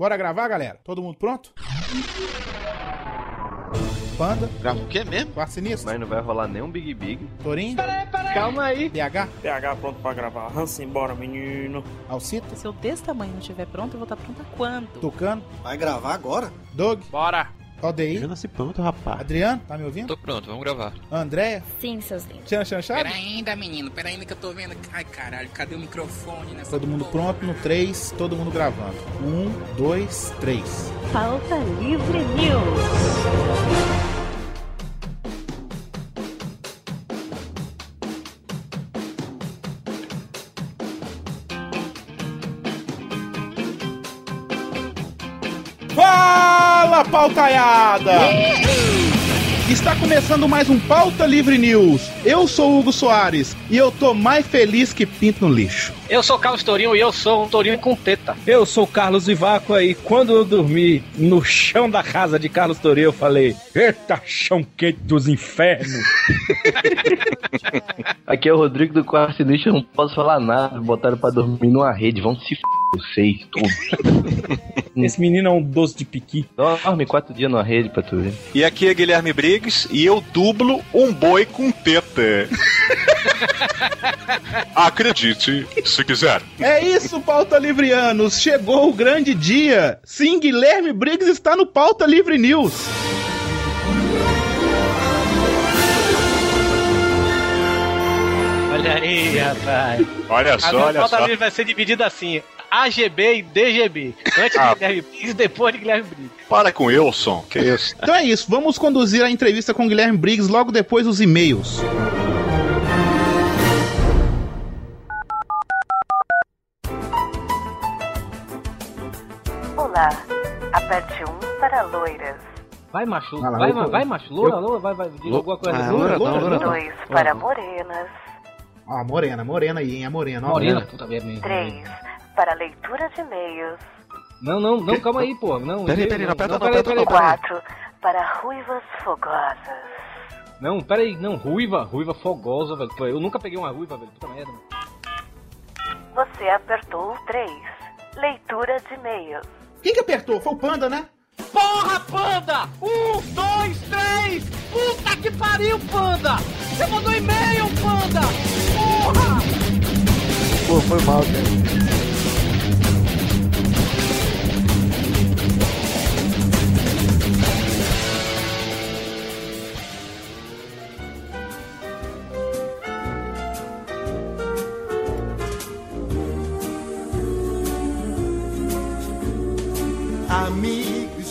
Bora gravar, galera? Todo mundo pronto? Panda, Grava o quê mesmo? Quarto Sinistro, Mas não vai rolar nenhum Big Big. Torinho, Calma aí. PH, PH pronto pra gravar. Hansen, bora, menino. Alcita, Se eu desse tamanho não estiver pronto, eu vou estar pronta quando? Tucano, Vai gravar agora? Doug, Bora. ODI, Eu nasci pronto, rapaz. Adriano, tá me ouvindo? Tô pronto, vamos gravar. Andréia, Sim, seus lindos. Tchan Chanchado? Pera ainda, menino, pera ainda que eu tô vendo. Ai, caralho, cadê o microfone nessa Todo mundo porra? pronto no 3, todo mundo gravando. 1, 2, 3. Pauta Livre News. Pautaiada! Está começando mais um Pauta Livre News. Eu sou o Hugo Soares e eu tô mais feliz que pinto no lixo. Eu sou o Carlos Tourinho e eu sou um Tourinho com teta. Eu sou o Carlos Vivaco e quando eu dormi no chão da casa de Carlos Tourinho, eu falei: Eita, chão quente dos infernos! Aqui é o Rodrigo do Quarto Sinistro, eu não posso falar nada. Botaram pra dormir numa rede. Vão se f vocês todos. Esse menino é um doce de piqui. Dorme quatro dias numa rede pra tu ver. E aqui é Guilherme Briggs e eu dublo um boi com teta. Acredite, se quiser. É isso, Pauta Livrianos. Chegou o grande dia. Sim, Guilherme Briggs está no Pauta Livre News. Olha aí, rapaz. Olha A só, minha olha pauta só. livre vai ser dividida assim: AGB e DGB. Antes Ah. de Guilherme Briggs, depois de Guilherme Briggs. Para com Wilson, que isso? Então é isso, vamos conduzir a entrevista com Guilherme Briggs logo depois dos e-mails. Olá, aperte um para loiras, Vai, macho. Vai lá, vai, vai, vai, macho. Loura, loura, vai, vai. Diga alguma coisa. Ah, loura, loura, não, loura não. dois para morenas, Ó, morena, morena aí, hein? A morena, ó. Morena, puta merda. três para leitura de e-mails, Não, não, não, calma aí, pô. Não, Peraí, não, peraí, não aperta não, peraí, peraí, quatro para ruivas fogosas, Não, peraí, não, ruiva, ruiva fogosa, velho. Pô, Eu nunca peguei uma ruiva, velho. Puta merda. mano. você apertou o três, leitura de e-mails, Quem que apertou? Foi o Panda, né? Porra, panda! Um, dois, três! Puta que pariu, panda! Você mandou e-mail, panda! Porra! Pô, foi mal, cara. Amigo,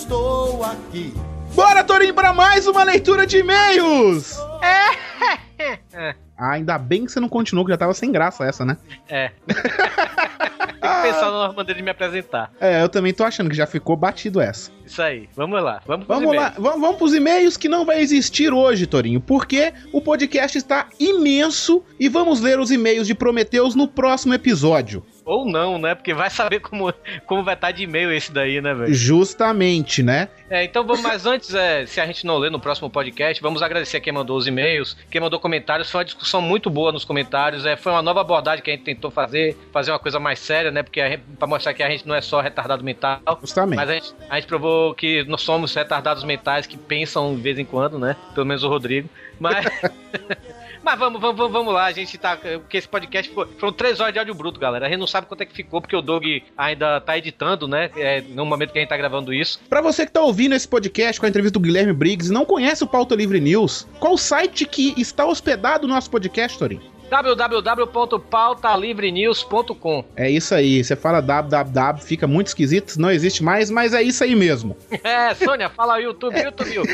estou aqui. Bora, Torinho, para mais uma leitura de e-mails! É. Ah, ainda bem que você não continuou, que já tava sem graça essa, né? É. Tem que pensar numa maneira de me apresentar. É, eu também tô achando que já ficou batido essa. Isso aí. Vamos lá. Vamos pros Vamos lá, e-mails. vamos, vamos pros e-mails que não vai existir hoje, Torinho, porque o podcast está imenso e vamos ler os e-mails de Prometeus no próximo episódio. Ou não, né? Porque vai saber como, como vai estar de e-mail esse daí, né, velho? Justamente, né? É, então vamos, mas antes, é, se a gente não ler no próximo podcast, vamos agradecer a quem mandou os e-mails, quem mandou comentários. Foi uma discussão muito boa nos comentários. É, foi uma nova abordagem que a gente tentou fazer, fazer uma coisa mais séria, né? Porque a gente- pra mostrar que a gente não é só retardado mental. Justamente. Mas a gente, a gente provou que nós somos retardados mentais que pensam de vez em quando, né? Pelo menos o Rodrigo. Mas. Mas vamos, vamos, vamos, lá, a gente tá. Porque esse podcast ficou, foram três horas de áudio bruto, galera. A gente não sabe quanto é que ficou, porque o Doug ainda tá editando, né? É, no momento que a gente tá gravando isso. Pra você que tá ouvindo esse podcast com a entrevista do Guilherme Briggs e não conhece o Pauta Livre News, qual site que está hospedado no nosso podcast, Torinho? www.pautalivrenews.com É isso aí, você fala www, fica muito esquisito, não existe mais, mas é isso aí mesmo. É, Sônia, fala YouTube, YouTube.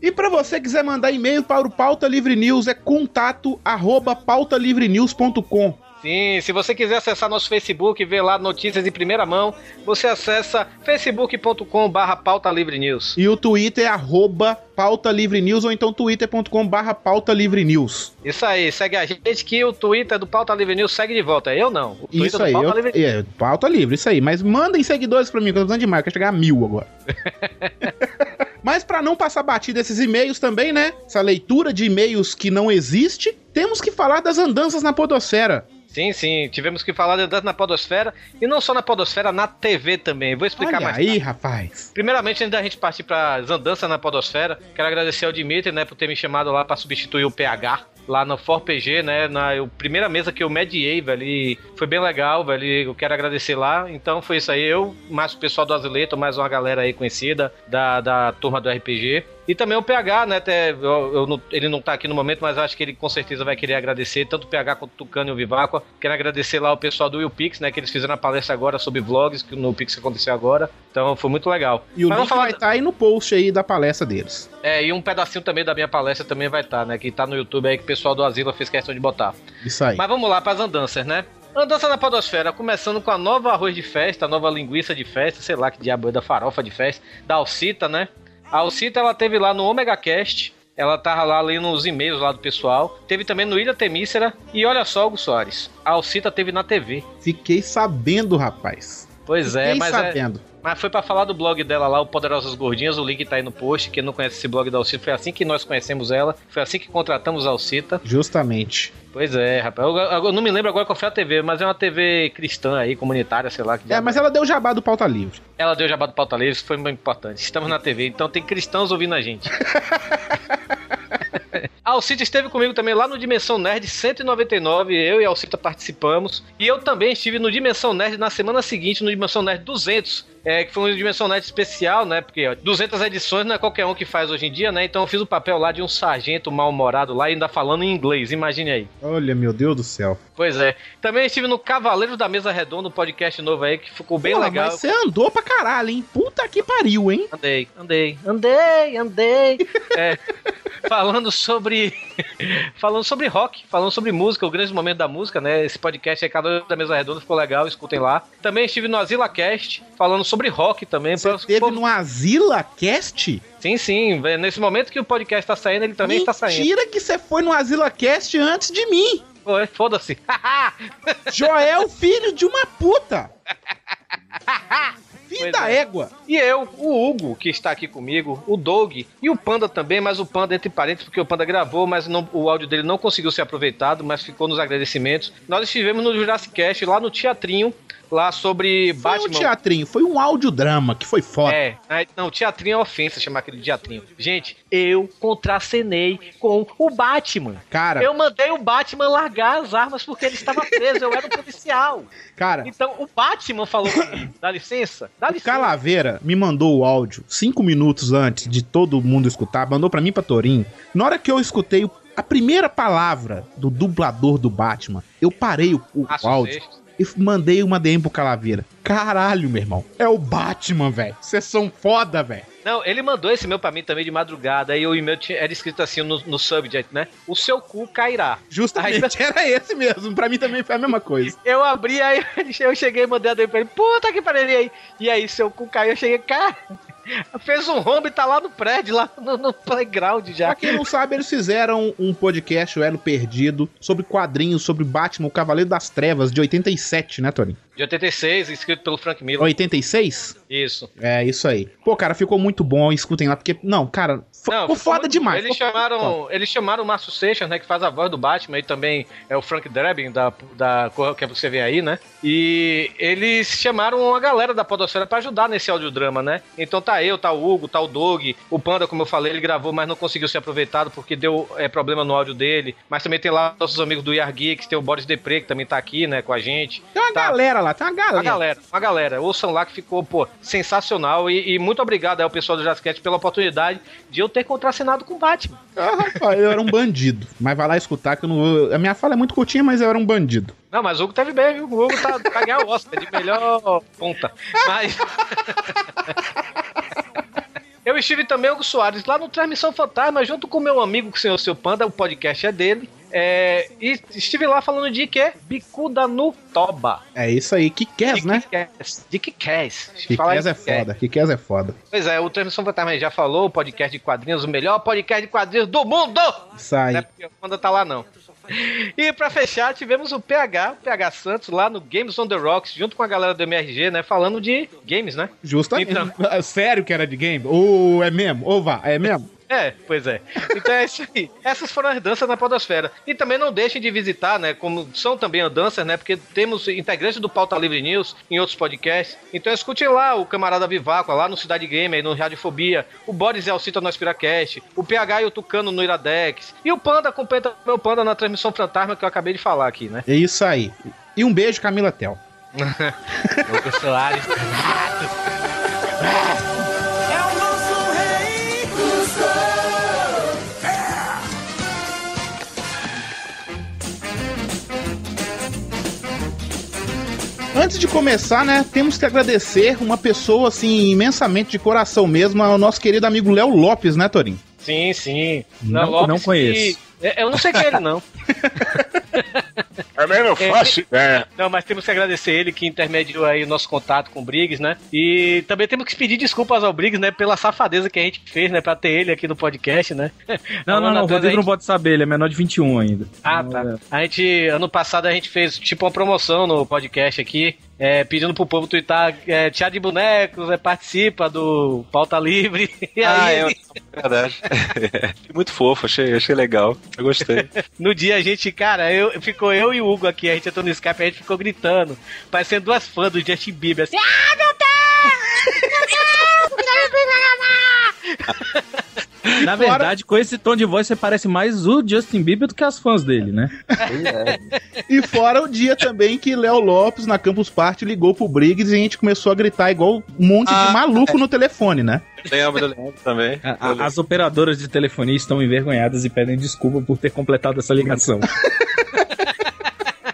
E pra você quiser mandar e-mail para o Pauta Livre News é contato arroba pautalivrenews.com. Sim, se você quiser acessar nosso Facebook e ver lá notícias em primeira mão, você acessa facebook.com barra pauta livre news. E o Twitter é arroba pauta livre news ou então twitter.com barra pauta livre news. Isso aí, segue a gente que o Twitter do Pauta Livre News segue de volta. Eu não. O Twitter Isso do aí, Pauta eu, Livre é, pauta livre, isso aí. Mas mandem seguidores pra mim, que eu tô precisando demais, eu quero chegar a mil agora. Mas pra não passar batida esses e-mails também, né? Essa leitura de e-mails que não existe, temos que falar das andanças na podosfera. Sim, sim. Tivemos que falar de Andança na Podosfera. E não só na Podosfera, na TV também. Vou explicar Olha mais aí, tarde. rapaz. Primeiramente, antes da gente partir pra Andança na Podosfera, quero agradecer ao Dimitri, né, por ter me chamado lá pra substituir o PH. Lá no ForPG, né? Na eu- primeira mesa que eu mediei, velho. E foi bem legal, velho. Eu quero agradecer lá. Então foi isso aí. Eu, mais o pessoal do Azileto, mais uma galera aí conhecida da, da turma do RPG. E também o PH, né? Até, eu, eu não- ele não tá aqui no momento, mas eu acho que ele com certeza vai querer agradecer, tanto o PH quanto o Tucano e o Viváqua. Quero agradecer lá o pessoal do Will Pix, né? Que eles fizeram a palestra agora sobre vlogs, que no Pix aconteceu agora. Então foi muito legal. E o Mas link falar vai estar aí no post aí da palestra deles. é, e um pedacinho também da minha palestra também vai estar, né? Que tá no YouTube aí que o pessoal do Asila fez questão de botar. Isso aí. Mas vamos lá para as andanças, né? Andança na Podosfera, começando com a nova arroz de festa, a nova linguiça de festa, sei lá que diabo é da farofa de festa, da Alcita, né? A Alcita ela teve lá no Omega Cast, ela tava lá lendo os e-mails lá do pessoal. Teve também no Ilha Temícera. E olha só, Hugo Soares, a Alcita teve na TV. Fiquei sabendo, rapaz. Pois é, Fiquei mas é, sabendo. Mas foi pra falar do blog dela lá, o Poderosas Gordinhas, o link tá aí no post. Quem não conhece esse blog da Alcita, foi assim que nós conhecemos ela, foi assim que contratamos a Alcita. Justamente. Pois é, rapaz. Eu, eu não me lembro agora qual foi a TV, mas é uma TV cristã aí, comunitária, sei lá. Que É, diabo mas ela deu jabá do pauta livre. Ela deu jabá do pauta livre, isso foi muito importante. Estamos na TV, então tem cristãos ouvindo a gente. A Alcita esteve comigo também lá no Dimensão Nerd 199, eu e a Alcita participamos. E eu também estive no Dimensão Nerd na semana seguinte, no Dimensão Nerd 200, é, que foi um Dimensão Nerd especial, né? Porque ó, 200 edições não é qualquer um que faz hoje em dia, né? Então eu fiz o papel lá de um sargento mal-humorado lá, ainda falando em inglês, imagine aí. Olha, meu Deus do céu. Pois é. Também estive no Cavaleiros da Mesa Redonda, um podcast novo aí, que ficou bem Pô, legal. Mas você andou pra caralho, hein? Puta que pariu, hein? Andei, andei, andei, andei. É, falando sobre. falando sobre rock, falando sobre música, o grande momento da música, né? Esse podcast aí, cada da mesa redonda, ficou legal, escutem lá. Também estive no Azila Cast, falando sobre rock também. Você pra- teve pô, no Asila Cast? Sim, sim. é, Nesse momento que o podcast tá saindo, ele também está saindo. Mentira que você foi no Asila Cast antes de mim. Foda-se. Joel, filho de uma puta. Filho Égua. E eu, o Hugo, que está aqui comigo, o Doug e o Panda também, mas o Panda entre parênteses, porque o Panda gravou, mas não- o áudio dele não conseguiu ser aproveitado, mas ficou nos agradecimentos. Nós estivemos no Jurassic Cast, lá no Teatrinho, lá sobre Foi Batman. um teatrinho, foi um audiodrama que foi foda. É, é, não, teatrinho é ofensa chamar aquele teatrinho. Gente, eu contracenei com o Batman. Cara, Eu mandei o Batman largar as armas porque ele estava preso, eu era um policial. cara, Então o Batman falou comigo, dá licença? Dá licença. Calaveira me mandou o áudio cinco minutos antes de todo mundo escutar, mandou pra mim pra Torinho. Na hora que eu escutei a primeira palavra do dublador do Batman, eu parei o, o áudio sexto. E mandei uma DM pro Calaveira. Caralho, meu irmão. É o Batman, velho. Vocês são foda, velho. Não, ele mandou esse meu pra mim também de madrugada e o e-mail tinha- era escrito assim no, no subject, né? O seu cu cairá. Justamente era esse mesmo. Pra mim também foi a mesma coisa. Eu abri, aí eu cheguei e mandei a DM pra ele, puta que pariu, aí? E aí, seu cu caiu, eu cheguei, cara, fez um rombo e tá lá no prédio, lá no, no playground já. Pra quem não sabe, eles fizeram um podcast, o Elo Perdido, sobre quadrinhos, sobre Batman, o Cavaleiro das Trevas, de 87, né, Torinho? De 86, escrito pelo Frank Miller. 86? Isso. É, isso aí. Pô, cara, ficou muito bom, escutem lá, porque, não, cara, Não, ficou foda muito- demais. Eles ficou foda. chamaram, eles chamaram o Márcio Seixas, né, que faz a voz do Batman, e também é o Frank Drebin, da, da cor que você vê aí, né? E eles chamaram a galera da Podosfera pra ajudar nesse audiodrama, né? Então tá eu, tá o Hugo, tá o Doug, o Panda, como eu falei, ele gravou, mas não conseguiu ser aproveitado porque deu é, problema no áudio dele. Mas também tem lá nossos amigos do Yar Geeks, tem o Boris Depre, que também tá aqui, né, com a gente. Tem uma Tá. galera lá, tem uma galera. Uma galera, uma galera. Ouçam lá que ficou, pô, sensacional. E, e muito obrigado ao pessoal do Jazzcast pela oportunidade de eu ter contracenado com o Batman. Ah, rapaz, eu era um bandido. Mas vai lá escutar que eu não vou. A minha fala é muito curtinha, mas eu era um bandido. Não, mas o Hugo teve bem, viu? O Hugo tá pra ganhar o Oscar de melhor ponta. Mas. Eu estive também, Hugo Soares, lá no Transmissão Fantasma, junto com meu amigo, o senhor Seu Panda, o podcast é dele. É, e estive lá falando de quê? Bicuda no Toba. É isso aí. Que quer, né? De. Que quer em é foda. Que quer é foda. Pois é, o Transmissão Fantasma já falou, o podcast de quadrinhos, o melhor podcast de quadrinhos do mundo! Aí. Não é porque o Panda tá lá, não. E pra fechar, tivemos o PH, o PH Santos, lá no Games on the Rocks, junto com a galera do MRG, né? Falando de games, né? Justamente. Então. Sério que era de game? Ou é mesmo? Ou vá, é mesmo? É, pois é. Então é isso aí. Essas foram as danças na Podosfera. E também não deixem de visitar, né? Como são também as danças, né? Porque temos integrantes do Pauta Livre News em outros podcasts. Então escutem lá o camarada Viváqua, lá no Cidade Gamer, no Radiofobia. O Boris e Alcita no Aspiracast. O PH e o Tucano no Iradex. E o Panda completa meu Panda na transmissão fantasma que eu acabei de falar aqui, né? É isso aí. E um beijo, Camila Tel. Lucas Soares. Antes de começar, né, temos que agradecer uma pessoa, assim, imensamente de coração mesmo, ao nosso querido amigo Léo Lopes, né, Torinho? Sim, sim. Não- Léo Lopes não conheço. que- É, Eu não sei quem é ele, não. Também não faço ideia. Não, mas temos que agradecer ele que intermediou aí o nosso contato com o Briggs, né? E também temos que pedir desculpas ao Briggs, né? Pela safadeza que a gente fez, né? Pra ter ele aqui no podcast, né? Não, não, não, o Rodrigo gente- não pode saber, ele é menor de 21 ainda. Ah, tá. A gente, ano passado, a gente fez tipo uma promoção no podcast aqui, é, pedindo pro povo twittar é, Teatro de Bonecos, é, participa do Pauta Livre. E Ah, aí, é verdade. Muito fofo, achei, achei legal. Eu gostei. no dia a gente, cara, eu, ficou eu e o Hugo aqui, a gente entrou no Skype, a gente ficou gritando, parecendo duas fãs do Justin Bieber, assim, ah, meu Na verdade, com esse tom de voz, você parece mais o Justin Bieber do que as fãs dele, né? E fora o dia também que Léo Lopes, na Campus Party, ligou pro Briggs e a gente começou a gritar igual um monte de maluco no telefone, né? Lembro, lembro também. A- a- as operadoras de telefonia estão envergonhadas e pedem desculpa por ter completado essa ligação.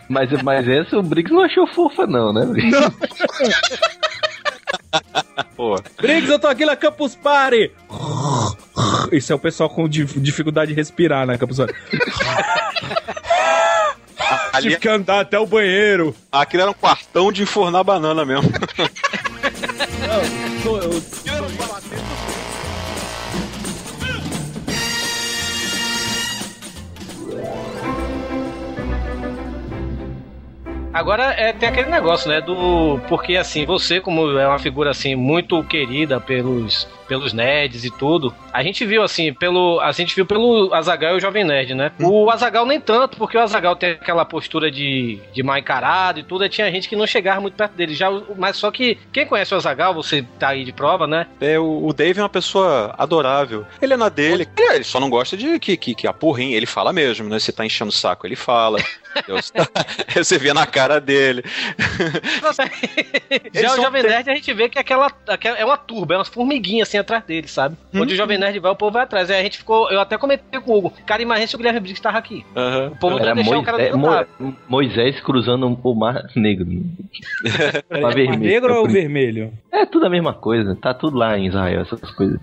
Mas, mas essa o Briggs não achou fofa, não, né? Briggs? Pô, Briggs, eu tô aqui na Campus Party! Isso é o pessoal com dif- dificuldade de respirar na Campus Party. ali, Tive que andar até o banheiro. aquilo era um quartão de enfornar banana mesmo. Agora é, tem aquele negócio, né? Do. Porque assim, você, como é uma figura assim, muito querida pelos, pelos nerds e tudo, a gente viu assim, pelo. A gente viu pelo Azagal e o Jovem Nerd, né? O Azagal nem tanto, porque o Azagal tem aquela postura de, de mal encarado e tudo, e tinha gente que não chegava muito perto dele. Já, mas só que quem conhece o Azagal, você tá aí de prova, né? É, o, o Dave é uma pessoa adorável. Ele é na dele. Ele, ele só não gosta de que, que, que apurrim. Ele fala mesmo, né? Se tá enchendo o saco, ele fala. entendeu? Você vê na cara dele. Já o Jovem Nerd a gente vê que aquela, aquela- é uma turba, é umas formiguinhas assim atrás dele, sabe? Onde o Jovem Nerd vai, o povo vai atrás. Aí a gente ficou, eu até comentei com o Hugo, cara, imagina se o Guilherme Briggs tava aqui. O povo não Era ia deixar o cara Moisés, do. Mo- Moisés cruzando o mar negro. Mar O vermelho. negro ou o vermelho? É tudo a mesma coisa. Tá tudo lá em Israel, essas coisas.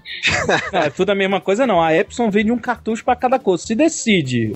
Não, é tudo a mesma coisa, não. A Epson vende um cartucho pra cada coisa. Se decide.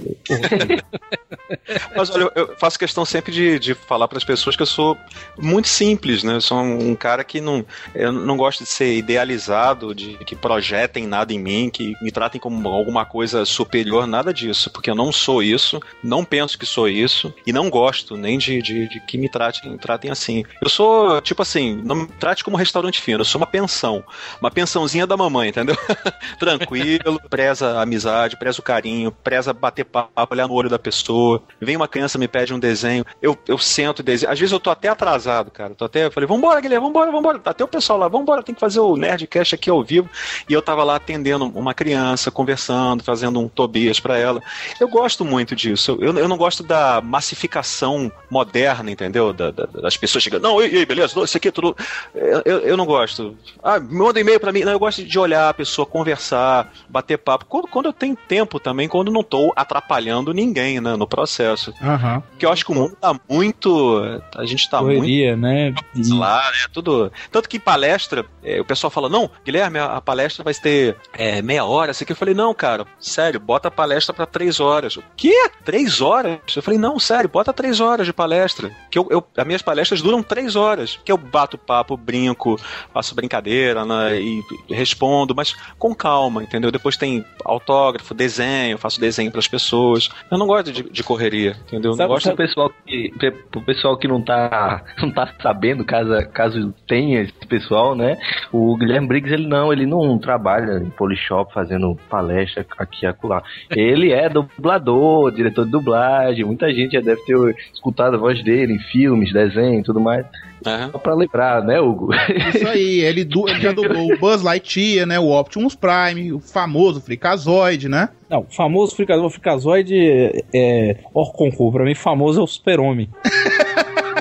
Mas olha, eu- faço questão sempre de, de falar para as pessoas que eu sou muito simples, né? Eu sou um, um cara que não, eu não gosto de ser idealizado, de que projetem nada em mim, que me tratem como alguma coisa superior, nada disso, porque eu não sou isso, não penso que sou isso e não gosto nem de, de, de que me tratem, tratem assim. Eu sou, tipo assim, não me trate como restaurante fino, eu sou uma pensão, uma pensãozinha da mamãe, entendeu? Tranquilo, preza a amizade, preza o carinho, preza bater papo, olhar no olho da pessoa. Vem uma criança, me pede um desenho, eu, eu sento e desenho. Às vezes eu tô até atrasado, cara. Tô até, eu falei, vambora, Guilherme, vambora, vambora. Até o pessoal lá, vambora, tem que fazer o Nerdcast aqui ao vivo. E eu tava lá atendendo uma criança, conversando, fazendo um Tobias pra ela. Eu gosto muito disso. Eu, eu não gosto da massificação moderna, entendeu? Da- da- das pessoas chegando, não, e aí, beleza, isso aqui é tudo. Eu, eu, eu não gosto. Ah, manda e-mail pra mim. Não, eu gosto de olhar a pessoa, conversar, bater papo. Quando, quando eu tenho tempo também, quando não tô atrapalhando ninguém né, no processo. Aham. Porque eu acho que o mundo tá muito. A gente tá muito Correria, né? E- lá, é tudo. Tanto que em palestra, é, o pessoal fala: não, Guilherme, a, palestra vai ter é, meia hora. Assim que eu falei: não, cara, sério, bota a palestra pra três horas. O quê? Três horas? Eu falei: não, sério, bota três horas de palestra. Que eu, eu, as minhas palestras duram três horas. Que eu bato papo, brinco, brinco, faço brincadeira né, e respondo, mas com calma, entendeu? Depois tem autógrafo, desenho, faço desenho para as pessoas. Eu não gosto de, de correria, entendeu? Sabe, gosto pro pessoal que, pro pessoal que não tá, não tá sabendo, caso, caso tenha esse pessoal, né? O Guilherme Briggs, ele não, ele não trabalha em Polishop fazendo palestra aqui e acolá. Ele é dublador, diretor de dublagem, muita gente já deve ter escutado a voz dele em filmes, desenho e tudo mais. Uhum. Só pra lembrar, né, Hugo? Isso aí, ele, du- ele já dublou o Buzz Lightyear, né? O Optimus Prime, o famoso Freakazoid, né? Não, o famoso o fricazoide é Orconcu. Pra mim, famoso é o super-homem.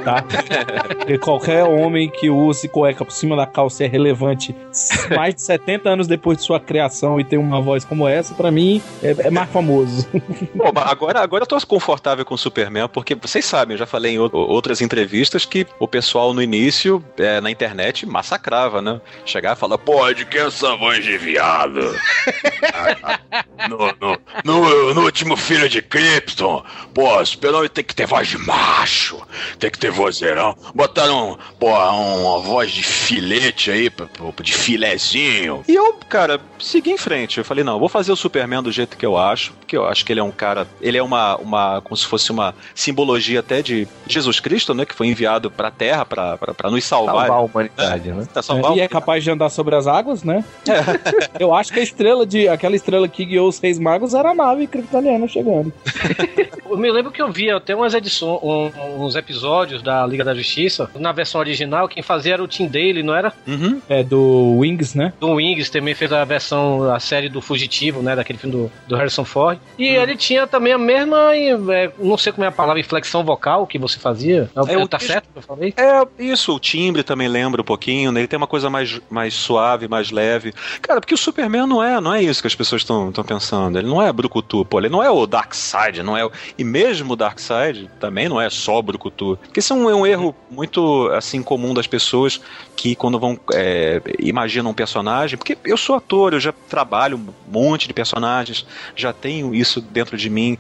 tá? Porque qualquer homem que use cueca por cima da calça é relevante mais de 70 anos depois de sua criação e tem uma voz como essa, pra mim, é, é mais famoso. Mas agora, agora eu tô confortável com o Superman, porque vocês sabem, eu já falei em ou- outras entrevistas que o pessoal no início, é, na internet, massacrava, né? Chegava e falava, pô, de que essa voz de viado? no, no, no, último filho de Krypton, pô, Super-Homem tem que ter voz de macho, tem que ter vozeirão. Botaram, pô, uma voz de filete aí, de filezinho. E eu, cara, segui em frente. Eu falei, não, eu vou fazer o Superman do jeito que eu acho, porque eu acho que ele é um cara, ele é uma, uma como se fosse uma simbologia até de Jesus Cristo, né, que foi enviado pra Terra pra, pra, pra nos salvar. Salvar a humanidade, né? Pra salvar e é capaz de andar sobre as águas, né? Eu acho que a estrela de. aquela estrela que guiou os Reis Magos era a nave kryptoniana chegando. Eu me lembro que eu via até umas edições, um- uns episódios da Liga da Justiça, na versão original, quem fazia era o Tim Daly, não era? Uhum. É do Wings, né? Do Wings também fez a versão, a série do Fugitivo, né? Daquele filme do, do Harrison Ford. E ele tinha também a mesma, é, não sei como é a palavra, inflexão vocal que você fazia. É, o tá texto- certo que eu falei? É, isso, o timbre também lembra um pouquinho, né? Ele tem uma coisa mais, mais suave, mais leve. Cara, porque o Superman não é, não é isso que as pessoas estão pensando. Ele não é brucutu, pô. Ele não é o Darkseid, não é o... E mesmo o Darkseid também não é só brucutu. Porque isso é um, é um erro muito, assim, comum das pessoas que quando vão é, imaginam um personagem... Porque eu sou ator, eu já trabalho um monte de personagens, já tenho isso dentro de mim.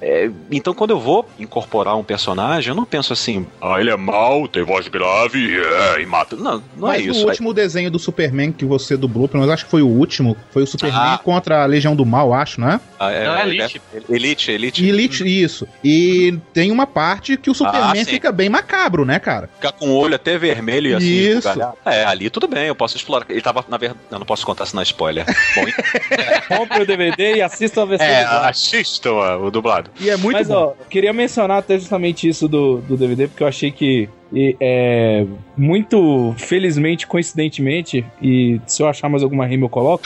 É, então, quando eu vou incorporar um personagem, eu não penso assim, ah, ele é mau, tem voz grave é, e mata. Não, não Mas é isso. o último desenho do Superman que você dublou, pelo menos acho que foi o último, foi o Superman Ah. contra a Legião do Mal, acho, né? Ah, é, Não, é é- Elite. é- Elite, Elite. Elite, isso. E tem uma parte que o Superman Ah, fica bem macabro, né, cara? Ficar com o olho até vermelho e assim. Isso. É, ali tudo bem, eu posso explorar. Ele tava, na verdade. Eu não posso contar se não é spoiler. Bom, Compre o DVD e assista a versão é, ó, o dublado. E é muito Mas, bom. ó, queria mencionar até justamente isso do, do DVD, porque eu achei que e, é, muito felizmente, coincidentemente, e se eu achar mais alguma rima eu coloco,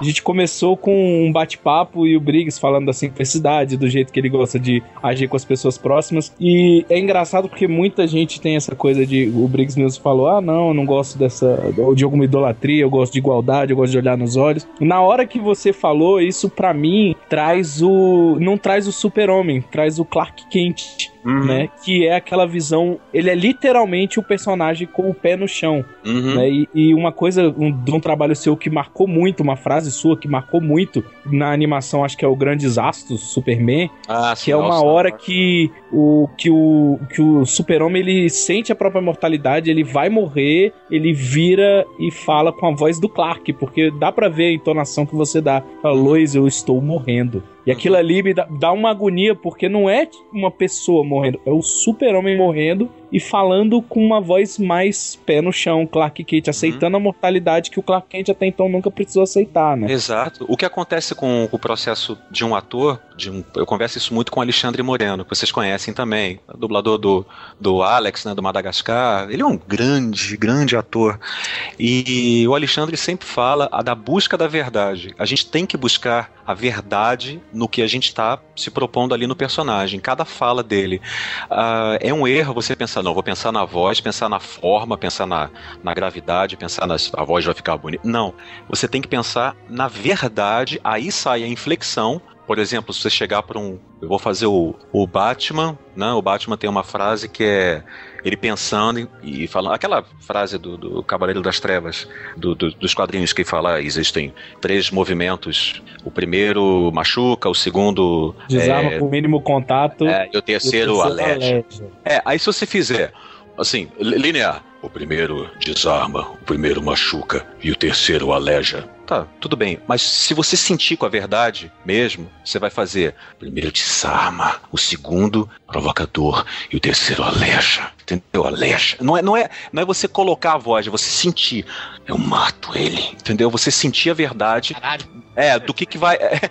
a gente começou com um bate-papo e o Briggs falando da simplicidade, do jeito que ele gosta de agir com as pessoas próximas. E é engraçado porque muita gente tem essa coisa de. O Briggs mesmo falou: ah, não, eu não gosto dessa. ou de alguma idolatria, eu gosto de igualdade, eu gosto de olhar nos olhos. Na hora que você falou, isso pra mim traz o. Não traz o super-homem, traz o Clark Kent. Uhum, Né, que é aquela visão. Ele é literalmente o personagem com o pé no chão. uhum. Né? E, e uma coisa um, de um trabalho seu que marcou muito, uma frase sua que marcou muito na animação, acho que é o Grandes Astros, Superman, Ah, que é uma nossa. hora que o que o, que o super-homem ele sente a própria mortalidade, ele vai morrer, ele vira e fala com a voz do Clark, porque dá pra ver a entonação que você dá. Fala, Lois, eu estou morrendo. E aquilo ali me dá, dá uma agonia, porque não é uma pessoa morrendo, é o super-homem morrendo e falando com uma voz mais pé no chão, Clark Kent, aceitando a mortalidade que o Clark Kent até então nunca precisou aceitar, né? Exato. O que acontece com o processo de um ator, de um, eu converso isso muito com o Alexandre Moreno, que vocês conhecem também, dublador do, do Alex, né, do Madagascar. Ele é um grande, grande ator. E o Alexandre sempre fala a da busca da verdade. A gente tem que buscar a verdade no que a gente está se propondo ali no personagem, cada fala dele. Ah, é um erro você pensar, não, vou pensar na voz, pensar na forma, pensar na, na gravidade, pensar na a voz vai ficar bonita. Não, você tem que pensar na verdade, aí sai a inflexão. Por exemplo, se você chegar para um. Eu vou fazer o, o Batman, né? O Batman tem uma frase que é ele pensando e- e falando. Aquela frase do, do Cavaleiro das Trevas, do- do- dos quadrinhos que fala: existem três movimentos. O primeiro machuca, o segundo. Desarma é, com o mínimo contato. é, e o terceiro e o aleja. aleja. É, aí se você fizer assim, li- linear, O primeiro desarma, o primeiro machuca e o terceiro aleja. Tá, tudo bem, mas se você sentir com a verdade mesmo, você vai fazer o primeiro desarma, o segundo provocador e o terceiro aleja. Entendeu? Aleja. Não é, não é, não é você colocar a voz, é você sentir. Eu mato ele. Entendeu? Você sentir a verdade. Caralho. É, do que que vai. É,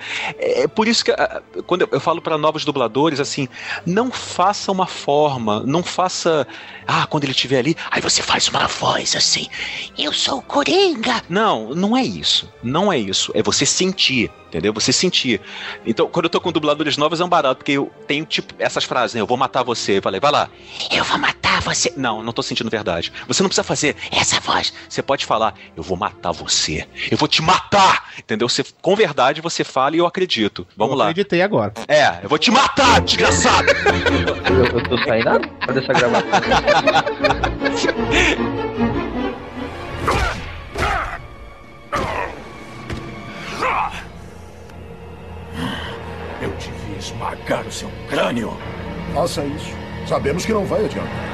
é por isso que ah, quando eu, eu falo para novos dubladores assim, não faça uma forma, não faça. Ah, quando ele estiver ali, aí você faz uma voz assim. Eu sou o Coringa. Não, não é isso. Não é isso. É você sentir, entendeu? Você sentir. Então, quando eu tô com dubladores novos é um barato, porque eu tenho tipo essas frases, né? Eu vou matar você. Eu falei, vai lá. Eu vou matar você. Não, não tô sentindo verdade. Você não precisa fazer essa voz. Você pode falar, eu vou matar você. Eu vou te matar. Entendeu? Você, com verdade você fala e eu acredito. Vamos eu lá. acreditei agora. É, eu vou te matar, desgraçado. Eu, eu tô saindo dessa gravação. Eu devia esmagar o seu crânio. Faça isso. Sabemos que não vai adiantar.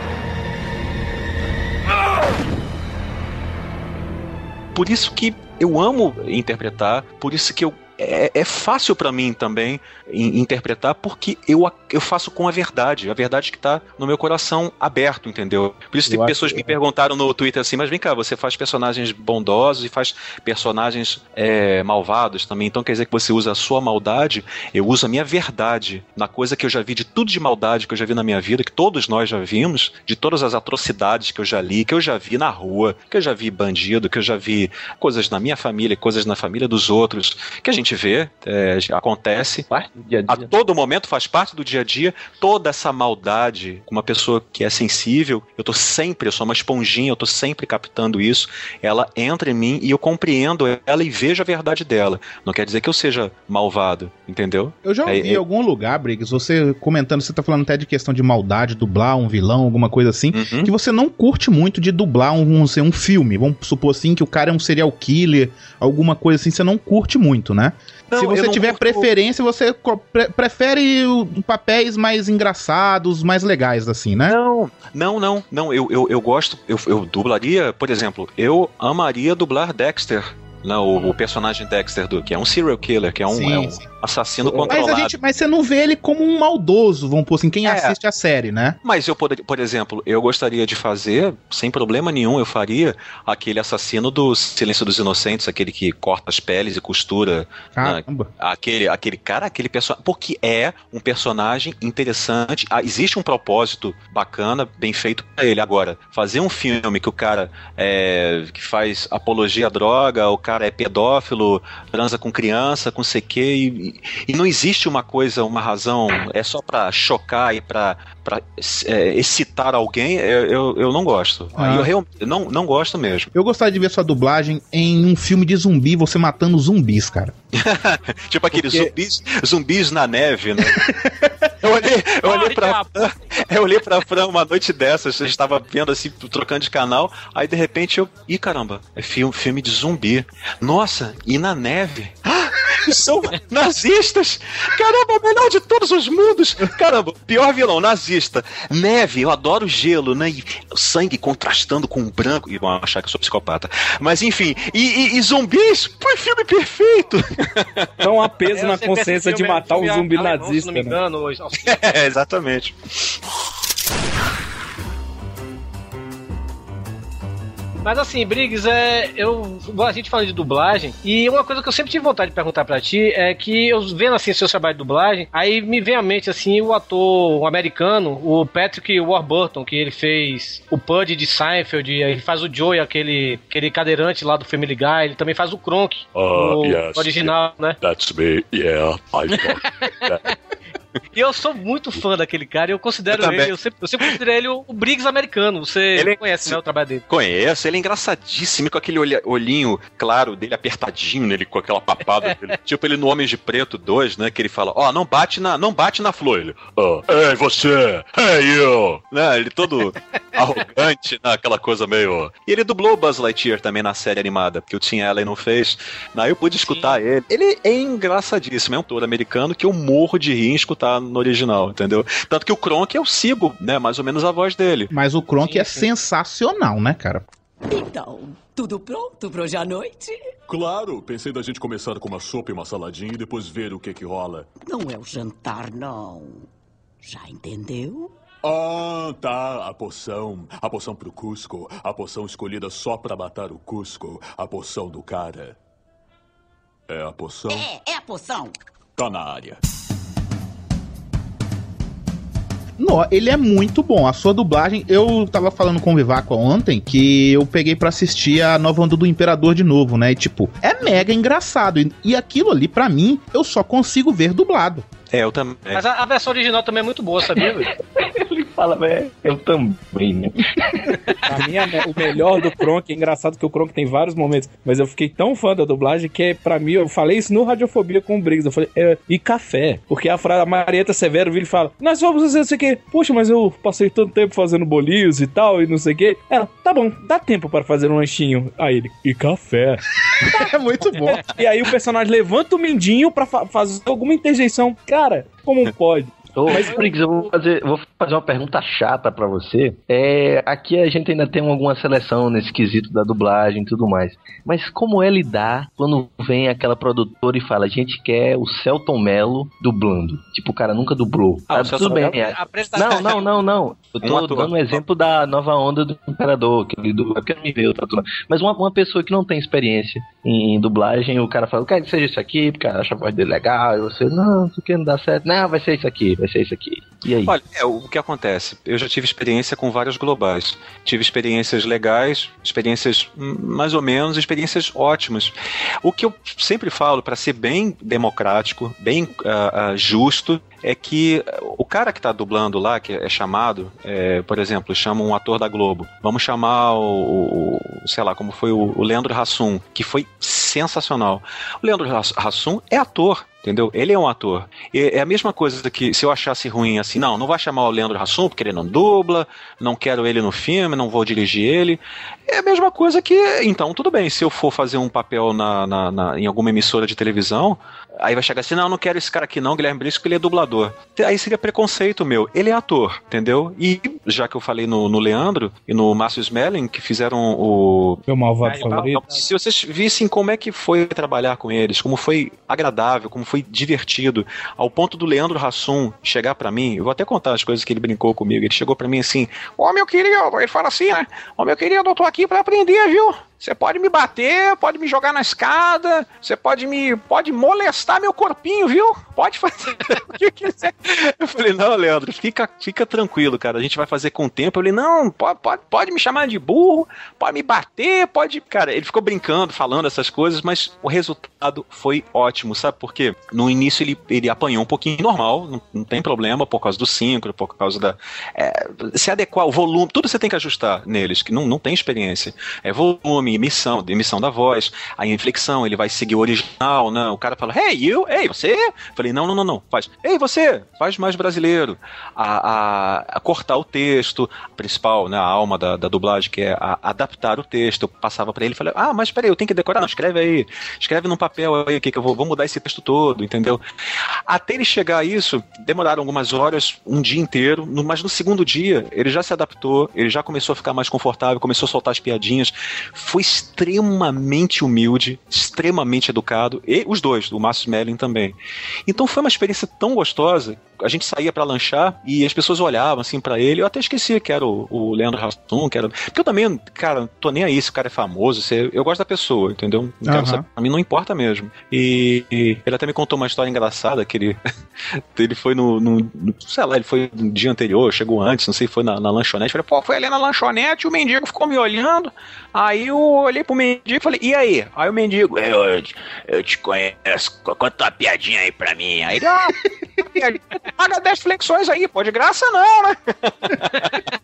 Por isso que eu amo interpretar, por isso que eu é, é fácil pra mim também in- interpretar, porque eu, eu faço com a verdade, a verdade que tá no meu coração aberto, entendeu? Por isso Eu tem pessoas que me perguntaram no Twitter assim, mas vem cá, você faz personagens bondosos e faz personagens é, malvados também, então quer dizer que você usa a sua maldade, eu uso a minha verdade na coisa que eu já vi de tudo de maldade que eu já vi na minha vida, que todos nós já vimos, de todas as atrocidades que eu já li, que eu já vi na rua, que eu já vi bandido, que eu já vi coisas na minha família, coisas na família dos outros, que a gente vê, é, acontece. Do dia a A dia. todo momento faz parte do dia a dia, toda essa maldade, com uma pessoa que é sensível, eu tô sempre, eu sou uma esponjinha, eu tô sempre captando isso, ela entra em mim e eu compreendo ela e vejo a verdade dela. Não quer dizer que eu seja malvado, entendeu? Eu já ouvi É, em é- algum lugar, Briggs, você comentando, você tá falando até de questão de maldade, dublar um vilão, alguma coisa assim, Uhum. que você não curte muito de dublar um, um, um filme. Vamos supor assim que o cara é um serial killer, alguma coisa assim, você não curte muito, né? Não, Se você tiver curto- preferência, você pre- prefere o- papéis mais engraçados, mais legais, assim, né? Não, não, não, não. Eu, eu, eu gosto, eu, eu dublaria, por exemplo, eu amaria dublar Dexter. Não, o, o personagem Dexter, do, que é um serial killer, que é um, Sim, é um assassino Mas, controlado. a gente, mas você não vê ele como um maldoso, vamos pôr assim, quem É. assiste a série, né? Mas eu poderia, por exemplo, eu gostaria de fazer, sem problema nenhum, eu faria aquele assassino do Silêncio dos Inocentes, aquele que corta as peles e costura. Caramba. Aquele, aquele cara, aquele personagem. Porque é um personagem interessante. ah, existe um propósito bacana, bem feito pra ele. Agora, fazer um filme que o cara é, que faz apologia à droga, o cara é pedófilo, transa com criança, com CQ, e, e não existe uma coisa, uma razão, é só pra chocar e pra, pra é, excitar alguém, eu, eu, eu não gosto. Ah. Eu realmente não, não gosto mesmo. Eu gostaria de ver sua dublagem em um filme de zumbi, você matando zumbis, cara. Tipo aqueles Porque- zumbis, zumbis na neve, né? eu olhei, eu olhei pra. Fran, eu olhei pra Fran uma noite dessas, eu estava vendo assim, trocando de canal, aí de repente eu. Ih, caramba, é filme, filme de zumbi. Nossa, e na neve? Ah, são nazistas! Caramba, o melhor de todos os mundos! Caramba, pior vilão, nazista. Neve, eu adoro gelo, né? E o sangue contrastando com o branco. E vão achar que eu sou psicopata. Mas enfim, e, e- e zumbis? Foi filme perfeito! Então há peso É, na consciência de é matar um zumbi alemão, nazista, Se não me né? engano, hoje. É, exatamente. Mas assim, Briggs, é, eu, a gente falando de dublagem, e uma coisa que eu sempre tive vontade de perguntar pra ti é que eu vendo assim seu trabalho de dublagem, aí me vem à mente assim o ator o americano, o Patrick Warburton, que ele fez o Pudge de Seinfeld, ele faz o Joey, aquele, aquele cadeirante lá do Family Guy, ele também faz o Kronk, Ah, o yes, original, né? That's me, yeah, I talk. E eu sou muito fã daquele cara, e eu considero Eu ele, eu sempre, eu sempre considerei ele o, Briggs americano, você Ele- conhece né, o trabalho dele. Conheço, ele é engraçadíssimo, com aquele olhinho claro dele apertadinho nele, com aquela papada dele. tipo ele no Homem de Preto 2, né? Que ele fala, ó, não bate na, não bate na flor. Ele, ó, Ei, você! Hey, you! né? Ele todo arrogante, né? Aquela coisa meio. E ele dublou o Buzz Lightyear também na série animada, porque o Tim Allen não fez. Aí eu pude escutar ele. Ele é engraçadíssimo, é um ator americano que eu morro de rir em escutar tá no original, entendeu? Tanto que o Kronk eu sigo, né, mais ou menos a voz dele. Mas o Kronk é sensacional, né, cara? Então, tudo pronto pra hoje à noite? Claro, pensei da gente começar com uma sopa e uma saladinha e depois ver o que que rola. Não é o jantar, não. Já entendeu? Ah, tá. A poção. A poção pro Cusco. A poção escolhida só pra matar o Cusco. A poção do cara. É a poção? É, é a poção. Tá na área. No, ele é muito bom. A sua dublagem, eu tava falando com o Vivaco ontem que eu peguei pra assistir a nova onda do Imperador de novo, né? E tipo, é mega engraçado. E, e aquilo ali, pra mim, eu só consigo ver dublado. É, eu também. Mas a, a versão original também é muito boa, sabia, fala, velho, eu também, né? Pra mim, o melhor do Kronk, é engraçado que o Kronk tem vários momentos, mas eu fiquei tão fã da dublagem que, pra mim, eu falei isso no Radiofobia com o Briggs. Eu falei, é, e café? Porque a, fra- a Marieta Severo vira e fala, nós vamos fazer não sei o quê. Poxa, mas eu passei tanto tempo fazendo bolinhos e tal, e não sei o quê. Ela, tá bom, dá tempo para fazer um lanchinho. Aí ele, e café? é muito bom. E aí o personagem levanta o mindinho pra fa- fazer alguma interjeição. Cara, como pode? Ô, Briggs, eu vou fazer, eu vou fazer uma pergunta chata pra você. É, aqui a gente ainda tem alguma seleção nesse quesito da dublagem e tudo mais. Mas como é lidar quando vem aquela produtora e fala, a gente quer o Celton Mello dublando? Tipo, o cara nunca dublou. Ah, Tá, Celton tudo bem. Mello é. Não, não, não, não. Eu Um tô ator. dando um exemplo da nova onda do Imperador, que ele dubla, porque não me veio, tá tudo. Mas uma, uma pessoa que não tem experiência em, dublagem, o cara fala, que seja isso aqui, porque acha a voz dele legal, e você, não, isso aqui não dá certo. Não, vai ser isso aqui, vai ser isso aqui. E aí? Olha, é, o que acontece? Eu já tive experiência com vários globais. Tive experiências legais, experiências mais ou menos, experiências ótimas. O que eu sempre falo, para ser bem democrático, bem ah, ah, justo, é que o cara que tá dublando lá, que é chamado, é, por exemplo, chama um ator da Globo. Vamos chamar o, o- sei lá, como foi o, o Leandro Hassum, que foi sensacional. O Leandro Hass- Hassum é ator. Entendeu? Ele é um ator. E é a mesma coisa que se eu achasse ruim assim, não, não vai chamar o Leandro Hassum porque ele não dubla, não quero ele no filme, não vou dirigir ele. É a mesma coisa que, então, tudo bem, se eu for fazer um papel na, na- na- em alguma emissora de televisão, aí vai chegar assim, não, não quero esse cara aqui não, Guilherme Brito, porque ele é dublador. Aí seria preconceito meu. Ele é ator, entendeu? E já que eu falei no, no Leandro e no Márcio Smelling, que fizeram o Meu malvado favorito. se vocês vissem como é que foi trabalhar com eles, como foi agradável, como foi divertido, ao ponto do Leandro Hassum chegar pra mim, eu vou até contar as coisas que ele brincou comigo. Ele chegou pra mim assim: Ô meu querido, ele fala assim, né? Ô meu querido, eu tô aqui pra aprender, viu? Você pode me bater, pode me jogar na escada, você pode me. pode molestar meu corpinho, viu? Pode fazer o que quiser. Eu falei, não, Leandro, fica, fica tranquilo, cara. A gente vai fazer com o tempo. Falei, não, pode, pode, pode me chamar de burro, pode me bater, pode. Cara, ele ficou brincando, falando essas coisas, mas o resultado foi ótimo, sabe por quê? No início ele, ele apanhou um pouquinho normal, não, não tem problema, por causa do síncro, por causa da. é, se adequar, o volume, tudo você tem que ajustar neles, que não, não tem experiência. É volume, emissão, emissão da voz, a inflexão, ele vai seguir o original, né? O cara fala, hey, you, hey, você? Falei, não, não, não, não, faz, ei, você, faz mais brasileiro. A, a- a cortar o texto, a principal, né, a alma da, da dublagem, que é adaptar o texto. Eu passava pra ele e falei, ah, mas peraí, eu tenho que decorar, não, escreve aí, escreve num papel aí, que, que eu vou, vou mudar esse texto todo, entendeu? Até ele chegar a isso, demoraram algumas horas, um dia inteiro, mas no segundo dia, ele já se adaptou, ele já começou a ficar mais confortável, começou a soltar as piadinhas, foi extremamente humilde, extremamente educado, e os dois, o Márcio Smelling também. Então foi uma experiência tão gostosa. A gente saía pra lanchar e as pessoas olhavam assim pra ele. Eu até esquecia que era o, o Leandro Hassum, que era. Porque eu também, cara, tô nem aí se o cara é famoso. se- Eu gosto da pessoa, entendeu? Não Aham. saber. Pra mim não importa mesmo. E, e ele até me contou uma história engraçada que ele, ele foi no, no- no- Sei lá, ele foi no dia anterior, chegou antes, não sei, foi na, na lanchonete. Falei, pô, foi ali na lanchonete, o mendigo ficou me olhando. Aí eu olhei pro mendigo e falei, e aí? Aí o mendigo, eu, eu, te conheço, conta uma piadinha aí pra mim. Aí ah, paga 10 flexões aí, pô, de graça não, né?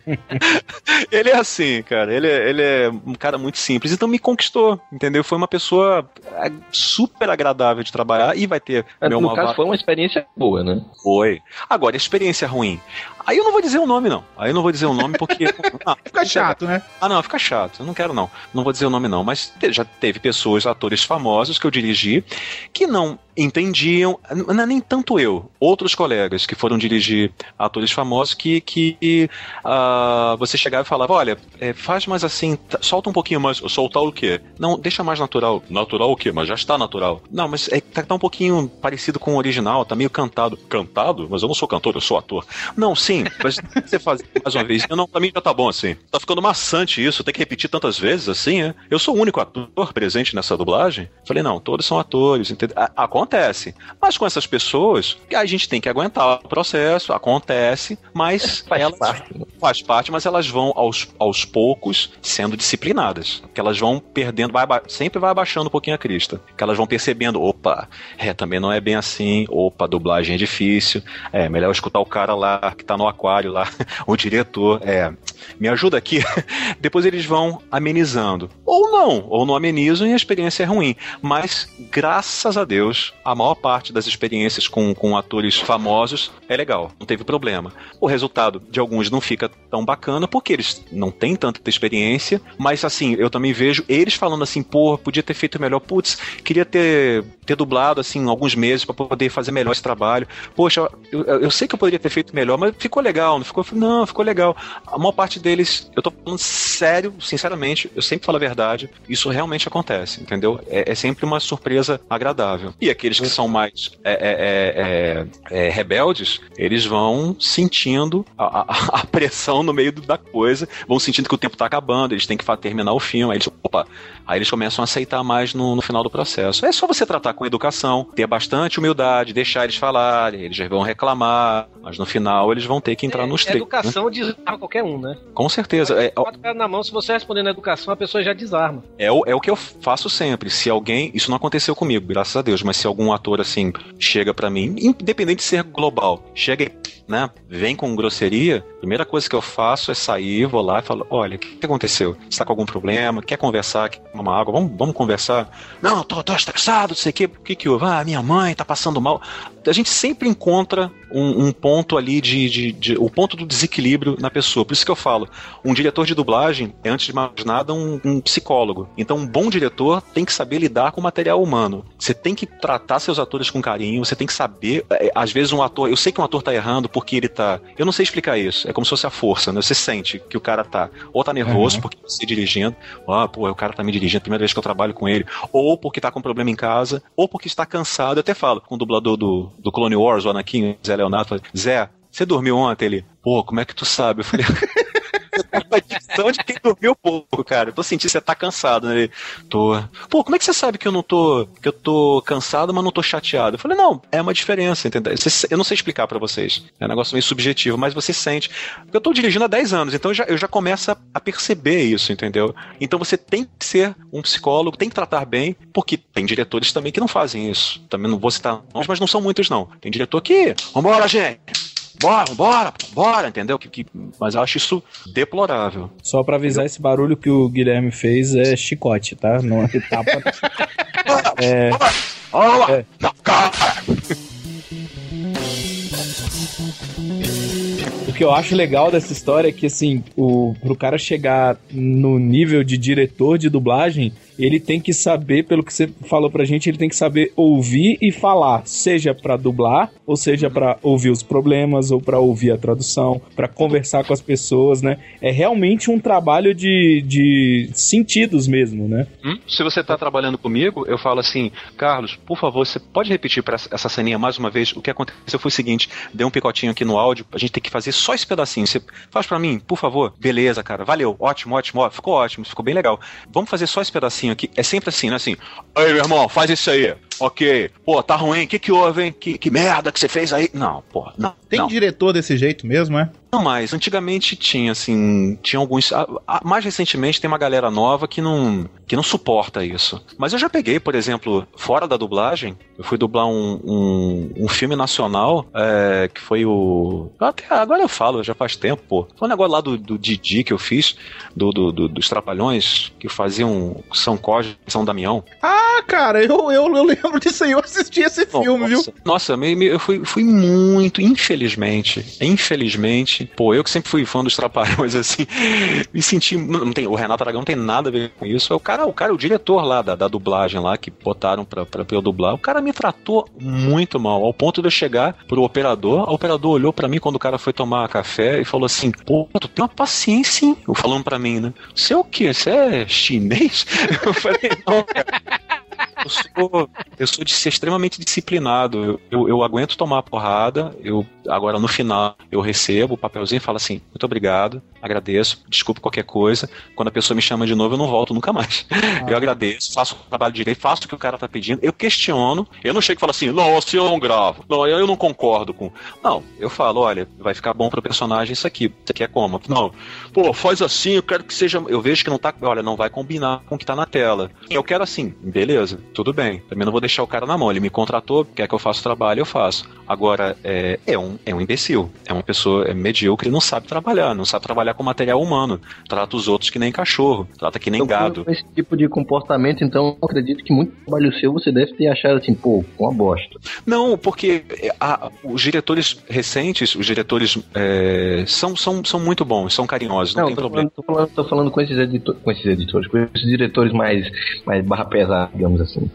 ele é assim, cara, ele é, ele é um cara muito simples, então me conquistou, entendeu? Foi uma pessoa é, super agradável de trabalhar e vai ter É, meu no caso, foi uma experiência boa, né? Foi. Agora, experiência ruim. Aí eu não vou dizer o nome, não. Aí eu não vou dizer o nome porque. Ah, Fica chato, né? Ah, não, fica chato. Eu não quero, não. Não vou dizer o nome não, mas já teve pessoas, atores famosos que eu dirigi, que não entendiam, não é nem tanto eu, outros colegas que foram dirigir atores famosos que, que ah, você chegava e falava, olha, é, faz mais assim, solta um pouquinho mais, soltar o quê? Não, deixa mais natural. Natural o quê? Mas já está natural. Não, mas é, tá, tá um pouquinho parecido com o original, tá meio cantado. Cantado? Mas eu não sou cantor, eu sou ator. Não, sim, mas você faz mais uma vez. Não, pra mim já tá bom assim. Tá ficando maçante isso, tem que repetir tantas vezes assim, é? Eu sou o único ator presente nessa dublagem? Falei, não, todos são atores, entende? A- acontece. Mas com essas pessoas, a gente tem que aguentar o processo, acontece, mas elas faz parte, mas elas vão aos, aos poucos sendo disciplinadas. Que elas vão perdendo, vai, sempre vai abaixando um pouquinho a crista. Que elas vão percebendo, opa, é, também não é bem assim, opa, dublagem é difícil, é melhor eu escutar o cara lá que tá no aquário lá, o diretor, é, me ajuda aqui. Depois eles vão amenizando. Ou não, ou não amenizam e a experiência é ruim. Mas, graças a Deus, a maior parte das experiências com, com atores famosos é legal, não teve problema. O resultado de alguns não fica tão bacana porque eles não têm tanta experiência, mas assim, eu também vejo eles falando assim, pô, podia ter feito melhor, putz, queria ter, ter dublado assim alguns meses para poder fazer melhor esse trabalho. Poxa, eu, eu- eu sei que eu poderia ter feito melhor, mas ficou legal, não ficou? Não, ficou legal. A maior parte deles, eu tô falando sério, sinceramente, eu sempre falo a verdade, isso realmente acontece, entendeu? É, é sempre uma surpresa agradável. E aqueles que são mais é, é, é, é, é, rebeldes, eles vão sentindo a, a- a pressão no meio da coisa, vão sentindo que o tempo tá acabando, eles têm que terminar o filme, aí eles, opa, aí eles começam a aceitar mais no, no final do processo. É só você tratar com educação, ter bastante humildade, deixar eles falarem, eles já vão reclamar, mas no final eles vão ter que entrar nos treinos. né? Educação desarma qualquer um, né? Com certeza. É, o cara na mão, se você responder na educação, a pessoa já desarma. É o, é o que eu faço sempre. Se alguém. Isso não aconteceu comigo, graças a Deus, mas se algum ator assim chega pra mim, independente de ser global, chega e, né, vem com grosseria, a primeira coisa que eu faço é sair, vou lá e falo: olha, o que, que aconteceu? Você tá com algum problema? Quer conversar? Quer uma água? Vamos, vamos conversar? Não, tô, tô estressado, não sei o quê. O que que houve? Ah, minha mãe tá passando mal. A gente sempre encontra um, um ponto ali de, de, de- o ponto do desequilíbrio na pessoa. Por isso que eu falo, um diretor de dublagem é antes de mais nada um, um psicólogo. Então, um bom diretor tem que saber lidar com o material humano. Você tem que tratar seus atores com carinho. Você tem que saber, é, às vezes um ator, eu sei que um ator tá errando porque ele tá, eu não sei explicar isso. É como se fosse a força, né? Você sente que o cara tá ou tá nervoso Uhum. porque você dirigindo, ah, pô, o cara tá me dirigindo, primeira vez que eu trabalho com ele, ou porque tá com problema em casa, ou porque está cansado. Eu até falo com o dublador do, do Clone Wars, o Anakin, Zé Leonardo, Zé, você dormiu ontem? Ele, pô, como é que tu sabe? Eu falei, a dicção de quem dormiu pouco, cara. Eu tô sentindo que você tá cansado, né? Ele, tô. Pô, como é que você sabe que eu não tô. que eu tô cansado, mas não tô chateado? Eu falei, não, é uma diferença, entendeu? Eu não sei explicar pra vocês. É um negócio meio subjetivo, mas você sente. Eu tô dirigindo há 10 anos, então eu já, eu já começo a, a perceber isso, entendeu? Então você tem que ser um psicólogo, tem que tratar bem, porque tem diretores também que não fazem isso. Também não vou citar nomes, mas não são muitos, não. Tem diretor que. Vambora, gente! Bora, bora, bora, entendeu? Que, que- mas eu acho isso deplorável. Só pra avisar, esse barulho que o Guilherme fez é chicote, tá? Não é tapa. é, Olha lá! O que eu acho legal dessa história é que, assim, o, pro cara chegar no nível de diretor de dublagem, ele tem que saber, pelo que você falou pra gente, ele tem que saber ouvir e falar, seja pra dublar, ou seja pra ouvir os problemas, ou pra ouvir a tradução, pra conversar com as pessoas, né? É realmente um trabalho de, de sentidos mesmo, né? Hum? Se você tá trabalhando comigo, eu falo assim, Carlos, por favor, você pode repetir para essa ceninha mais uma vez? O que aconteceu foi o seguinte: deu um picotinho aqui no áudio, a gente tem que fazer só esse pedacinho. Você faz pra mim, por favor? Beleza, cara, valeu, ótimo, ótimo, ó, ficou ótimo, ficou bem legal. Vamos fazer só esse pedacinho aqui. É sempre assim, né? Assim, aí, meu irmão, faz isso aí. Ok, pô, tá ruim, o que que houve, hein? Que, que merda que você fez aí? Não, pô, não. Tem não. diretor desse jeito mesmo, é? Não mais. Antigamente tinha, assim, tinha alguns. a- a- mais recentemente tem uma galera nova que não, que não suporta isso. Mas eu já peguei, por exemplo, fora da dublagem, eu fui dublar um, um, um filme nacional é, que foi o. Até agora eu falo, já faz tempo, pô. Foi um negócio lá do, do Didi que eu fiz, do, do- do- dos Trapalhões, que faziam São Cosme e São Damião. Ah, cara, eu, eu, eu, lembro disso aí, eu assisti esse filme, viu? Nossa, nossa me- me- eu fui, fui muito, infelizmente, infelizmente, pô, eu que sempre fui fã dos Trapalhões, assim, me senti, não tem, o Renato Aragão não tem nada a ver com isso, é o cara, o cara, o diretor lá da, da dublagem lá, que botaram pra, pra, pra eu dublar, o cara me tratou muito mal, ao ponto de eu chegar pro operador, o operador olhou pra mim quando o cara foi tomar café e falou assim, pô, tu tem uma paciência, hein? Eu falando pra mim, né? Você é o quê? Você é chinês? Eu falei, não, cara. Eu sou, eu sou de ser extremamente disciplinado. Eu, eu, eu aguento tomar porrada. Eu agora no final eu recebo o papelzinho e falo assim: muito obrigado, agradeço, desculpe qualquer coisa. Quando a pessoa me chama de novo, eu não volto nunca mais. Eu agradeço, faço o trabalho direito, faço o que o cara tá pedindo. Eu questiono. Eu não chego e falo assim: não, assim eu não gravo. Não, eu não concordo com. Não, eu falo: olha, vai ficar bom pro personagem isso aqui. Isso aqui é como? Não, pô, faz assim. Eu quero que seja. Eu vejo que não tá. Olha, não vai combinar com o que tá na tela. Eu quero assim, beleza tudo bem. Também não vou deixar o cara na mão. Ele me contratou, quer que eu faça o trabalho, eu faço. Agora, é, é, um, é um imbecil. É uma pessoa é medíocre e não sabe trabalhar. Não sabe trabalhar com material humano. Trata os outros que nem cachorro. Trata que nem gado. Com esse tipo de comportamento, então, eu acredito que muito trabalho seu você deve ter achado assim, pô, uma bosta. Não, porque a- os diretores recentes, os diretores é, são, são, são muito bons, são carinhosos, não, Não, tem tô problema. falando, tô, falando, tô falando com esses, editor, com esses editores, com esses diretores mais, mais barra pesada, digamos assim.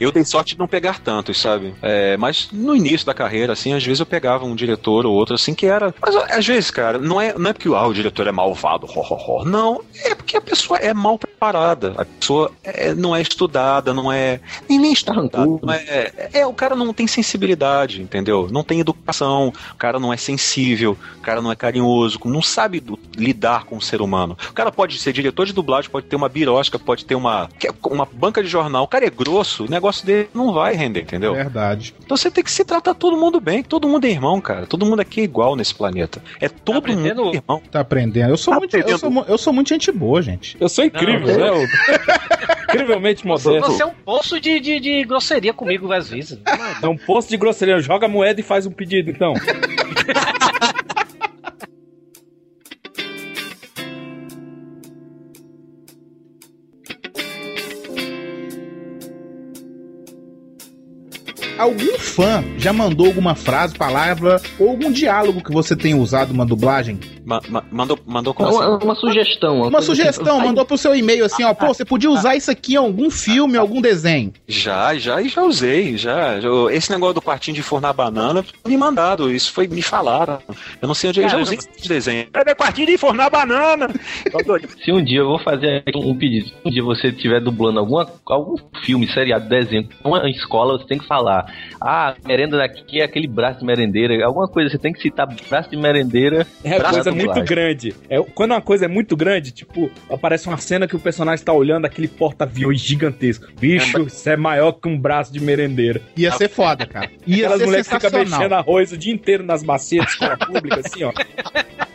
Eu dei sorte de não pegar tantos, sabe? É, mas no início da carreira, assim, às vezes eu pegava um diretor ou outro, assim, que era. Mas às vezes, cara, não é, não é porque ah, o diretor é malvado, ho, ho, ho. Não, é porque a pessoa é mal preparada. A pessoa é- não é estudada, não é. Nem, nem estudada. Não é, é, o cara não tem sensibilidade, entendeu? Não tem educação, o cara não é sensível, o cara não é carinhoso, não sabe do- lidar com o ser humano. O cara pode ser diretor de dublagem, pode ter uma birosca, pode ter uma, que- uma banca de jornal. O cara é grosso, o negócio dele não vai render, entendeu? Verdade. Então você tem que se tratar todo mundo bem, que todo mundo é irmão, cara. Todo mundo aqui é igual nesse planeta. É todo mundo irmão. Tá aprendendo. Eu sou, muito, eu, sou, eu sou muito gente boa, gente. Eu sou incrível, Não, né? Eu- Incrivelmente modesto. Você é um poço de, de, de grosseria comigo às vezes. É um posto de grosseria. Joga a moeda e faz um pedido, então. Algum fã já mandou alguma frase, palavra ou algum diálogo que você tenha usado numa dublagem? Ma- ma- mandou, mandou como Uma, assim? uma sugestão. Uma coisa assim, sugestão, vai- mandou pro seu e-mail assim, ó, pô, você podia usar isso aqui em algum filme, algum desenho. Já, já, e já usei, já. Esse negócio do quartinho de fornar banana, me mandaram, isso foi, me falaram. Eu não sei onde eu já usei esse desenho. É meu quartinho de fornar banana! Se um dia eu vou fazer aqui um pedido, se um dia você estiver dublando alguma, algum filme, seriado, desenho, uma escola, você tem que falar. Ah, a merenda daqui é aquele braço de merendeira. Alguma coisa, você tem que citar braço de merendeira. É uma coisa muito grande. É, quando uma coisa é muito grande, tipo, aparece uma cena que o personagem tá olhando aquele porta-aviões gigantesco. Bicho, isso é maior que um braço de merendeira. Ia ser foda, cara. Ia Aquelas mulheres ficam mexendo arroz o dia inteiro nas bacias de escola pública, assim, ó.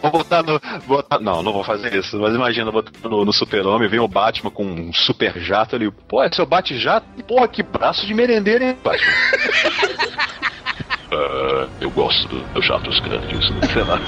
Vou botar no. Botar, não, não vou fazer isso. Mas imagina, botar no, no Super-Homem, vem o Batman com um super jato ali. Pô, é seu bate-jato? Porra, que braço de merendeira, hein, Batman? Ah, eu gosto dos jatos grandes. Sei lá.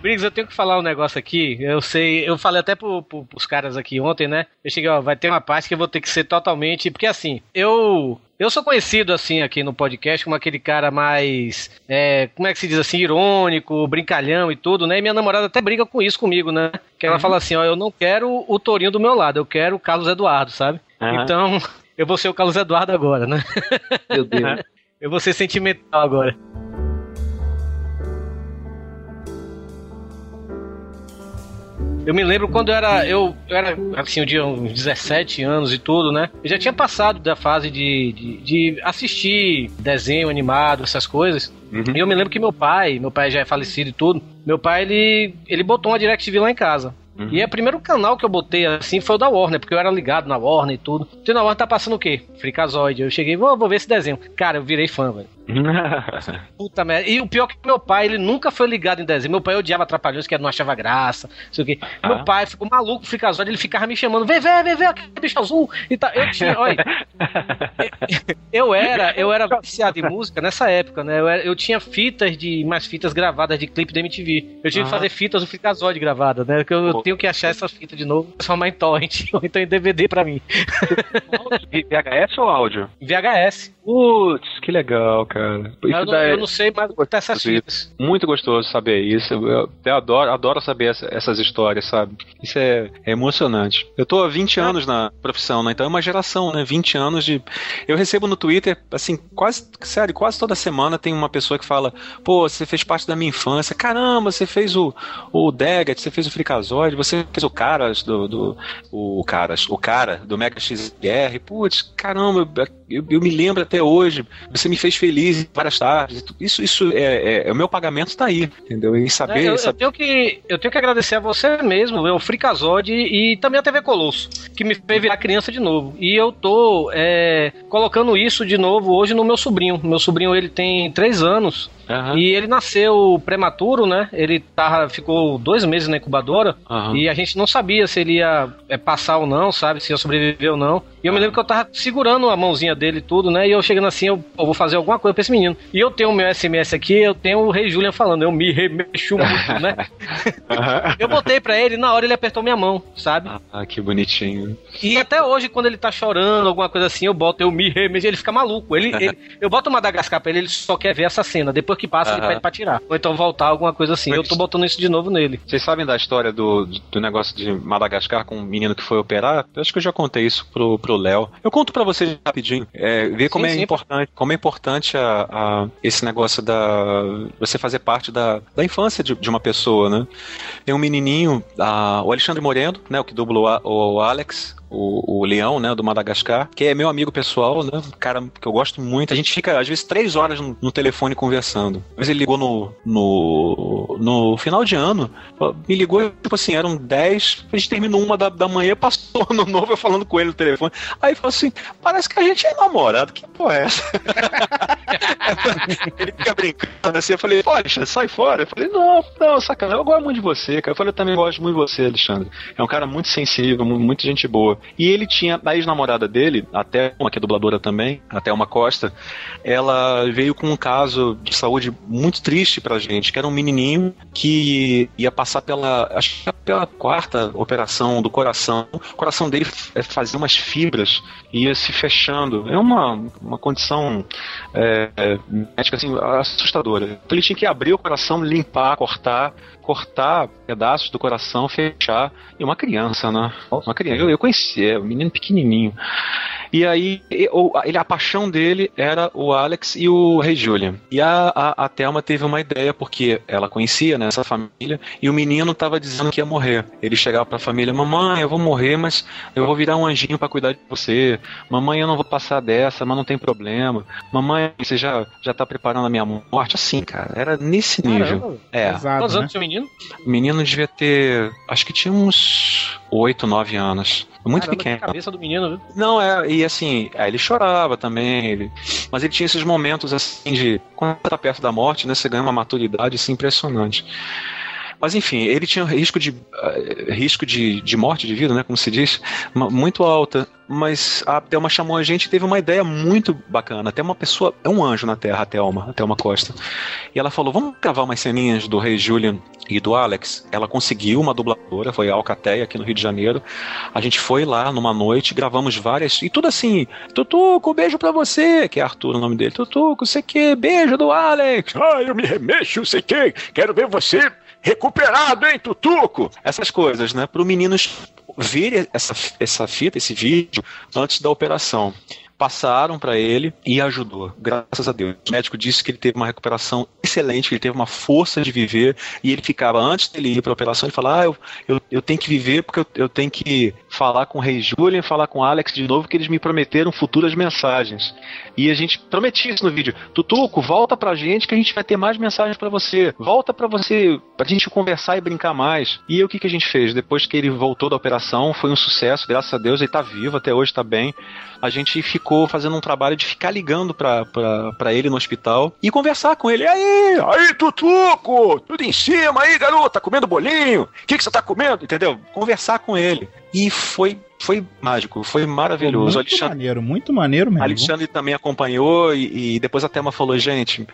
Briggs, eu tenho que falar um negócio aqui. Eu sei, eu falei até pro, pro, pros caras aqui ontem, né? Eu cheguei, ó, vai ter uma parte que eu vou ter que ser totalmente. Porque assim, eu. Eu sou conhecido, assim, aqui no podcast como aquele cara mais. é, como é que se diz assim? Irônico, brincalhão e tudo, né? E minha namorada até briga com isso comigo, né? Que ela fala assim: ó, eu não quero o Torinho do meu lado, eu quero o Carlos Eduardo, sabe? Aham. Então, eu vou ser o Carlos Eduardo agora, né? Meu Deus. Eu vou ser sentimental agora. Eu me lembro quando eu era. Eu, eu era assim, eu tinha uns 17 anos e tudo, né? Eu já tinha passado da fase de, de, de assistir desenho animado, essas coisas. E eu me lembro que meu pai, meu pai já é falecido e tudo, meu pai ele, ele botou uma DirecTV lá em casa. E é o primeiro canal que eu botei assim foi o da Warner, porque eu era ligado na Warner e tudo. Então na Warner tá passando o quê? Freakazoid. Eu cheguei, vou, vou ver esse desenho. Cara, eu virei fã, velho. Puta merda. E o pior é que meu pai, ele nunca foi ligado em desenho. Meu pai odiava Trapalhões, que não achava graça, sei o quê. Ah. Meu pai ficou maluco, Fricazóide, ele ficava me chamando, vem, vem, vem, vem, aquele bicho azul. E tá, eu tinha, olha, eu era, eu era viciado em música nessa época, né? Eu, era- eu tinha fitas de, mais fitas gravadas de clipe da MTV. Eu tive que Ah. fazer fitas do Fricazóide gravadas, né? Que eu, eu tenho que achar essas fitas de novo, transformar em torrent, ou então em DVD pra mim. VHS ou áudio? VHS. Putz, que legal, cara. Eu não, eu não sei mais botar essas fitas. Muito gostoso saber isso. Eu, eu- adoro, adoro saber essa- essas histórias, sabe? Isso é, é emocionante. Eu tô há 20 anos na profissão, né? Então é uma geração, né? 20 anos de. Eu recebo no Twitter, assim, quase, sério, quase toda semana tem uma pessoa que fala: pô, você fez parte da minha infância. Caramba, você fez o, o Daggett, você fez o Fricazoide, você fez o Caras do. do o Caras, o cara do Mega XR. Putz, caramba, eu, eu me lembro até hoje. Você me fez feliz em várias tardes. Isso, isso é, é- é o meu pagamento tá aí, entendeu? E saber. É, eu, eu saber- tenho que, eu tenho que agradecer a você mesmo, o Fricazode e também a TV Colosso, que me fez virar criança de novo. E eu tô é, colocando isso de novo hoje no meu sobrinho. Meu sobrinho ele tem três anos. E ele nasceu prematuro, né? Ele tava, ficou dois meses na incubadora Aham. e a gente não sabia se ele ia é, passar ou não, sabe? Se ia sobreviver ou não. E eu me lembro que eu tava segurando a mãozinha dele e tudo, né? E eu chegando assim, eu, eu vou fazer alguma coisa pra esse menino. E eu tenho o meu SMS aqui, eu tenho o Rei Julian falando, eu me remexo muito, né? Eu botei pra ele, na hora ele apertou minha mão, sabe? Ah, que bonitinho. E até hoje, quando ele tá chorando, alguma coisa assim, eu boto, eu me remexo, ele fica maluco. Ele, ele- eu boto o Madagascar pra ele, ele só quer ver essa cena. Depois que passa, ele Aham. pede pra tirar. Ou então voltar, alguma coisa assim. Eu tô botando isso de novo nele. Vocês sabem da história do, do negócio de Madagascar com um menino que foi operar? Eu acho que eu já contei isso pro pro Léo. Eu conto pra vocês rapidinho. É, ver como Sim, é sim. importante, como é importante a, a- esse negócio da você fazer parte da, da infância de, de uma pessoa, né? Tem um menininho, ah, o Alexandre Moreno, né, o que dubla o A- o Alex, o, o leão, né, do Madagascar, que é meu amigo pessoal, né, cara que eu gosto muito. A gente fica, às vezes, três horas no, no telefone conversando. Vezes ele ligou no, no, no final de ano, me ligou, tipo assim, eram 10, a gente terminou uma da, da manhã, passou no novo, eu falando com ele no telefone. Aí falou assim, parece que a gente é namorado, que porra é essa? ele fica brincando assim, eu falei, pô, Alexandre, sai fora. Eu falei, não, não, sacanagem, eu gosto muito de você, cara. Eu falei, eu também gosto muito de você, Alexandre. É um cara muito sensível, mu- muito gente boa. E ele tinha, a ex-namorada dele, até uma que é dubladora também, até uma Costa, ela veio com um caso de saúde muito triste pra gente, que era um menininho que ia passar pela, acho que pela quarta operação do coração. O coração dele f- fazia umas fibras e ia se fechando. É uma, uma condição é, é, médica assim, assustadora. Então ele tinha que abrir o coração, limpar, cortar, cortar pedaços do coração, fechar. E uma criança, né? Uma criança. Eu, eu conheci, é um menino pequenininho. E aí, ele, a paixão dele era o Alex e o Rei Julian. E a, a, a Thelma teve uma ideia, porque ela conhecia né, essa família, e o menino estava dizendo que ia morrer. Ele chegava para a família: Mamãe, eu vou morrer, mas eu vou virar um anjinho para cuidar de você. Mamãe, eu não vou passar dessa, mas não tem problema. Mamãe, você já, já tá preparando a minha morte? Assim, cara, era nesse nível. Caramba. É. Quantos anos tinha o menino? O menino devia ter, acho que tinha uns 8, 9 anos. Muito Caramba, pequeno. que cabeça do menino, viu? Não, é, e assim, aí ele chorava também, ele, mas ele tinha esses momentos assim de quando tá perto da morte, né, você ganha uma maturidade assim impressionante. Mas enfim, ele tinha risco de eh, risco de, de morte de vida, né, como se diz, muito alta. Mas a Thelma chamou a gente e teve uma ideia muito bacana. Até uma pessoa, é um anjo na Terra, a Thelma, a Thelma Costa. E ela falou: vamos gravar umas ceninhas do Rei Julian e do Alex. Ela conseguiu uma dubladora, foi a Alcateia aqui no Rio de Janeiro. A gente foi lá numa noite, gravamos várias, e tudo assim: Tutuco, beijo pra você, que é Arthur o nome dele. Tutuco, sei que, beijo do Alex. Ah, eu me remexo, sei que, quero ver você recuperado, hein, Tutuco? Essas coisas, né? Pro menino ver essa, essa fita, esse vídeo, antes da operação. Passaram para ele e ajudou, graças a Deus. O médico disse que ele teve uma recuperação excelente, ele teve uma força de viver e ele ficava, antes dele ir pra operação, ele falava, ah, eu, eu, eu tenho que viver porque eu, eu tenho que falar com o Rei Julian, falar com o Alex de novo, que eles me prometeram futuras mensagens. E a gente prometia isso no vídeo. Tutuco, volta pra gente que a gente vai ter mais mensagens pra você. Volta pra você, pra gente conversar e brincar mais. E o que, que a gente fez? Depois que ele voltou da operação, foi um sucesso, graças a Deus, ele tá vivo, até hoje tá bem. A gente ficou fazendo um trabalho de ficar ligando pra ele no hospital e conversar com ele. E aí, Aí, Tutuco! Tudo em cima aí, garoto! Tá comendo bolinho? O que, que você tá comendo? entendeu? Conversar com ele. E foi, foi mágico, foi maravilhoso. Muito Alexandre, maneiro, muito maneiro mesmo. Alexandre também acompanhou e, e depois a Thelma falou, gente,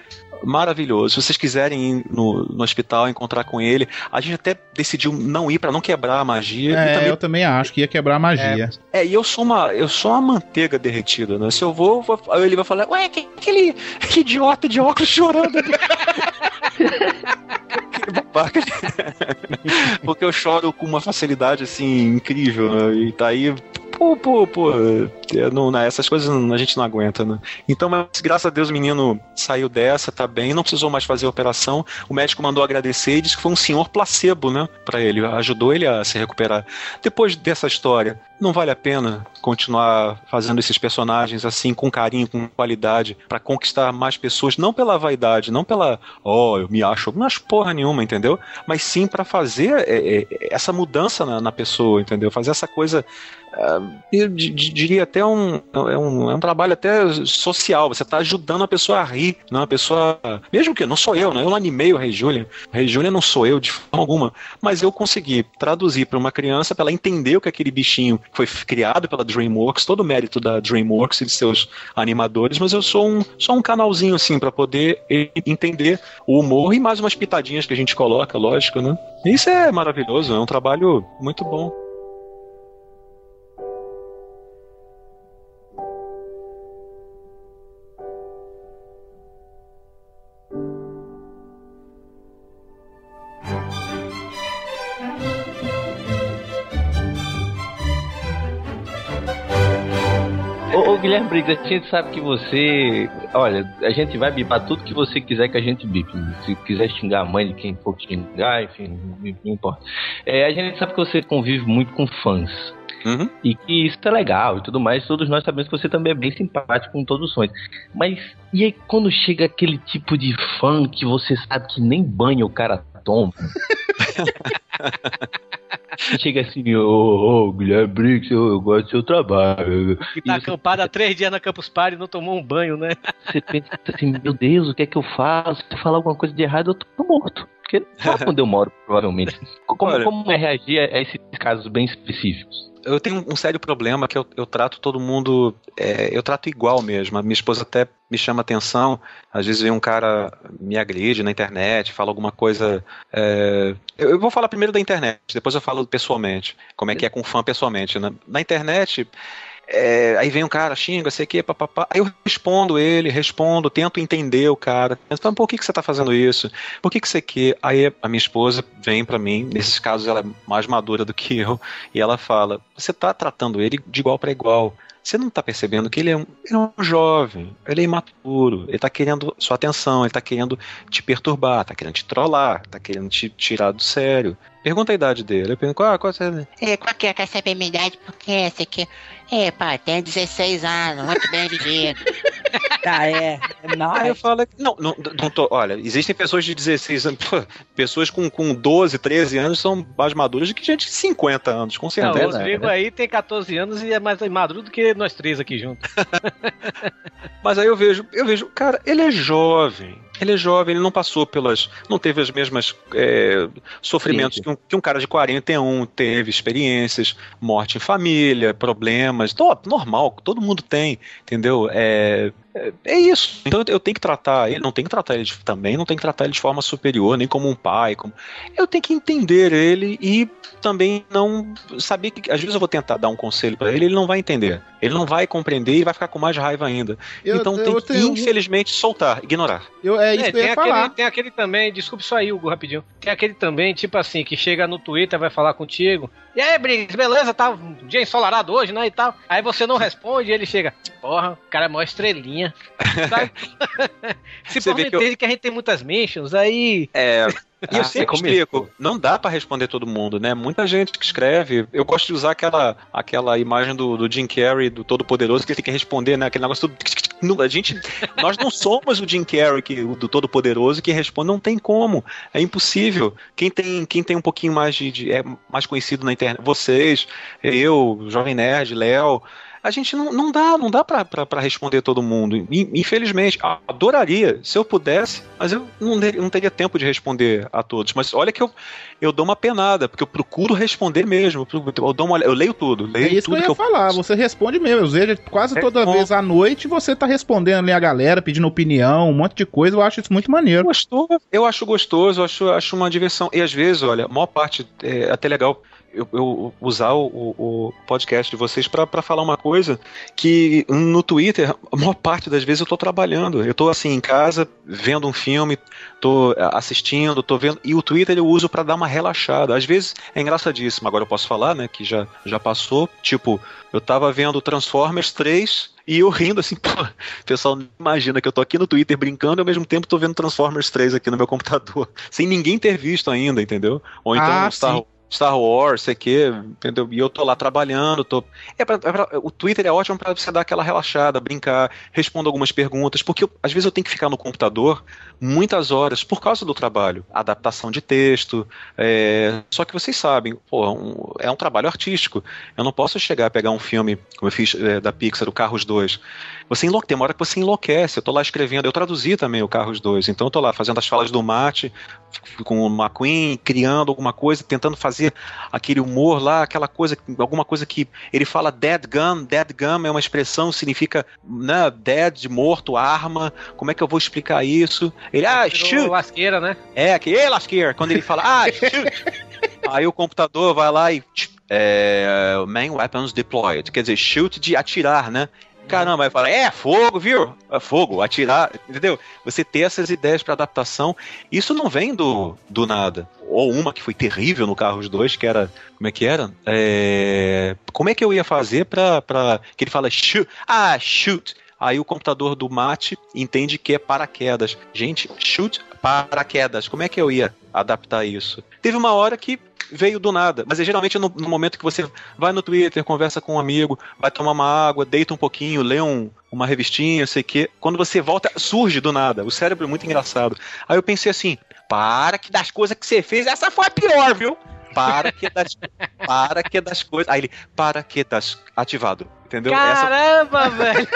maravilhoso. Se vocês quiserem ir no, no hospital encontrar com ele, a gente até decidiu não ir pra não quebrar a magia. e É, também- eu também acho que ia quebrar a magia. é, e eu sou uma, eu sou uma manteiga derretida, né? Se eu vou, vou ele vai falar, ué, que, aquele que idiota de óculos chorando. ali." Que babaca. Porque eu choro com uma facilidade assim incrível, né? E tá aí Pô, pô, pô, é, não, né, essas coisas não- a gente não aguenta, né? Então, mas graças a Deus o menino saiu dessa, tá bem, não precisou mais fazer a operação. O médico mandou agradecer e disse que foi um senhor placebo, né? Pra ele, ajudou ele a se recuperar. Depois dessa história, não vale a pena continuar fazendo esses personagens assim, com carinho, com qualidade, pra conquistar mais pessoas, não pela vaidade, não pela, ó, eu me acho, não acho porra nenhuma, entendeu? Mas sim pra fazer é, é, essa mudança na, na pessoa, entendeu? Fazer essa coisa eu di- di- diria até um é, um é um trabalho até social. Você está ajudando a pessoa a rir, não a pessoa. Mesmo que não sou eu, né? Eu não animei o Rei Julian. O Rei Julian não sou eu de forma alguma. Mas eu consegui traduzir para uma criança para ela entender o que aquele bichinho foi criado pela DreamWorks, todo o mérito da DreamWorks e de seus animadores. Mas eu sou um só um canalzinho assim para poder entender o humor e mais umas pitadinhas que a gente coloca, lógico, né? Isso é maravilhoso. É um trabalho muito bom. Guilherme Briggs, a gente sabe que você. Olha, a gente vai bipar tudo que você quiser que a gente bipe. Se quiser xingar a mãe de quem for xingar, enfim, não, importa. É, a gente sabe que você convive muito com fãs. Uhum. E que isso é legal e tudo mais. Todos nós sabemos que você também é bem simpático com todos os fãs. Mas e aí quando chega aquele tipo de fã que você sabe que nem banho o cara toma? Chega assim, ô, ô, Guilherme Briggs, eu, eu gosto do seu trabalho. E tá acampado há três dias na Campus Party e não tomou um banho, né? Você pensa assim, meu Deus, o que é que eu faço? Se eu falar alguma coisa de errado, eu tô morto. Porque não sabe onde eu moro, provavelmente. Como, Olha- como é reagir a esses casos bem específicos? eu tenho um sério problema que eu, eu trato todo mundo, é, eu trato igual mesmo. A minha esposa até me chama atenção. Às vezes vem um cara me agride na internet, fala alguma coisa. é, eu, eu vou falar primeiro da internet, depois eu falo pessoalmente. Como é que é com fã pessoalmente. né? Na internet. É, aí vem um cara, xinga, sei o que, papapá. Aí eu respondo ele, respondo, tento entender o cara. Então, por que, que você tá fazendo isso? Por que, que você quer? Aí a minha esposa vem pra mim, nesses casos ela é mais madura do que eu, e ela fala: Você tá tratando ele de igual para igual. Você não tá percebendo que ele é, um, ele é um jovem, ele é imaturo, ele tá querendo sua atenção, ele tá querendo te perturbar, tá querendo te trollar, tá querendo te tirar do sério. Pergunta a idade dele. Eu pergunto, qual, qual é a É, qual que é? Quer saber a minha idade? Porque essa aqui. É, pá, tem 16 anos, muito bem vivido. Ah, é. Não, Aí eu falo, não, não, não tô, olha, existem pessoas de 16 anos, pô, pessoas com, com 12, 13 anos são mais maduras do que gente de 50 anos, com Não, certeza. o Rodrigo aí tem 14 anos e é mais maduro do que nós três aqui juntos. Mas aí eu vejo, eu vejo, cara, ele é jovem. Ele é jovem, ele não passou pelas. não teve as mesmas é, sofrimentos. Que, um, que um cara de 41 teve, experiências, morte em família, problemas. Normal, todo mundo tem, entendeu? É, é, é isso. Então eu tenho que tratar ele, não tenho que tratar ele de- também, não tenho que tratar ele de forma superior, nem como um pai. Como... Eu tenho que entender ele e também não saber que às vezes eu vou tentar dar um conselho pra ele, ele não vai entender. Ele não vai compreender e vai ficar com mais raiva ainda. Eu- então eu tem que, tenho- infelizmente, soltar, ignorar. Eu, é isso É, que eu tem, aquele, falar. tem aquele também, desculpe só aí, Hugo, rapidinho. Tem aquele também, tipo assim, que chega no Twitter, vai falar contigo. E aí, Briggs, beleza? Tá um dia ensolarado hoje, né? E tal. Aí você não responde ele chega. Porra, o cara é mó estrelinha. Sabe? Se Você vê que eu- que a gente tem muitas mentions, aí. É. E eu Ah, sempre começou. explico, não dá pra responder todo mundo, né? Muita gente que escreve. Eu gosto de usar aquela, aquela imagem do, do Jim Carrey, do Todo-Poderoso, que ele tem que responder, né? Aquele negócio tudo. Não, A gente, nós não somos o Jim Carrey, que, o do Todo-Poderoso, que responde. Não tem como. É impossível. Quem tem, quem tem um pouquinho mais de, de- é mais conhecido na internet, vocês, eu, Jovem Nerd, Léo. A gente não, não dá, não dá pra responder todo mundo. In- Infelizmente, adoraria, se eu pudesse, mas eu não, não teria tempo de responder a todos. Mas olha que eu, eu dou uma penada, porque eu procuro responder mesmo. Eu, eu dou uma, eu leio tudo, leio É isso que tudo eu que ia eu falar, você responde mesmo. Eu vejo quase toda Respondo. vez à noite você tá respondendo ali a galera, pedindo opinião, um monte de coisa. Eu acho isso muito maneiro. Gostou? Eu acho gostoso, eu acho, acho uma diversão. E às vezes, olha, a maior parte é até legal eu, eu usar o, o- podcast de vocês pra falar uma coisa que no Twitter, a maior parte das vezes eu tô trabalhando. Eu tô assim em casa, vendo um filme, tô eh, assistindo, tô vendo. E o Twitter eu uso pra dar uma relaxada. Às vezes é engraçadíssimo, agora eu posso falar, né? Que já, já passou. Tipo, eu tava vendo Transformers 3 e eu rindo assim, pô, o pessoal imagina que eu tô aqui no Twitter brincando e ao mesmo tempo tô vendo Transformers 3 aqui no meu computador, sem ninguém ter visto ainda, entendeu? Ou então Ah, Star, sim. Star Wars, sei que, entendeu? E eu tô lá trabalhando, tô. É pra- é pra- o Twitter é ótimo pra você dar aquela relaxada, brincar, responder algumas perguntas, porque eu- às vezes eu tenho que ficar no computador muitas horas por causa do trabalho, adaptação de texto. é, Só que vocês sabem, pô, um- é um trabalho artístico. Eu não posso chegar a pegar um filme, como eu fiz é, da Pixar, o Carros 2. Você enlouquece, tem uma hora que você enlouquece. Eu tô lá escrevendo, eu traduzi também o Carros 2, então eu tô lá fazendo as falas do Mate com o McQueen, criando alguma coisa, tentando fazer aquele humor lá, aquela coisa, alguma coisa que ele fala dead gun, dead gun é uma expressão, significa né, dead, de morto, arma, como é que eu vou explicar isso? Ele, ah, shoot! lasqueira, né? É, que, ei, lasqueira, quando ele fala, ah, shoot! Aí o computador vai lá e, é, main weapons deployed, quer dizer, shoot de atirar, né? Caramba, aí fala, é fogo, viu? É fogo, atirar, entendeu? Você ter essas ideias para adaptação, isso não vem do, do nada. Ou uma que foi terrível no Carros 2, que era, como é que era? É, como é que eu ia fazer pra, pra que ele fala shoot, ah, shoot. Aí o computador do Mate entende que é paraquedas. Gente, shoot paraquedas. Como é que eu ia adaptar isso? Teve uma hora que veio do nada, mas é geralmente no, no momento que você vai no Twitter, conversa com um amigo, vai tomar uma água, deita um pouquinho, lê um, uma revistinha, sei o quê. Quando você volta, surge do nada. O cérebro é muito engraçado. Aí eu pensei assim: para que das coisas que você fez, essa foi a pior, viu? Para que das, para que das coisas. Aí ele, para que das. Ativado. Entendeu? Essa Caramba, velho.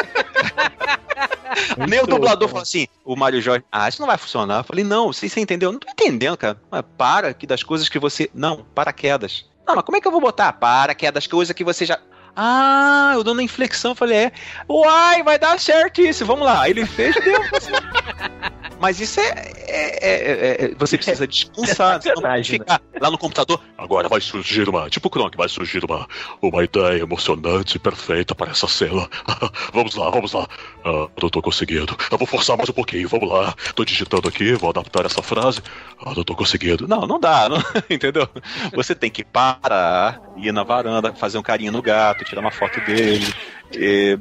Nem o dublador falou assim, o Mário Jorge, ah, isso não vai funcionar. Eu falei, não, você, você entendeu? Eu não tô entendendo, cara. Mas para que das coisas que você. Não, paraquedas. Não, mas como é que eu vou botar? Para que é das coisas que você já. Ah, eu dando a inflexão, falei, é. Uai, vai dar certo isso, vamos lá. Ele fez, deu. Mas isso é. é- é- é- você precisa descansar, você não pode ficar lá no computador. Agora vai surgir uma. Tipo Kronk, vai surgir uma, uma ideia emocionante e perfeita para essa cena. vamos lá, vamos lá. Ah, não tô conseguindo. Eu vou forçar mais um pouquinho, vamos lá. Tô digitando aqui, vou adaptar essa frase. Ah, não tô conseguindo. Não, não dá, não- entendeu? Você tem que parar, ir na varanda, fazer um carinho no gato, tirar uma foto dele,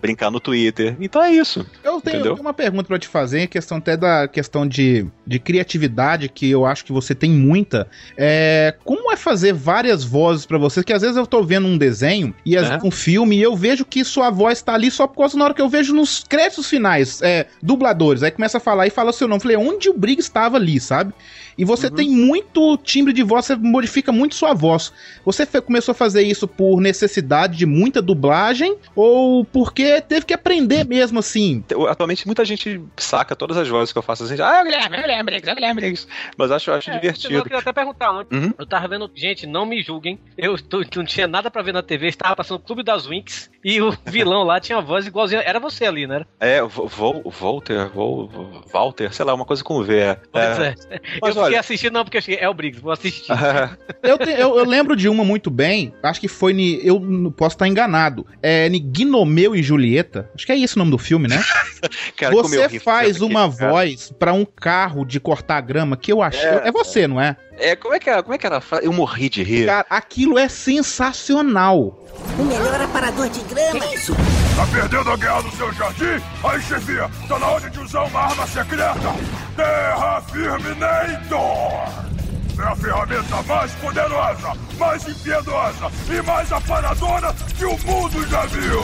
brincar no Twitter. Então é isso. Eu tenho Entendeu? uma pergunta pra te fazer, questão até da questão de, de criatividade, que eu acho que você tem muita. É, como é fazer várias vozes pra você? Que às vezes eu tô vendo um desenho e às É. vezes um filme e eu vejo que sua voz tá ali só por causa na hora que eu vejo nos créditos finais, é, dubladores. Aí começa a falar e fala seu nome. Falei, onde o Briggs estava ali, sabe? E você tem muito timbre de voz, você modifica muito sua voz. Você começou a fazer isso por necessidade de muita dublagem ou porque teve que aprender mesmo assim? Eu- Atualmente muita gente saca todas as vozes que eu faço assim, ah, eu Guilherme, eu Guilherme, eu Guilherme, isso. Mas acho, acho É, Eu divertido. queria até perguntar ontem. Uhum. Eu tava vendo. Gente, não me julguem. Eu tô- não tinha nada pra ver na TV. Estava passando o Clube das Winx. E o vilão lá tinha voz igualzinha. Era você ali, né? É, Vo- Vol, Volter, Vol, Walter, sei lá, uma coisa com V. É. Pois É. é. Mas eu fiquei olha- assistindo, não, porque eu cheguei. É o Briggs, vou assistir. Eu, te- eu- eu lembro de uma muito bem, acho que foi. ni- eu posso estar enganado. É ni Romeu e Julieta, acho que é esse o nome do filme, né? Cara, você faz uma cara. voz pra um carro de cortar grama que eu achei. É, É, você, não é? É, como é que era, como é que era a frase? Eu morri de rir. Cara, aquilo é sensacional. O melhor aparador de grama. Isso. Tá perdendo a guerra no seu jardim? Aí, chefia, tá na hora de usar uma arma secreta. Terra Firminator! É a ferramenta mais poderosa, mais impiedosa e mais aparadora que o mundo já viu!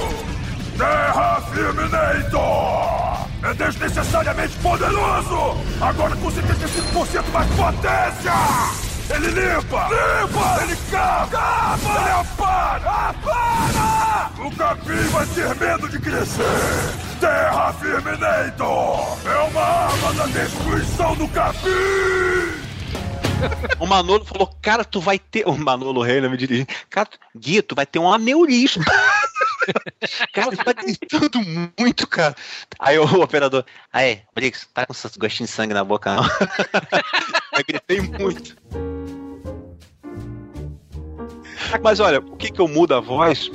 Terra Firminator! É desnecessariamente poderoso! Agora com 75% mais potência! Ele limpa! Limpa! Ele cava! Cava! Ele apara! Apara! O capim vai ter medo de crescer! Terra Firminator! É uma arma da destruição do capim! O Manolo falou, cara, tu vai ter. O Manolo Reina me dirigindo. Cara, Gui, tu vai ter um aneurisma. cara, tu tá gritando muito, cara. Aí o operador, aí, Briggs, tá com esse gostinho de sangue na boca, não? Eu gritei muito. Mas olha, o que que eu mudo a voz?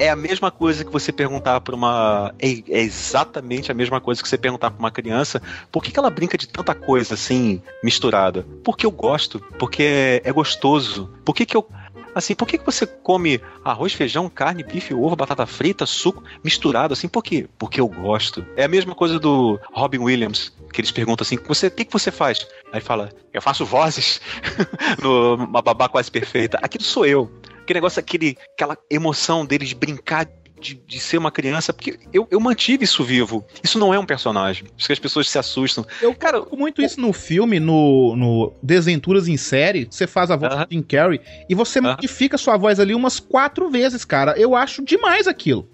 É a mesma coisa que você perguntar para uma. É, é exatamente a mesma coisa que você perguntar para uma criança por que, que ela brinca de tanta coisa assim, misturada? Porque eu gosto, porque é, é gostoso. Por que, que eu. Assim, por que, que você come arroz, feijão, carne, bife, ovo, batata frita, suco, misturado assim? Por quê? Porque eu gosto. É a mesma coisa do Robin Williams, que eles perguntam assim: você, o que, que você faz? Aí fala: eu faço vozes no Uma Babá Quase Perfeita. Aquilo sou eu. Aquele negócio, aquele, aquela emoção deles de brincar de, de ser uma criança, porque eu, eu mantive isso vivo. Isso não é um personagem. Isso que as pessoas se assustam. Eu cara, muito isso no filme, no, no Desventuras em Série. Você faz a voz do Jim Carrey e você modifica sua voz ali umas quatro vezes, cara. Eu acho demais aquilo.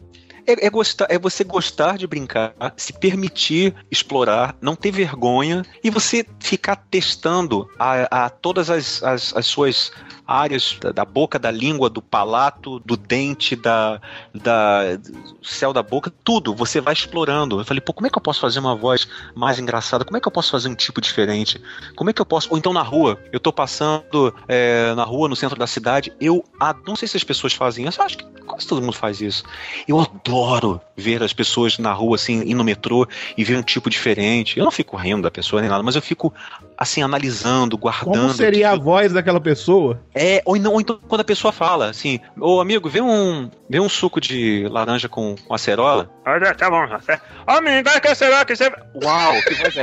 É, é, gostar, é você gostar de brincar, se permitir explorar, não ter vergonha e você ficar testando a, a todas as, as, as suas áreas da, da, boca, da língua, do palato, do dente, da, da do céu da boca, tudo. Você vai explorando. Eu falei, pô, como é que eu posso fazer uma voz mais engraçada? Como é que eu posso fazer um tipo diferente? Como é que eu posso. Ou então na rua, eu tô passando é, na rua, no centro da cidade, eu. Ah, não sei se as pessoas fazem isso, eu acho que quase todo mundo faz isso. Eu adoro ver as pessoas na rua, assim, ir no metrô e ver um tipo diferente. Eu não fico rindo da pessoa nem nada, mas eu fico, assim, analisando, guardando. Como seria a voz daquela pessoa? É, ou, não, ou então quando a pessoa fala assim, ô amigo, vê um, vê um suco de laranja com, com acerola. Ah, tá bom, tá Amigo, que será que você. Uau, que voz é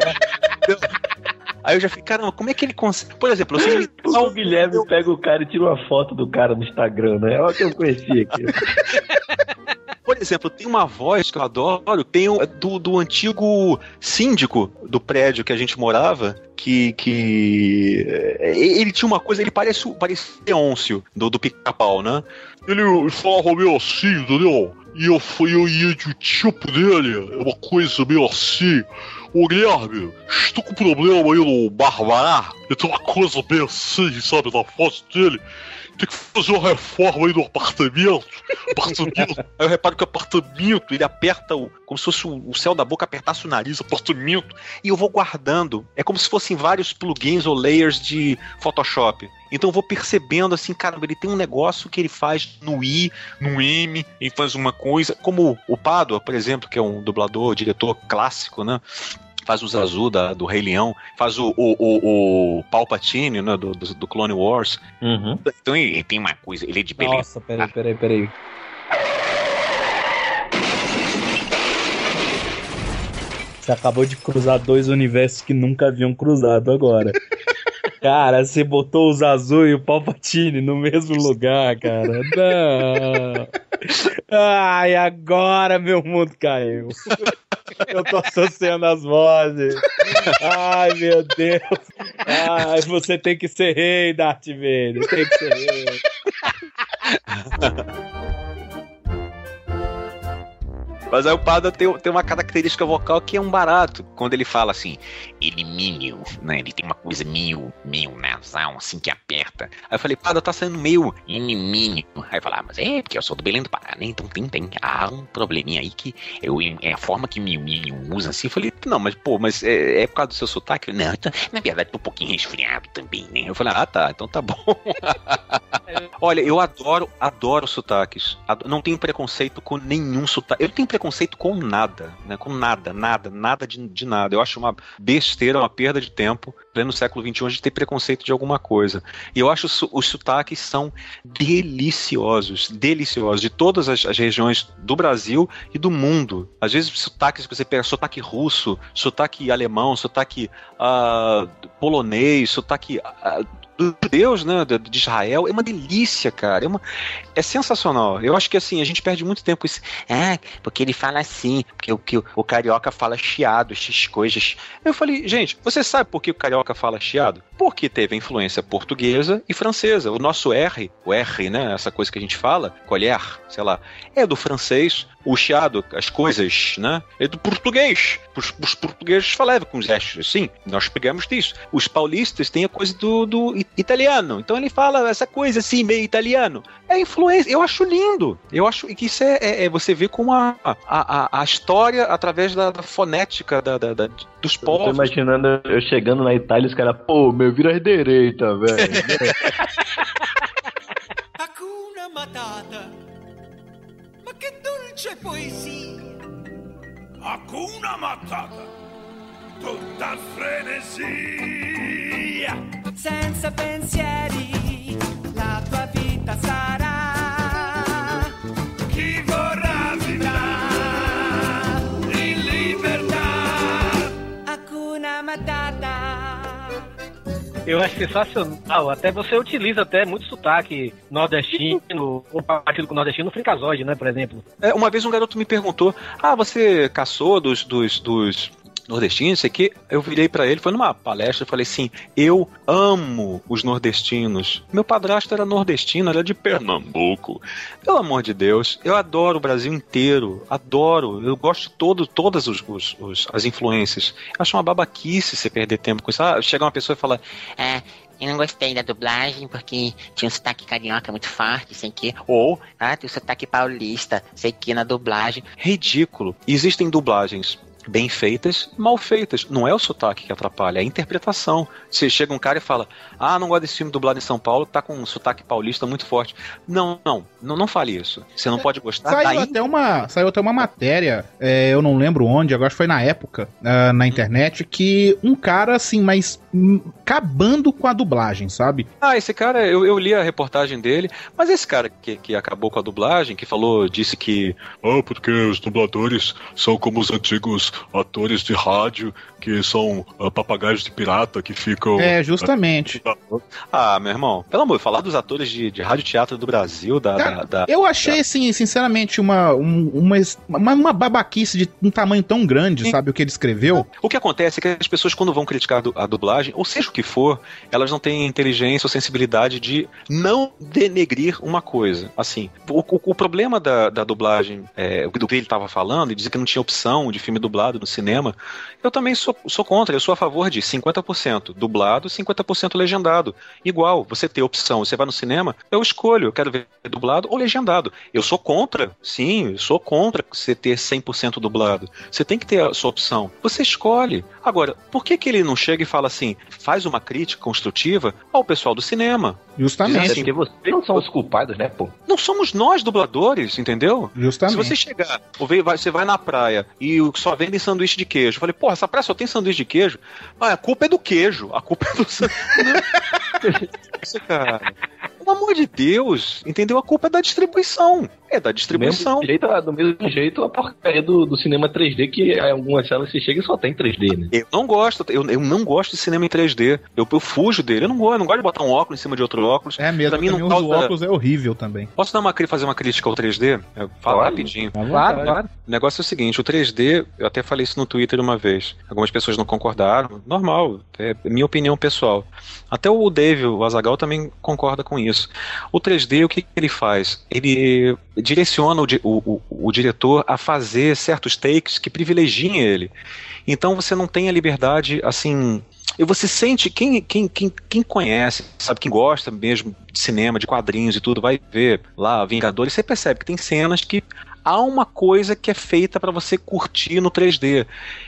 Aí eu já fiquei, caramba, como é que ele consegue. Por exemplo, eu sei O Guilherme eu... pega o cara e tira uma foto do cara no Instagram, né? É o que eu conheci aqui. Por exemplo, tem uma voz que eu adoro, tem um, do, do antigo síndico do prédio que a gente morava, que, que ele tinha uma coisa, ele parece, parece Leôncio, do, do pica-pau, né? Ele falava meio assim, entendeu? E eu fui eu ia de tipo dele, é uma coisa meio assim. Ô Guilherme, estou com problema aí no Barbará. E tem uma coisa bem assim, sabe, na foto dele. Tem que fazer uma reforma aí no apartamento. Apartamento. aí eu reparo que o apartamento, ele aperta o. Como se fosse o céu da boca apertasse o nariz, apartamento. E eu vou guardando. É como se fossem vários plugins ou layers de Photoshop. Então eu vou percebendo assim, cara, ele tem um negócio que ele faz no I, no M, ele faz uma coisa. Como o Padua, por exemplo, que é um dublador, diretor clássico, né? Faz o Zazu da, do Rei Leão, faz o, o, o, o Palpatine, né, do, do, do Clone Wars. Uhum. Então ele, ele, tem uma coisa, ele é de beleza. Nossa, peraí, peraí, peraí. Você acabou de cruzar dois universos que nunca haviam cruzado agora. Cara, você botou o Zazu e o Palpatine no mesmo lugar, cara. Não. Ai, agora meu mundo caiu. Eu tô associando as vozes. Ai, meu Deus. Ai, você tem que ser rei, Darth Vader. Tem que ser rei. Mas aí o Pada tem, tem uma característica vocal que é um barato. Quando ele fala assim, ele né? Ele tem uma coisa meio, meio nasal, assim, que aperta. Aí eu falei, Pada, tá saindo meio inimínio. Aí fala, ah, mas é, porque eu sou do Belém do Pará, né? Então tem, tem. Há um probleminha aí que eu, é a forma que Miu usa assim. Eu falei, não, mas pô, mas é, é por causa do seu sotaque? Eu, Não, tô- na verdade tô um pouquinho resfriado também, né? Eu falei, ah, tá, então tá bom. Olha, eu adoro, adoro sotaques. Ado- Não tenho preconceito com nenhum sotaque. Eu não tenho preconceito com nada, né? Com nada, nada, nada de, de nada. Eu acho uma besteira, uma perda de tempo, pleno século XXI, a gente ter preconceito de alguma coisa. E eu acho os sotaques são deliciosos, deliciosos, de todas as, as regiões do Brasil e do mundo. Às vezes, sotaques que você pega, sotaque russo, sotaque alemão, sotaque ah, polonês, sotaque. ah, dos judeus, né, de Israel, é uma delícia, cara, é, uma, é sensacional. Eu acho que assim, a gente perde muito tempo isso. Ah, porque ele fala assim, porque o que o, carioca fala chiado, essas coisas. Eu falei, gente, você sabe por que o carioca fala chiado? Porque teve influência portuguesa e francesa. O nosso R, o R, né, essa coisa que a gente fala, colher, sei lá, é do francês. O chiado, as coisas, né, é do português. Os, os portugueses falavam com os gestos assim, nós pegamos disso. Os paulistas têm a coisa do, do italiano, então ele fala essa coisa assim, meio italiano. É influência, eu acho lindo. Eu acho que isso é, é- é você vê como a, a, a, a história através da, da fonética da, da- da- dos Eu tô povos. imaginando eu chegando na Itália e os caras, pô, meu, vira à direita, velho. Hakuna Matata. Dolce poesia! Hakuna Matata. Tutta frenesia. Senza pensieri, la tua vita sarà. Eu acho sensacional. Até você utiliza até muito sotaque nordestino, ou partido com nordestino no né, por exemplo. É, uma vez um garoto me perguntou: Ah, você caçou dos, dos, dos nordestinos? Sei que eu virei pra ele, foi numa palestra, eu falei assim: Eu amo os nordestinos. Meu padrasto era nordestino, era de Pernambuco. Pelo amor de Deus, eu adoro o Brasil inteiro, adoro. Eu gosto de todo, todas os, os- os- as influências. Acho uma babaquice você perder tempo com isso. Ah, chega uma pessoa e fala: É, eu não gostei da dublagem porque tinha um sotaque carioca muito forte, sei que. Ou, ah, tem o sotaque paulista, sei que na dublagem. ridículo. Existem dublagens bem feitas, mal feitas. Não é o sotaque que atrapalha, é a interpretação. Você chega um cara e fala: Ah, não gosto desse filme dublado em São Paulo, tá com um sotaque paulista muito forte. Não, não, não, não fale isso. Você não pode gostar Saiu daí. até, uma, saiu até uma matéria, é, eu não lembro onde, agora foi na época, ah, na internet, que um cara, assim, mas acabando com a dublagem, sabe? Ah, esse cara, eu, eu li a reportagem dele, mas esse cara que, que acabou com a dublagem, que falou, disse que. Ah, porque os dubladores são como os antigos atores de rádio que são ah, papagaios de pirata que ficam. É, justamente. Ah, meu irmão, pelo amor, falar dos atores de, de rádio teatro do Brasil, da. da- da- Eu achei, assim, sinceramente, uma, um- uma, uma, babaquice de um tamanho tão grande, sabe, o que ele escreveu. O que acontece é que as pessoas, quando vão criticar a dublagem, ou seja o que for, elas não têm inteligência ou sensibilidade de não denegrir uma coisa. Assim, o, o- o problema da, da dublagem, é, do que ele estava falando, e dizer que não tinha opção de filme dublado no cinema, eu também sou, sou contra. Eu sou a favor de 50% dublado, 50% legendado. Igual, você ter opção, você vai no cinema, eu escolho, eu quero ver dublado ou legendado. Eu sou contra, sim, eu sou contra você ter 100% dublado. Você tem que ter a sua opção. Você escolhe. Agora, por que, que ele não chega e fala assim, faz uma crítica construtiva ao pessoal do cinema? Justamente. Assim, Porque vocês não são os culpados, né, pô? não somos nós dubladores, entendeu? Justamente. Se você chegar, ou vem- vai- você vai na praia e o- só vendem sanduíche de queijo. Eu falei, porra, essa praia só tem sanduíche de queijo. Ah, a culpa é do queijo. A culpa é do sanduíche. Isso, cara. Pelo amor de Deus, entendeu? A culpa é da distribuição. É da Do distribuição. mesmo jeito, do mesmo jeito a porcaria do, do cinema 3D, que em algumas salas você chega e só tem 3D, né? Eu não gosto, eu, eu não gosto de cinema em 3D. Eu, eu fujo dele. Eu não gosto, eu não gosto de botar um óculos em cima de outro óculos. É mesmo, Pra mim não causa- os óculos é horrível também. Posso dar uma, fazer uma crítica ao 3D? Eu falo Claro. rapidinho. Claro, claro. O negócio é o seguinte, o 3D, eu até falei isso no Twitter uma vez. Algumas pessoas não concordaram. Normal, é minha opinião pessoal. Até o Dave, o Azagal, também concorda com isso. O 3D, o que que ele faz? Ele direciona o, o, o diretor a fazer certos takes que privilegiem ele. Então você não tem a liberdade, assim. E você sente, quem, quem, quem, quem conhece, sabe, quem gosta mesmo de cinema, de quadrinhos e tudo, vai ver lá Vingadores, você percebe que tem cenas que há uma coisa que é feita pra você curtir no 3D.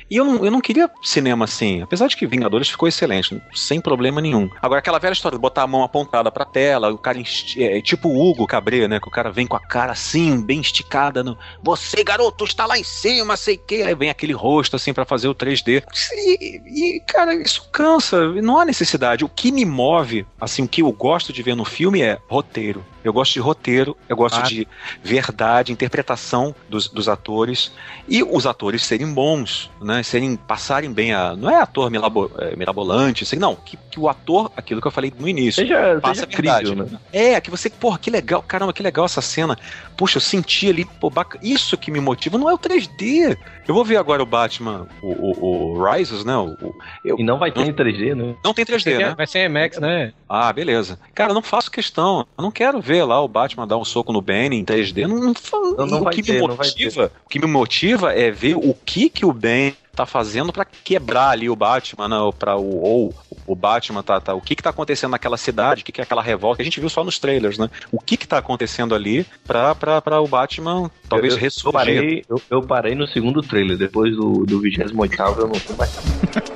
E eu não, eu não queria cinema assim. Apesar de que Vingadores ficou excelente, sem problema nenhum. Agora, aquela velha história de botar a mão apontada pra tela, o cara. ensti- É, tipo o Hugo Cabret, né? Que o cara vem com a cara assim, bem esticada. No, você, garoto, está lá em cima, sei que. Aí vem aquele rosto assim pra fazer o 3D. E, e, cara, isso cansa. Não há necessidade. O que me move, assim, o que eu gosto de ver no filme é roteiro. Eu gosto de roteiro, eu gosto Ah. de verdade, interpretação dos, dos atores e os atores serem bons, né? Serem passarem bem a. Não é ator milabo, é, mirabolante, assim, não. Que, que o ator, aquilo que eu falei no início, Seja, passa seja a verdade. né? É, que você, porra, que legal, caramba, que legal essa cena. Puxa, eu senti ali, pô, baca- isso que me motiva, não é o 3D. Eu vou ver agora o Batman, o, o, o Rises, né? O, o- eu- E não vai ter em 3D, né? não tem 3D, né? Vai ser IMAX, né? Ah, beleza. Cara, eu não faço questão. Eu não quero ver lá o Batman dar um soco no Benny em 3D. Não, não, Não, não o vai que ter, me não vai motiva, o que me motiva é ver o que que o Ben tá fazendo pra quebrar ali o Batman, né, ou para o ou o Batman tá, tá o que que tá acontecendo naquela cidade, o que que é aquela revolta, que a gente viu só nos trailers, né? O que que tá acontecendo ali pra, pra, pra o Batman talvez eu, eu, ressurgir. parei, eu, eu parei no segundo trailer, depois do, do 28 eu não fui mais.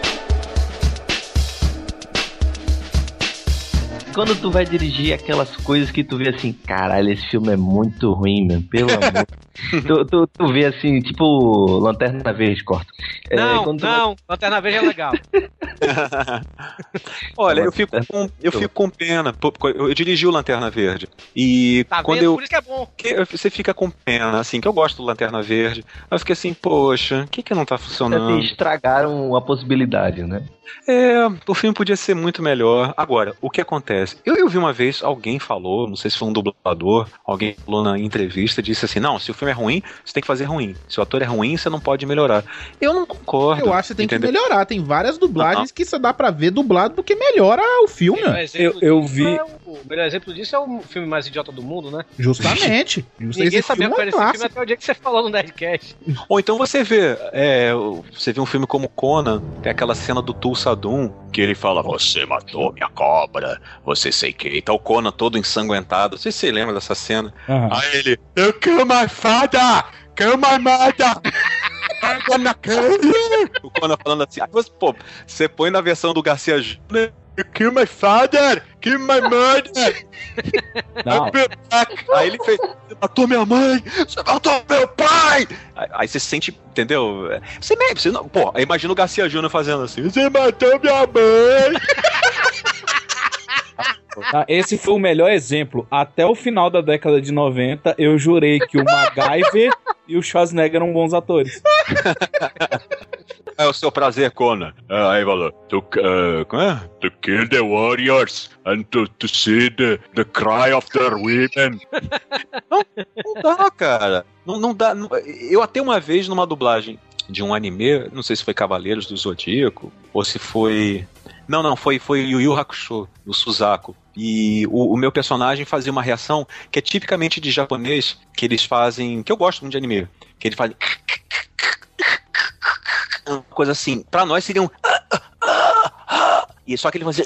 Quando tu vai dirigir aquelas coisas que tu vê assim, caralho, esse filme é muito ruim, meu, pelo amor. tu, tu, tu vê assim, tipo Lanterna Verde, corta. É, Não, quando tu vai- não, Lanterna Verde é legal. Olha, eu fico com, eu fico com pena. Eu, dirigi o Lanterna Verde. E Tá quando vendo? eu Por isso que é bom. você fica com pena, assim, que eu gosto do Lanterna Verde. Aí eu fiquei assim, poxa, o que que não tá funcionando? assim, estragaram a possibilidade, né? É, o filme podia ser muito melhor. Agora, o que acontece? Eu, eu vi uma vez, alguém falou, não sei se foi um dublador, alguém falou na entrevista, disse assim, não, se o filme é ruim, você tem que fazer ruim. Se o ator é ruim, você não pode melhorar. Eu não concordo. Eu acho que tem entendeu? que melhorar. Tem várias dublagens que só dá pra ver dublado porque melhora o filme. Exemplo Eu- eu vi- é o- o melhor exemplo disso é o filme mais idiota do mundo, né? Justamente. Ninguém sabia qual é era esse filme até o dia que você falou no Nerdcast. Ou então você vê, é, você vê um filme como Conan, tem aquela cena do Tulsa Doom, que ele fala, você matou minha cobra, você sei que. Então o Conan todo ensanguentado, não sei se você lembra dessa cena. Aham. Aí ele, eu kill my father, kill my mother. I'm gonna kill you." O Conan falando assim, aí você, pô, você põe na versão do Garcia Júnior, you kill my father, kill my mother. Não. I'll be back." Aí ele fez, você matou minha mãe, você matou meu pai. Aí, você sente, entendeu? Você mesmo, você não, pô, imagina o Garcia Júnior fazendo assim, você matou minha mãe. Tá, Esse foi o melhor exemplo. Até o final da década de 90, eu jurei que o MacGyver e o Schwarzenegger eram bons atores. É o seu prazer, Conan. Ah, aí falou, to, uh? To kill the warriors and to, to see the, the cry of the women. Não dá, cara. Não, não dá. não- eu até uma vez numa dublagem de um anime, não sei se foi Cavaleiros do Zodíaco, ou se foi. Não, não, foi, foi Yu Yu Hakusho, do Suzaku. E o, o meu personagem fazia uma reação que é tipicamente de japonês, que eles fazem. que eu gosto muito de anime. Que eles fazem. Uma coisa assim. Pra nós seria um. E só que ele fazia.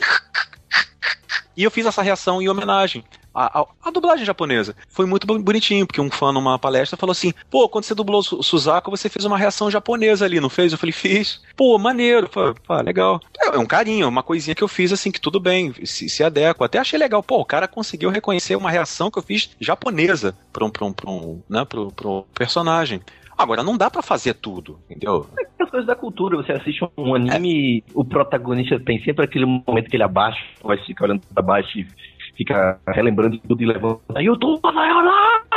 E eu fiz essa reação em homenagem à, à- à dublagem japonesa. Foi muito bo- bonitinho, porque um fã numa palestra falou assim: pô, quando você dublou Suzaku, você fez uma reação japonesa ali, não fez? Eu falei: fiz. Pô, maneiro. Pô, pá, legal. É, é um carinho, uma coisinha que eu fiz assim, que tudo bem, se, se adequa. Até achei legal. Pô, o cara conseguiu reconhecer uma reação que eu fiz japonesa pra um, pra um, pra um, né, pro, pro personagem. Agora, não dá pra fazer tudo, entendeu? As coisas da cultura, você assiste um anime, o protagonista tem sempre aquele momento que ele abaixa, vai ficar olhando pra baixo e fica relembrando tudo e levanta. Aí eu tô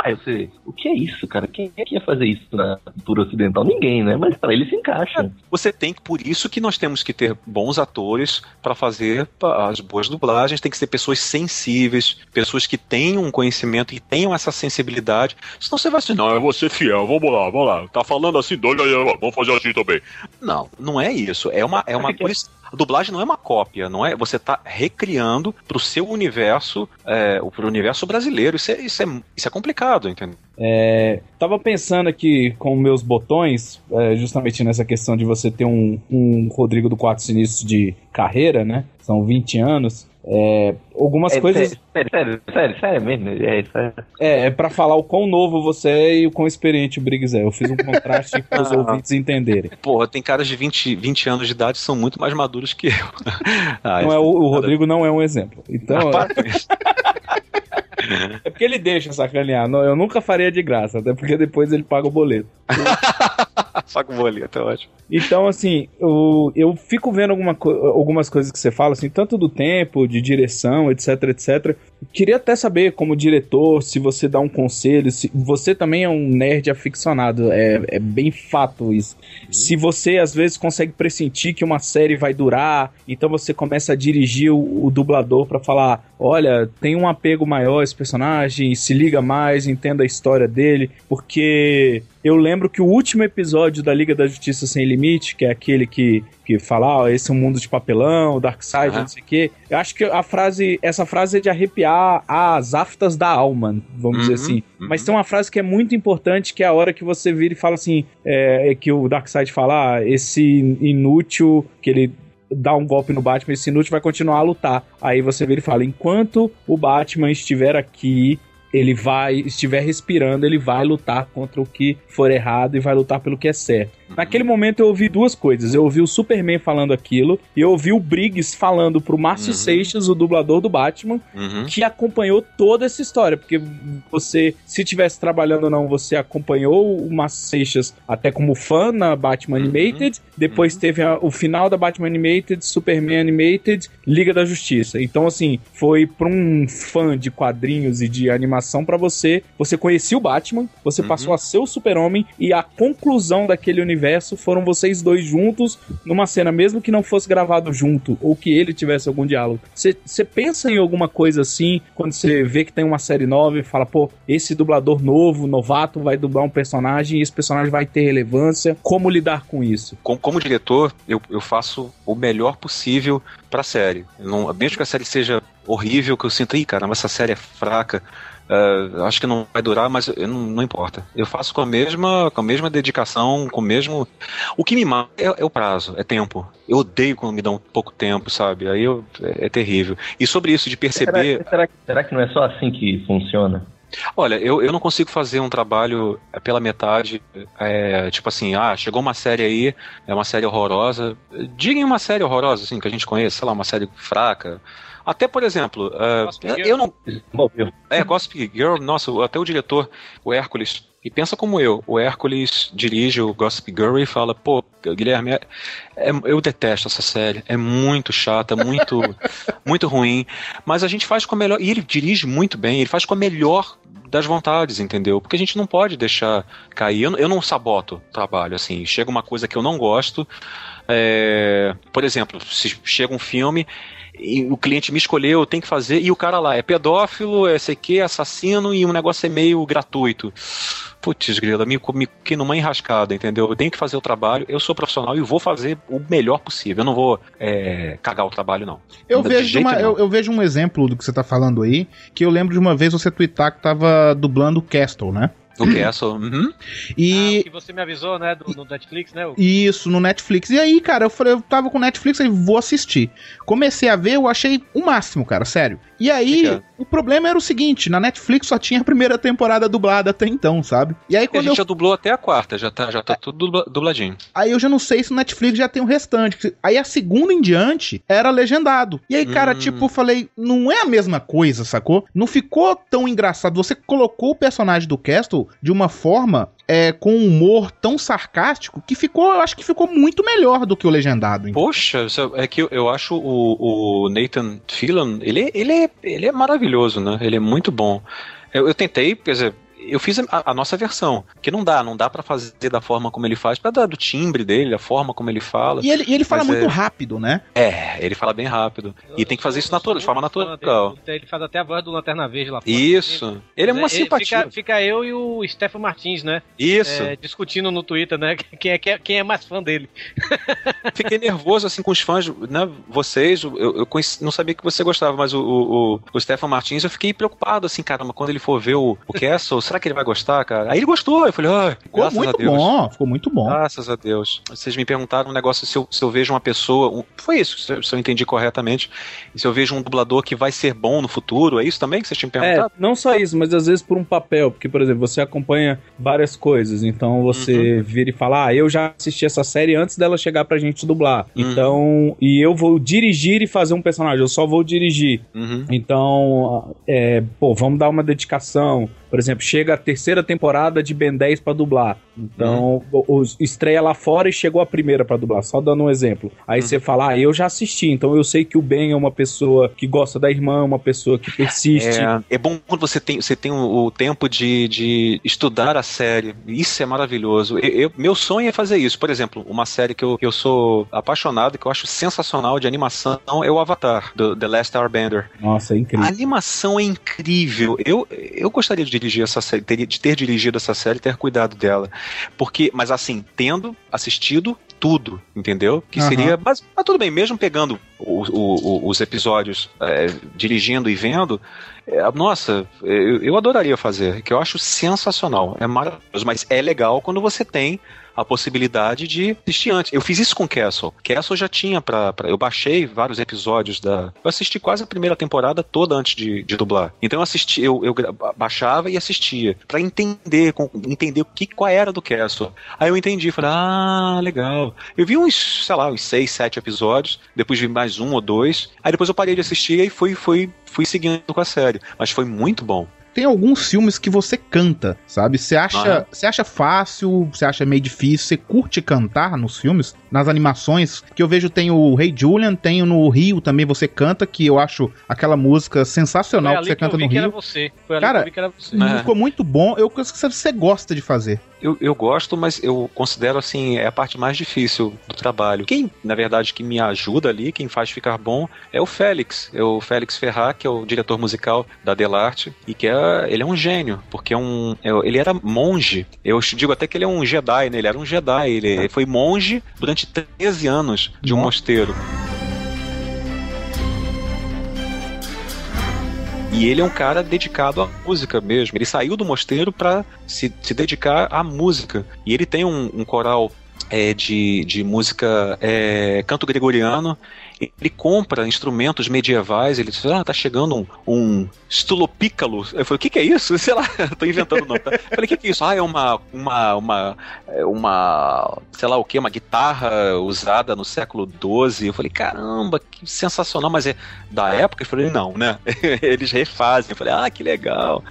Aí você, o que é isso, cara? Quem é que ia fazer isso na cultura ocidental? Ninguém, né? Mas pra ele se encaixa. Você tem que, por isso que nós temos que ter bons atores pra fazer as boas dublagens, tem que ser pessoas sensíveis, pessoas que tenham um conhecimento e tenham essa sensibilidade. Senão você vai assim, Não, eu vou ser fiel, vamos lá, vamos lá. Tá falando assim, doido, vamos fazer assim também. Não, não é isso. É uma, é uma coisa. Dublagem não é uma cópia, não é? Você tá recriando pro seu universo, é, pro universo brasileiro. Isso é, isso é, isso é complicado, entendeu? É, tava pensando aqui com meus botões, é, justamente nessa questão de você ter um, um Rodrigo do Quatro Sinistros de carreira, né? São 20 anos. É, algumas É, coisas. Sério, sério, sério, sério mesmo? É, sério. É, é pra falar o quão novo você é e o quão experiente o Briggs é. Eu fiz um contraste para os Ah. ouvintes entenderem. Porra, tem caras de 20, 20 anos de idade que são muito mais maduros que eu. Ah, Não é, o, o Rodrigo não é um exemplo. Então. Ah. É porque ele deixa sacanear. Não, Eu nunca faria de graça, até porque depois ele paga o boleto. Só com boleto, é ótimo. Então, assim, eu, eu fico vendo alguma co- algumas coisas que você fala, assim, tanto do tempo, de direção, etc, etc. Queria até saber, como diretor, se você dá um conselho, se você também é um nerd aficionado, é, é bem fato isso. Se você, às vezes, consegue pressentir que uma série vai durar, então você começa a dirigir o, o dublador pra falar, olha, tem um apego maior a esse personagem, se liga mais, entenda a história dele, porque eu lembro que o último episódio da Liga da Justiça Sem Limite, que é aquele que, que fala, ó, esse é um mundo de papelão, Darkseid, Aham. não sei o quê, eu acho que a frase, essa frase é de arrepiar as aftas da alma, vamos dizer Uhum, assim. uhum. Mas tem uma frase que é muito importante, que é a hora que você vira e fala assim, é, é que o Darkseid fala, ah, esse inútil, que ele dá um golpe no Batman, esse inútil vai continuar a lutar. Aí você vira e fala, enquanto o Batman estiver aqui, ele vai, estiver respirando, ele vai lutar contra o que for errado e vai lutar pelo que é certo. Naquele momento eu ouvi duas coisas. Eu ouvi o Superman falando aquilo e eu ouvi o Briggs falando pro Márcio Seixas, o dublador do Batman, Uhum. que acompanhou toda essa história. Porque você, se tivesse trabalhando ou não, você acompanhou o Márcio Seixas até como fã na Batman Animated. Depois teve a- o final da Batman Animated, Superman Animated, Liga da Justiça. Então, assim, foi pra um fã de quadrinhos e de animação pra você. Você conhecia o Batman, você passou a ser o Super-Homem e a conclusão daquele universo foram vocês dois juntos numa cena, mesmo que não fosse gravado junto ou que ele tivesse algum diálogo. Você pensa em alguma coisa assim quando você vê que tem uma série nova e fala, pô, esse dublador novo, novato, vai dublar um personagem e esse personagem vai ter relevância. Como lidar com isso? Como, como diretor, eu, eu faço o melhor possível pra série. Eu Não, mesmo que a série seja horrível, que eu sinta, ih, caramba, essa série é fraca. Ah, acho que não vai durar, mas eu não, não importa. Eu faço com a mesma, com a mesma dedicação, com o mesmo. O que me mata é, é o prazo, é tempo. Eu odeio quando me dão pouco tempo, sabe? Aí eu, é, é terrível. E sobre isso de perceber. Será, será, que- será que não é só assim que funciona? Olha, eu, eu não consigo fazer um trabalho eh, pela metade, é, tipo assim, ah, chegou uma série aí, é uma série horrorosa. Digam uma série horrorosa, assim, que a gente conhece, sei lá, uma série fraca. Até, por exemplo, eh, eu não. É, Gossip Girl, nossa, até o diretor, o Hércules, e pensa como eu, o Hércules dirige o Gossip Girl e fala, pô, Guilherme, é- é- eu detesto essa série, é muito chata, muito, muito ruim, mas a gente faz com a melhor, e ele dirige muito bem, ele faz com a melhor das vontades, entendeu? Porque a gente não pode deixar cair, eu, não- eu não saboto o trabalho, assim, chega uma coisa que eu não gosto, é, por exemplo, se chega um filme o cliente me escolheu, eu tenho que fazer, e o cara lá é pedófilo, é sei que, assassino, e o negócio é meio gratuito. Putz, grila, me, me que numa enrascada, entendeu? Eu tenho que fazer o trabalho, eu sou profissional e vou fazer o melhor possível. Eu não vou é, cagar o trabalho, não. Eu De vejo, uma- eu, eu vejo um exemplo do que você tá falando aí, que eu lembro de uma vez você twittar que tava dublando Castle, né? O Castle, uhum. E Que você me avisou, né, do, no Netflix, né? o- Isso, no Netflix. E aí, cara, eu falei, eu tava com o Netflix e vou assistir. Comecei a ver, eu achei o máximo, cara, sério. E aí, Fica. o problema era o seguinte, na Netflix só tinha a primeira temporada dublada até então, sabe? E aí a quando gente eu já dublou até a quarta, já tá, já tá tudo dubla- dubladinho. Aí eu já não sei se no Netflix já tem o restante. Aí a segunda em diante era legendado. E aí, cara, Hum. tipo, falei, não é a mesma coisa, sacou? Não ficou tão engraçado. Você colocou o personagem do Castle de uma forma é, com um humor tão sarcástico que ficou, eu acho que ficou muito melhor do que o legendado. Poxa, isso é que eu, eu acho o, o Nathan Fillion, ele, ele, é, ele é maravilhoso, né? Ele é muito bom. Eu, eu tentei, quer dizer, eu fiz a, a nossa versão, que não dá, não dá pra fazer da forma como ele faz, pra dar do timbre dele, a forma como ele fala. E ele, e ele fala muito é- rápido, né? É, ele fala bem rápido. E tem que fazer isso natural, de forma natural. Ele faz até a voz do Lanterna Verde lá fora. Isso. Ele é uma Né, simpatia. Fica, fica eu e o Stefan Martins, né? Isso. É, discutindo no Twitter, né? Quem é, quem é, quem é mais fã dele. Fiquei nervoso assim com os fãs, né? Vocês, eu, eu conheci- não sabia que você gostava, mas o, o, o, o Stefan Martins, eu fiquei preocupado assim, caramba, quando ele for ver o, o Castle, será será que ele vai gostar, cara? Aí ele gostou, eu falei, ah, Ficou graças a muito Deus. bom, ficou muito bom. Graças a Deus. Vocês me perguntaram um negócio se eu, se eu vejo uma pessoa. um- foi isso, se eu, se eu entendi corretamente. E se eu vejo um dublador que vai ser bom no futuro, é isso também que vocês tinham É, perguntado? não só isso, mas às vezes por um papel, porque, por exemplo, você acompanha várias coisas, então você vira e fala, ah, eu já assisti essa série antes dela chegar pra gente dublar. Uhum. Então, e eu vou dirigir e fazer um personagem, eu só vou dirigir. Uhum. Então, é, pô, vamos dar uma dedicação. Por exemplo, chega a terceira temporada de Ben 10 pra dublar. Então, o- os- estreia lá fora e chegou a primeira pra dublar, só dando um exemplo. Aí você fala, ah, eu já assisti, então eu sei que o Ben é uma pessoa que gosta da irmã, uma pessoa que persiste. É, é bom quando você tem, você tem o, o tempo de, de estudar a série. Isso é maravilhoso. Eu, eu- meu sonho é fazer isso. Por exemplo, uma série que eu, que eu sou apaixonado, que eu acho sensacional de animação, é o Avatar, do The Last Airbender. Nossa, é incrível. A animação é incrível. Eu, eu gostaria de dirigir essa série, ter, de ter dirigido essa série e ter cuidado dela. Porque, mas assim, tendo assistido tudo, entendeu? Que Aham. seria. Mas, mas tudo bem, mesmo pegando o- o- o- os episódios, é, dirigindo e vendo. é, nossa, eu, eu adoraria fazer, que eu acho sensacional. É maravilhoso, mas é legal quando você tem a possibilidade de assistir antes. Eu fiz isso com Castle. Castle já tinha pra. pra- eu baixei vários episódios da. Eu assisti quase a primeira temporada toda antes de, de dublar. Então eu assisti, eu, eu baixava e assistia. Pra entender, com- entender o que qual era do Castle. Aí eu entendi, falei, ah, legal. Eu vi uns, sei lá, uns seis, sete episódios, depois vi mais um ou dois. Aí depois eu parei de assistir e fui, fui, fui seguindo com a série. Mas foi muito bom. Tem alguns filmes que você canta, sabe? Você acha, você acha fácil, você acha meio difícil, você curte cantar nos filmes, nas animações, que eu vejo tem o Rei Julian, tem no Rio também você canta, que eu acho aquela música sensacional que você que canta no Rio. você. Foi ali Cara, que eu vi que era você. É. Ficou muito bom, eu acho que você gosta de fazer. Eu, eu gosto, mas eu considero assim, é a parte mais difícil do trabalho. Quem, na verdade, que me ajuda ali, quem faz ficar bom, é o Félix. É o Félix Ferrar, que é o diretor musical da Delarte, e que é, ele é um gênio, porque é um, é- ele era monge. Eu digo até que ele é um Jedi, né? Ele era um Jedi, ele, ele foi monge durante 13 anos de um mosteiro. E ele é um cara dedicado à música mesmo. Ele saiu do mosteiro para se, se dedicar à música. E ele tem um, um coral é, de, de música é, canto gregoriano. Ele compra instrumentos medievais. Ele diz: Ah, tá chegando um, um stulopícalo. Eu falei: O que, que é isso? Sei lá, tô inventando o nome. Tá? Eu falei: O que, que é isso? Ah, é uma, uma, uma, é uma, sei lá o que, uma guitarra usada no século XII. Eu falei: Caramba, que sensacional. Mas é da época? Eu falei: Não, né? Eles refazem. Eu falei: Ah, que legal.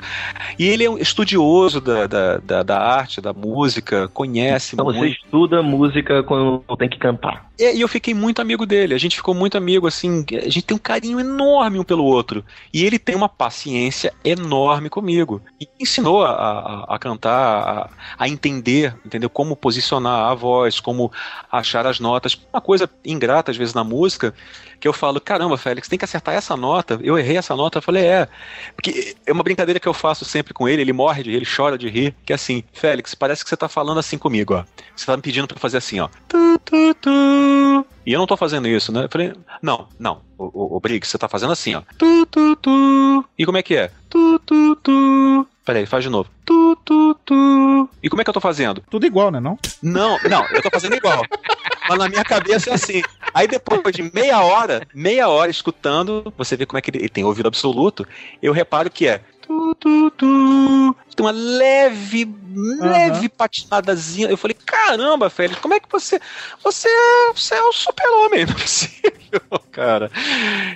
E ele é um estudioso da, da, da, da arte, da música, conhece Então você muito. estuda música quando tem que cantar. É, E eu fiquei muito amigo dele. A gente ficou muito amigo, assim. A gente tem um carinho enorme um pelo outro. E ele tem uma paciência enorme comigo. E ensinou a, a, a cantar, a, a entender, entendeu? Como posicionar a voz, como achar as notas. Uma coisa ingrata, às vezes, na música, que eu falo: caramba, Félix, tem que acertar essa nota. Eu errei essa nota. Eu falei: é. Porque é uma brincadeira que eu faço sempre com ele. Ele morre de rir, ele chora de rir. Que é assim: Félix, parece que você tá falando assim comigo, ó. Você tá me pedindo pra fazer assim, ó. Tu, tu, tu. E eu não tô fazendo isso, né? Eu falei, não, não, o, o, o Briggs, você tá fazendo assim, ó. Tu, tu, tu. E como é que é? Tu, tu, tu. Peraí, faz de novo. Tu, tu, tu. E como é que eu tô fazendo? Tudo igual, né, não? Não, não, eu tô fazendo igual. Mas na minha cabeça é assim. Aí depois de meia hora, meia hora escutando, você vê como é que ele, ele tem ouvido absoluto, eu reparo que é. Tu, tu, tu. Tem uma leve, leve patinadazinha. Eu falei, caramba, Félix, como é que você. Você, é- você é o super-homem, não é possível, cara.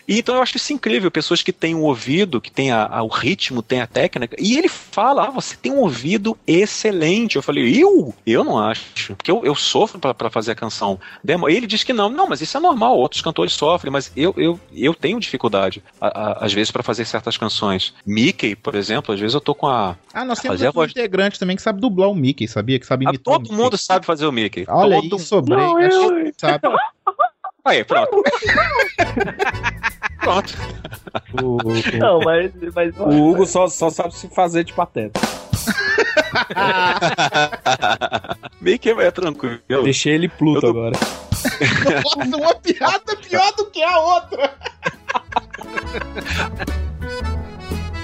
E então eu acho isso incrível. Pessoas que têm o ouvido, que têm a- a- o ritmo, têm a técnica. E ele fala, ah, você tem um ouvido excelente. Eu falei, eu? Eu não acho. Porque eu, eu sofro pra- pra fazer a canção. Demo. Ele diz que não. Não, mas isso é normal. Outros cantores sofrem. Mas eu, eu, eu tenho dificuldade, a- às vezes, pra fazer certas canções. Mickey, por exemplo, às vezes eu tô com a. Ah, nós temos um voz- integrante também que sabe dublar o Mickey, sabia? Que sabe Ah, imitar o todo mundo sabe fazer o Mickey. Olha todo isso, Brei, Não, acho eu- sabe. Aí, pronto. pronto. Não, mas. mas O Hugo só, só sabe se fazer de pateta. Mickey é tranquilo. Deixei ele Pluto agora. Nossa, uma piada pior do que a outra.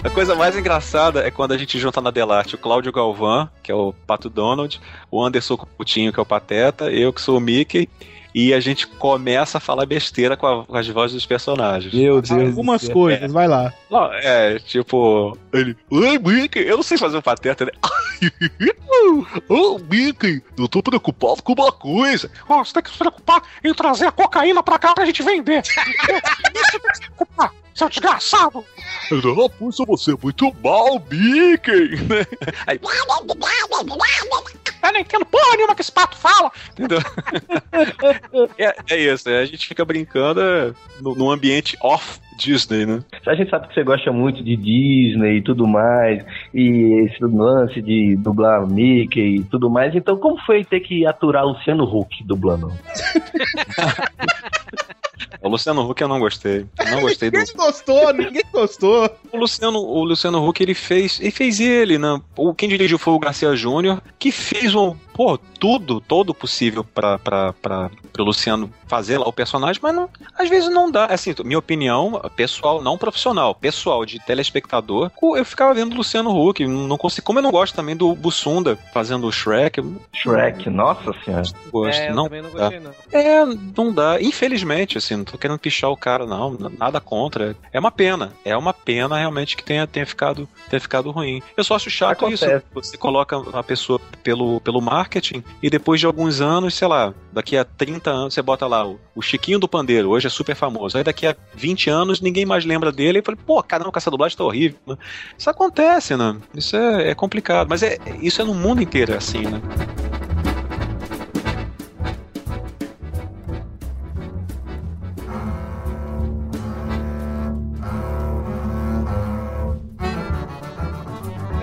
A coisa mais engraçada é quando a gente junta na Delarte o Cláudio Galvão, que é o Pato Donald, o Anderson Coutinho, que é o Pateta, eu que sou o Mickey, e a gente começa a falar besteira com, a- com as vozes dos personagens. Meu Deus. Algumas coisas, vai lá. Não, é, tipo, ele. Oi, Mickey! Eu não sei fazer o pateta, né? Ô, Mickey, eu tô preocupado com uma coisa. Ó, você tem que se preocupar em trazer a cocaína pra cá pra gente vender. Isso tem que se preocupar, seu desgraçado. Não, puxa, você é muito mal, Mickey. Aí, Eu não entendo porra nenhuma que esse pato fala. entendeu? é, é isso, é, a gente fica brincando é, no, no ambiente off Disney, né? A gente sabe que você gosta muito de Disney e tudo mais, e esse lance de dublar Mickey e tudo mais. Então, como foi ter que aturar Luciano Huck dublando? O Luciano Huck eu não gostei. Eu não gostei do. Ninguém gostou, ninguém gostou. O Luciano, o Luciano Huck, ele fez. Ele fez ele, né? O, quem dirigiu foi o Garcia Júnior, que fez um. Pô, tudo, todo possível pra, pra, pra, pro Luciano fazer lá o personagem, mas não, às vezes não dá. Assim, minha opinião, pessoal, não profissional, pessoal de telespectador, eu ficava vendo o Luciano Huck. Não consigo, como eu não gosto também do Bussunda fazendo o Shrek, Shrek, nossa senhora. não gosto. É, eu não, também não dá. gostei, não. É, não dá. Infelizmente, assim, não tô querendo pichar o cara, não. Nada contra. É uma pena. É uma pena realmente que tenha, tenha, ficado, tenha ficado ruim. Eu só acho chato Acontece. isso. Você coloca a pessoa pelo, pelo marketing e depois de alguns anos, sei lá, daqui a 30 anos, você bota lá o, o Chiquinho do Pandeiro, hoje é super famoso. Aí daqui a 20 anos ninguém mais lembra dele. E fala, pô, caramba, essa dublagem tá horrível. né? Isso acontece, né? Isso é, é complicado. Mas é, isso é no mundo inteiro é assim, né?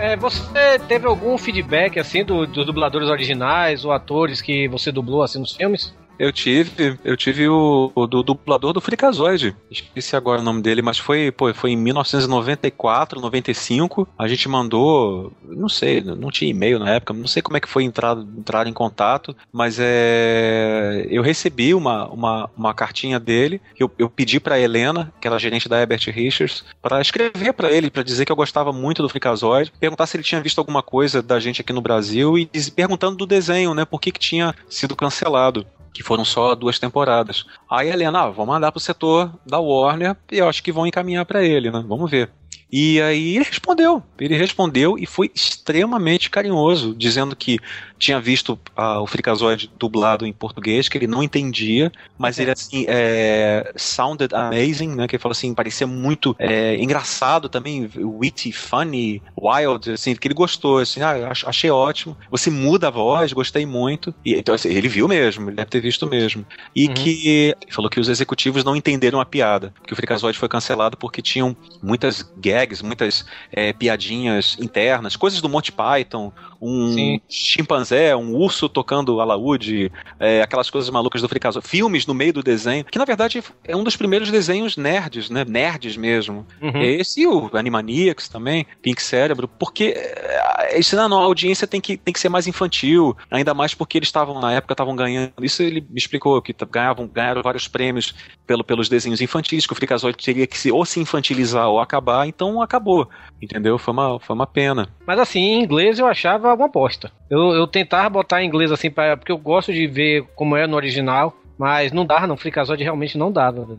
É, você teve algum feedback assim do- dos dubladores originais ou atores que você dublou assim nos filmes? Eu tive, eu tive o, o do dublador do Fricazoide. Esqueci agora o nome dele, mas foi, pô, foi em 1994, 95. A gente mandou, não sei, não tinha e-mail na época, não sei como é que foi entrar, entrar em contato, mas é, eu recebi uma, uma, uma cartinha dele. Eu, eu pedi pra Helena, que era gerente da Herbert Richards, para escrever pra ele, pra dizer que eu gostava muito do Fricazoide, perguntar se ele tinha visto alguma coisa da gente aqui no Brasil e perguntando do desenho, né? Por que, que tinha sido cancelado que foram só duas temporadas. Aí a Helena, ah, vou mandar pro setor da Warner e eu acho que vão encaminhar pra ele, né? Vamos ver. E aí ele respondeu. Ele respondeu e foi extremamente carinhoso, dizendo que tinha visto ah, o Fricazoide dublado em português, que ele não entendia, mas ele assim, é, sounded amazing, né? Que ele falou assim, parecia muito é, engraçado também, witty, funny, wild, assim, que ele gostou, assim, ah, achei ótimo. Você muda a voz, gostei muito. E, então, assim, ele viu mesmo, ele deve ter visto mesmo. E que ele falou que os executivos não entenderam a piada, que o Fricazoide foi cancelado porque tinham muitas gags, muitas é, piadinhas internas, coisas do Monty Python, um chimpanzé, um urso tocando alaúde, é, aquelas coisas malucas do Fricazoide, filmes no meio do desenho, que na verdade é um dos primeiros desenhos nerds, né? Nerds mesmo. Uhum. É esse e o Animaniacs também, Pink Cérebro, porque é, ensinando a audiência tem que, tem que ser mais infantil, ainda mais porque eles estavam, na época, estavam ganhando. Isso ele me explicou, que ganhavam, ganharam vários prêmios pelo, pelos desenhos infantis, que o Fricazoide teria que se, ou se infantilizar ou acabar, então acabou. Entendeu? Foi uma, foi uma pena. Mas assim, em inglês eu achava uma bosta. Eu, eu tentava botar em inglês assim, pra, porque eu gosto de ver como é no original, mas não dava, não. Fricazode realmente não dava. O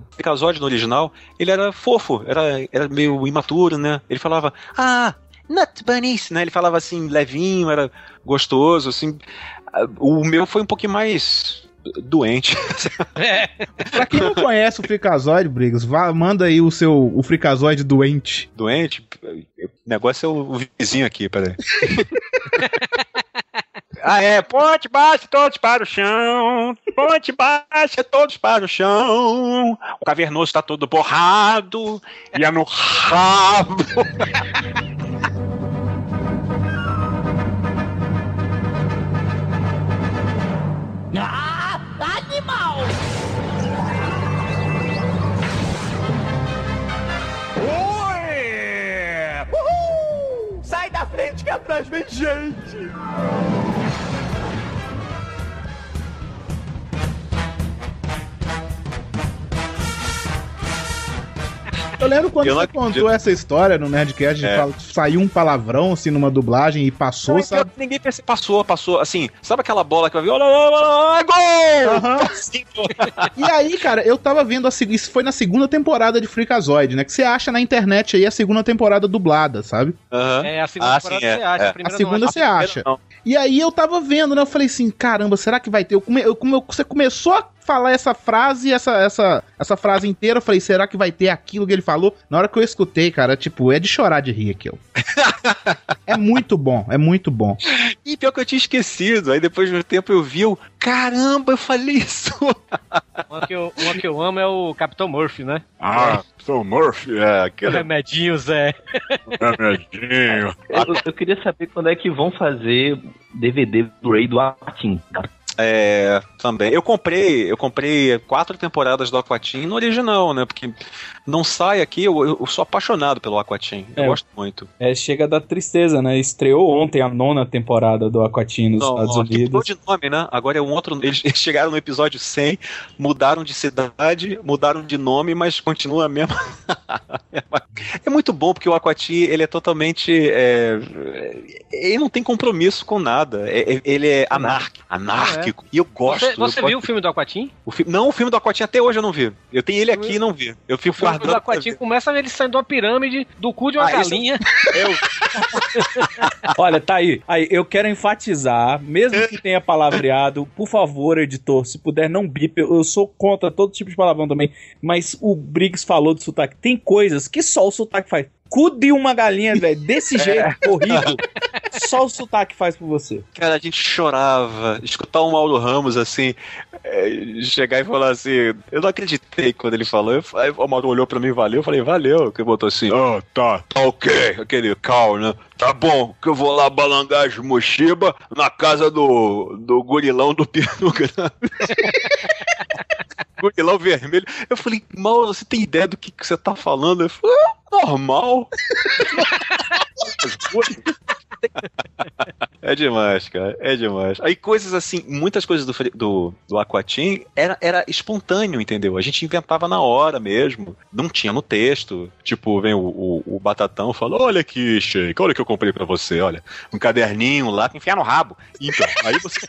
no original, ele era fofo, era, era meio imaturo, né? Ele falava, ah, nut bunnies, né? Ele falava assim, levinho, era gostoso, assim. Ah, O meu foi um pouquinho mais doente. Pra quem não conhece o Fricazoide, Briggs, vá, manda aí o seu o Fricazoide doente. Doente? O negócio é o, o vizinho aqui, peraí. Ah, é. Ponte baixa, todos para o chão. Ponte baixa, todos para o chão. O cavernoso está todo borrado. E é no rabo. Ah, atrás vem gente! Eu lembro quando Eu você acredito. contou essa história no Nerdcast, de É. fala- saiu um palavrão assim numa dublagem e passou, Não, sabe? Ninguém perce- passou, passou. Assim, sabe aquela bola que vai vir? Olha, olha, olha, olha, gol! Aham. Assim, E aí, cara, eu tava vendo a isso foi na segunda temporada de Freakazoid, né? Que você acha na internet aí a segunda temporada dublada, sabe? Aham. É, a segunda Ah, temporada sim, é, você acha, é. a A segunda você acha. não. E aí eu tava vendo, né? Eu falei assim, caramba, será que vai ter? Eu come, eu come- você começou a falar essa frase, essa, essa, essa frase inteira, eu falei, será que vai ter aquilo que ele falou? Na hora que eu escutei, cara, tipo, é de chorar de rir aquilo. é muito bom, é muito bom. E pior que eu tinha esquecido. Aí depois de um tempo eu vi, eu, caramba, eu falei isso. Uma que, eu, uma que eu amo é o Capitão Murphy, né? Ah, Sou Murphy, é, O aquele remedinho, Zé. remedinho. Eu, eu queria saber quando é que vão fazer DVD Blu-ray do Aquatim. É, também. Eu comprei, eu comprei quatro temporadas do Aquatim no original, né? Porque não sai aqui, eu, eu sou apaixonado pelo Aquatim. Eu É. gosto muito. É, chega da tristeza, né? Estreou ontem a nona temporada do Aquatim nos Não, Estados que mudou Unidos. de nome, né? Agora é um outro. Eles, eles chegaram no episódio 100, mudaram de cidade, mudaram de nome, mas continua a mesma. é muito bom porque o Aquati ele é totalmente. é, ele não tem compromisso com nada. É- é- ele é anárquico. Anárquico. E eu gosto. Você, você eu viu o gosto- filme do Aquatim? o fi- Não, o filme do Aquatim até hoje eu não vi. Eu tenho ele aqui e não vi. Eu fico Do guardando. pra Aquatim ver. começa ele saindo de uma pirâmide do cu de uma Ah, galinha. Eu, Olha, tá aí. Aí, eu quero enfatizar, mesmo que tenha palavreado, por favor, editor, se puder, não bip. Eu, eu sou contra todo tipo de palavrão também. Mas o Briggs falou do sotaque. Tem coisas que só o sotaque faz. Cu de uma galinha, velho, desse jeito horrível. Só o sotaque faz por você. Cara, a gente chorava. Escutar o Mauro Ramos assim, é, chegar e falar assim. Eu não acreditei quando ele falou. Eu, aí o Mauro olhou pra mim, valeu. Eu falei, valeu. Que botou assim, ah, tá, tá ok. Aquele cal, né? Tá bom, que eu vou lá balangar as mochiba na casa do, do gurilão do Pino Grande. gurilão vermelho. Eu falei, Mauro, você tem ideia do que, que você tá falando? Ele falou, é normal. É demais, cara. É demais. Aí coisas assim, muitas coisas do, do, do Aquatim era, era espontâneo, entendeu? A gente inventava na hora mesmo. Não tinha no texto. Tipo, vem o, o, o Batatão e fala: Olha aqui, Sheik, olha o que eu comprei pra você, olha. Um caderninho lá, enfia no rabo. Então, aí você.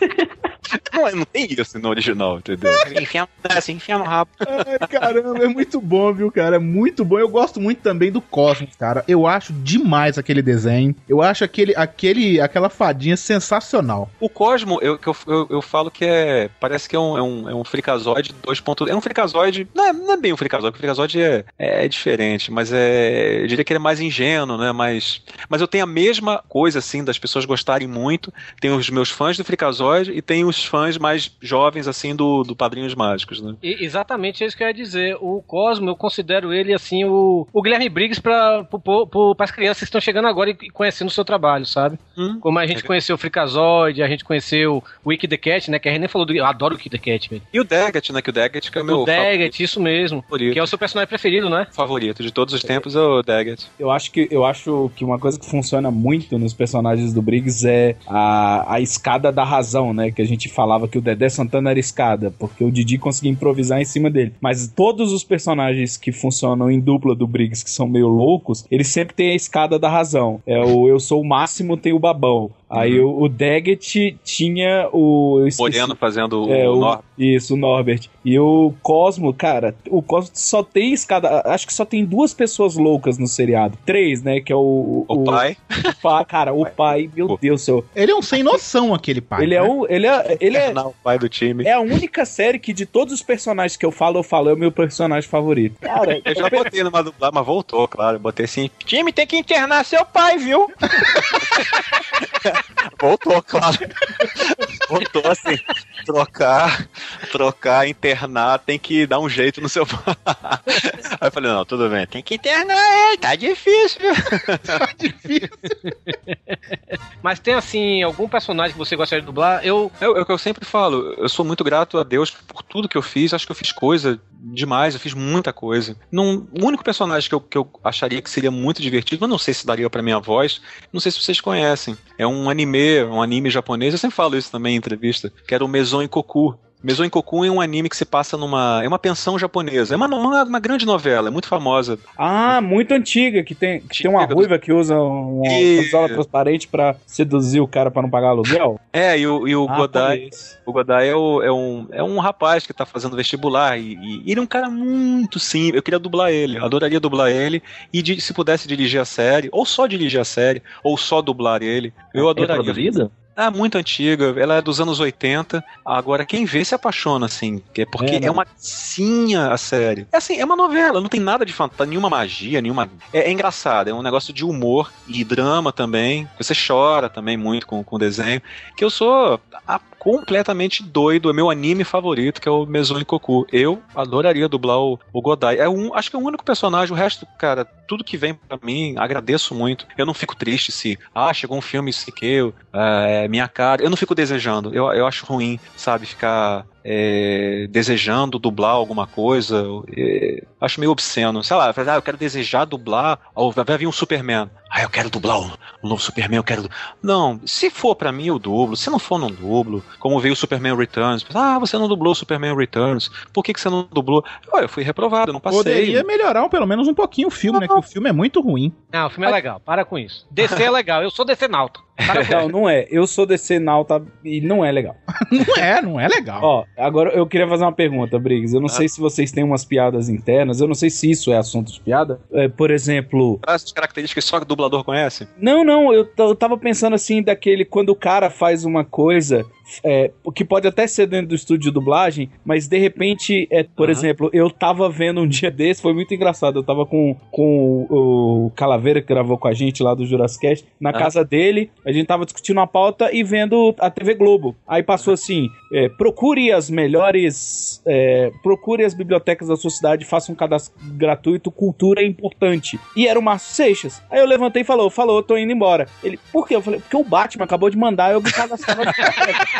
não, é- não tem isso no original, entendeu? Enfia, é assim, enfia no rabo. Ai, caramba, é muito bom, viu, cara? É muito bom. Eu gosto muito também do Cosmos, cara. Eu acho demais aquele desenho. Eu acho aquele, aquele, aquela fadinha sensacional. O Cosmo, eu, eu, eu, eu falo que é. Parece que é um, é um, é um Freakazoid 2.0. É um Freakazoid. Não é, não é bem um Freakazoid, porque o Freakazoid é, é diferente, mas é. Eu diria que ele é mais ingênuo, né? Mas, mas eu tenho a mesma coisa, assim, das pessoas gostarem muito. Tem os meus fãs do Freakazoid e tem os fãs mais jovens, assim, do, do Padrinhos Mágicos, né? E- exatamente isso que eu ia dizer. O Cosmo, eu considero ele assim o, o Guilherme Briggs para as crianças que estão chegando agora e e conhecendo o seu trabalho, sabe? Hum. Como a gente conheceu o Freakazoid, a gente conheceu o Wiki the Cat, né? Que a gente nem falou do. Eu adoro o Wiki the Cat, velho. E o Daggett, né? Que o Daggett que é o meu O Daggett, isso mesmo. favorito. Que é o seu personagem preferido, né? favorito de todos os tempos é o Daggett. Eu acho que eu acho que uma coisa que funciona muito nos personagens do Briggs é a, a escada da razão, né? Que a gente falava que o Dedé Santana era escada, porque o Didi conseguia improvisar em cima dele. Mas todos os personagens que funcionam em dupla do Briggs, que são meio loucos, eles sempre têm a escada da razão. É o eu sou o máximo, tem o babão. Aí o, o Daggett tinha o. Moreno fazendo é, o, o, Nor- isso, o Norbert. E o Cosmo, cara, o Cosmo só tem escada. Acho que só tem duas pessoas loucas no seriado. Três, né? Que é o. o pai. o pai- cara, o pai, meu Deus do céu. Ele é um sem noção, aquele pai. Ele é né? um. Ele é. Ele é, Não, o pai do time. é a única série que de todos os personagens que eu falo, eu falo, é o meu personagem favorito. Cara, Eu já botei numa dublagem, mas voltou, claro. Eu botei assim. Time tem que internar seu pai, viu? voltou, claro. Voltou assim. Trocar, trocar, internar, tem que dar um jeito no seu. Aí eu falei, não, tudo bem. Tem que internar ele, tá difícil. Mas tem assim, algum personagem que você gostaria de dublar? Eu. É o é que eu sempre falo, eu sou muito grato a Deus por tudo que eu fiz. Acho que eu fiz coisa demais, eu fiz muita coisa. Não, o único personagem que eu, que eu acharia que seria muito divertido, mas não sei se daria pra minha voz, não sei se vocês conhecem. É um anime, um anime japonês, eu sempre falo isso também em entrevista, que era o Meson Koku. Meson Kokun é um anime que se passa numa. É uma pensão japonesa. É uma, uma, uma grande novela, é muito famosa. Ah, muito antiga, que tem, que tem uma ruiva que usa uma E- camisola transparente pra seduzir o cara pra não pagar aluguel. É, e o, e o Ah, Godai. conheço. O Godai é, o- é um, é um rapaz que tá fazendo vestibular e, e ele é um cara muito simples. Eu queria dublar ele, eu adoraria dublar ele e de- se pudesse dirigir a série, ou só dirigir a série, ou só dublar ele, eu adoraria. Reproduzida? Ah, muito antiga, ela é dos anos 80. Agora, quem vê se apaixona, assim, é porque É, é, né? uma gracinha a série. É assim, é uma novela, não tem nada de fantasma, nenhuma magia, nenhuma. É, é engraçado, é um negócio de humor e drama também. Você chora também muito com, com o desenho. Que eu sou a- completamente doido, é meu anime favorito, que é o Meson Koku. Eu adoraria dublar o, o Godai. É um, acho que é o único personagem, o resto, cara, tudo que vem pra mim, agradeço muito. Eu não fico triste se, ah, chegou um filme isso que eu, é minha cara. Eu não fico desejando. Eu, eu acho ruim, sabe, ficar é, desejando dublar alguma coisa. é, acho meio obsceno. Sei lá, ah, eu quero desejar dublar. Ou vai vir um Superman. Ah, eu quero dublar um, um novo Superman, eu quero. Não, se for pra mim, eu dublo. Se não for, não dublo. Como veio o Superman Returns. Ah, você não dublou o Superman Returns. Por que, que você não dublou? Eu fui reprovado, eu não passei. Poderia melhorar pelo menos um pouquinho o filme, né? Que o filme é muito ruim. Não, o filme é legal, para com isso. DC é legal, eu sou DC Nauta. Com Não, não é. Eu sou DC Nauta e não é legal. Não é, não é legal. Ó, agora eu queria fazer uma pergunta, Briggs. Eu não sei se vocês têm umas piadas internas, eu não sei se isso é assunto de piada. É, por exemplo, As características que só o dublador conhece. Não, não, eu, eu tava pensando assim, daquele quando o cara faz uma coisa. É, que pode até ser dentro do estúdio de dublagem, mas de repente, é, por exemplo, eu tava vendo um dia desse, foi muito engraçado. Eu tava com, com o, o Calaveira que gravou com a gente lá do Jurassic Cast, na Ah. casa dele, a gente tava discutindo uma pauta e vendo a TV Globo. Aí passou assim: é, procure as melhores. é, procure as bibliotecas da sua cidade, faça um cadastro gratuito, cultura é importante. E era o Márcio Seixas. Aí eu levantei e falou: falou, tô indo embora. Ele, por quê? Eu falei, porque o Batman acabou de mandar eu me cadastrar na biblioteca.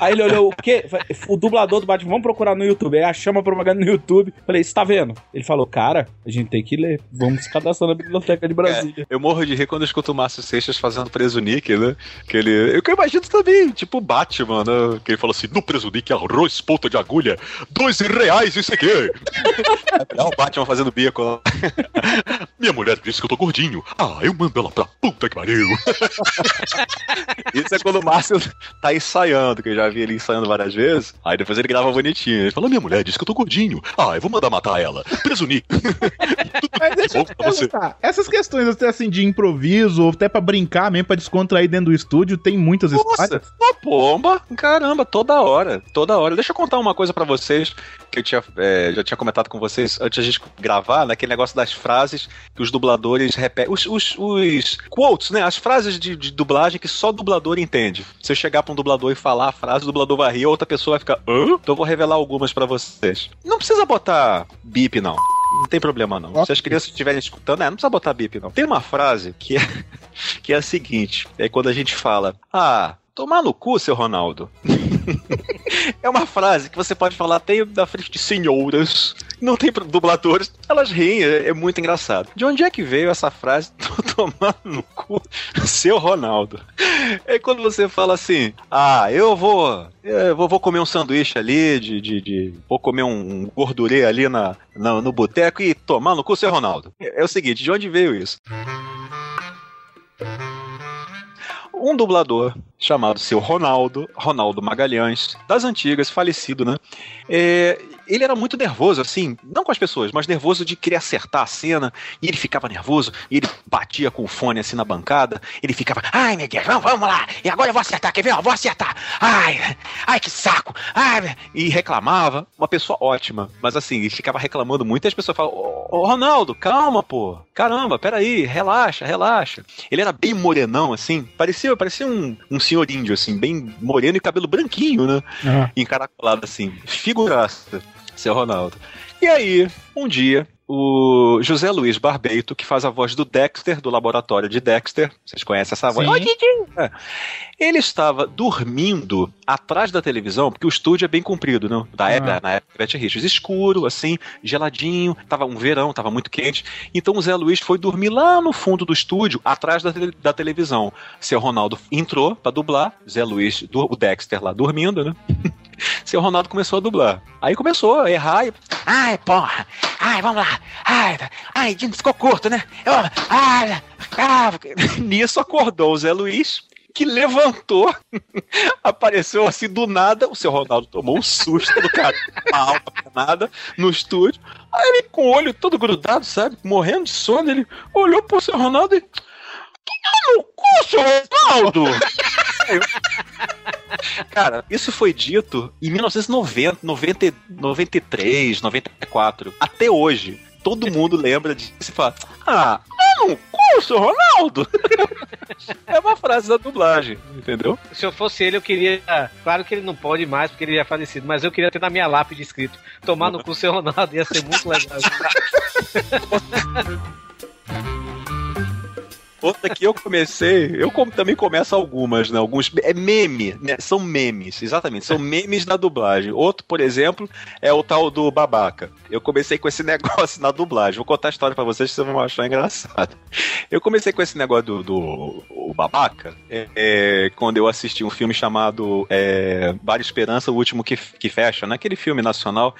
Aí ele olhou, o quê? O dublador do Batman, vamos procurar no YouTube. Aí achamos a propaganda no YouTube. Falei, você tá vendo? Ele falou, cara, a gente tem que ler. Vamos se cadastrar na biblioteca de Brasília. Eu morro de rir quando eu escuto o Márcio Seixas fazendo preso Nick, né? Que ele. Eu que eu imagino também, tipo o Batman, né? Que ele fala assim: no preso Nick, arroz, ponta de agulha, dois reais, isso aqui. É o Batman fazendo bico lá. Minha mulher disse que eu tô gordinho. Ah, eu mando ela pra puta que pariu. Isso é quando o Márcio tá ensaiando, que já vi ele ensaiando várias vezes. Aí depois ele grava bonitinho. Ele fala: Minha mulher disse que eu tô gordinho. Ah, eu vou mandar matar ela. Preso Nick. Mas deixa eu te você. perguntar, essas questões até assim de improviso, ou até pra brincar mesmo, pra descontrair dentro do estúdio, tem muitas Nossa, histórias. uma bomba, caramba, toda hora, toda hora. Deixa eu contar uma coisa pra vocês que eu tinha, é, já tinha comentado com vocês antes da gente gravar, naquele negócio das frases que os dubladores repetem, os, os, os quotes, né? As frases de, de dublagem que só dublador entende. Se eu chegar pra um dublador e falar a frase, o dublador a outra pessoa vai ficar, hã? Então eu vou revelar algumas pra vocês. Não precisa botar bip, não. Não tem problema, não. Se as crianças estiverem escutando, é, não precisa botar bip, não. Tem uma frase que é, que é a seguinte: é quando a gente fala, ah, tomar no cu, seu Ronaldo. é uma frase que você pode falar até da frente de senhoras. Não tem dubladores, elas riem, é, é muito engraçado. De onde é que veio essa frase? Tomar no cu, seu Ronaldo. É quando você fala assim: Ah, eu vou. Eu vou, vou comer um sanduíche ali, de, de, de- vou comer um, um gordurê ali na, na- no boteco e tomar no cu, seu Ronaldo. É, é o seguinte: de onde veio isso? Um dublador chamado seu Ronaldo, Ronaldo Magalhães, das antigas, falecido, né? É, ele era muito nervoso, assim, não com as pessoas, mas nervoso de querer acertar a cena, e ele ficava nervoso, e ele batia com o fone assim na bancada, ele ficava, ai meu Deus, vamos, vamos lá, e agora eu vou acertar, quer ver? Eu vou acertar, ai, ai que saco, ai, e reclamava, uma pessoa ótima, mas assim, ele ficava reclamando muito, e as pessoas falavam, ô, ô Ronaldo, calma, pô, caramba, peraí, relaxa, relaxa. Ele era bem morenão, assim, parecia, parecia um, um senhor índio, assim, bem moreno e cabelo branquinho, né? Encaracolado, assim, figuraça, seu Ronaldo. E aí, um dia, o José Luiz Barbeito, que faz a voz do Dexter, do laboratório de Dexter, vocês conhecem essa voz? É. Ele estava dormindo atrás da televisão, porque o estúdio é bem comprido, não? Da época, na época, Beth Richards, escuro, assim, geladinho, tava um verão, tava muito quente. Então o Zé Luiz foi dormir lá no fundo do estúdio, atrás da, tele- da televisão. Seu Ronaldo entrou pra dublar, Zé Luiz, o Dexter lá dormindo, né? seu Ronaldo começou a dublar. Aí começou a errar e. Ai, porra. Ai, vamos lá. Ai, ai, ficou curto, né? Eu, ai, nisso acordou o Zé Luiz, que levantou, apareceu assim do nada. O seu Ronaldo tomou um susto do cara, uma alma nada no estúdio. Aí ele, com o olho todo grudado, sabe? Morrendo de sono, ele olhou pro seu Ronaldo e. Toma no cu, seu Ronaldo! Cara, isso foi dito em 1990, 90, 93, 94. Até hoje, todo mundo lembra disso e fala: Ah, eu não curso, Ronaldo! é uma frase da dublagem, entendeu? Se eu fosse ele, eu queria. Claro que ele não pode mais, porque ele já é falecido, mas eu queria ter na minha lápide escrito: Tomar no cu seu Ronaldo ia ser muito legal. Outra que eu comecei, eu como, também começo algumas, né? Alguns. É meme, né? São memes, exatamente. São memes na dublagem. Outro, por exemplo, é o tal do babaca. Eu comecei com esse negócio na dublagem. Vou contar a história pra vocês vocês vão achar engraçado. Eu comecei com esse negócio do, do o babaca é, é, quando eu assisti um filme chamado é, Bar Esperança, o último que, que fecha, naquele filme nacional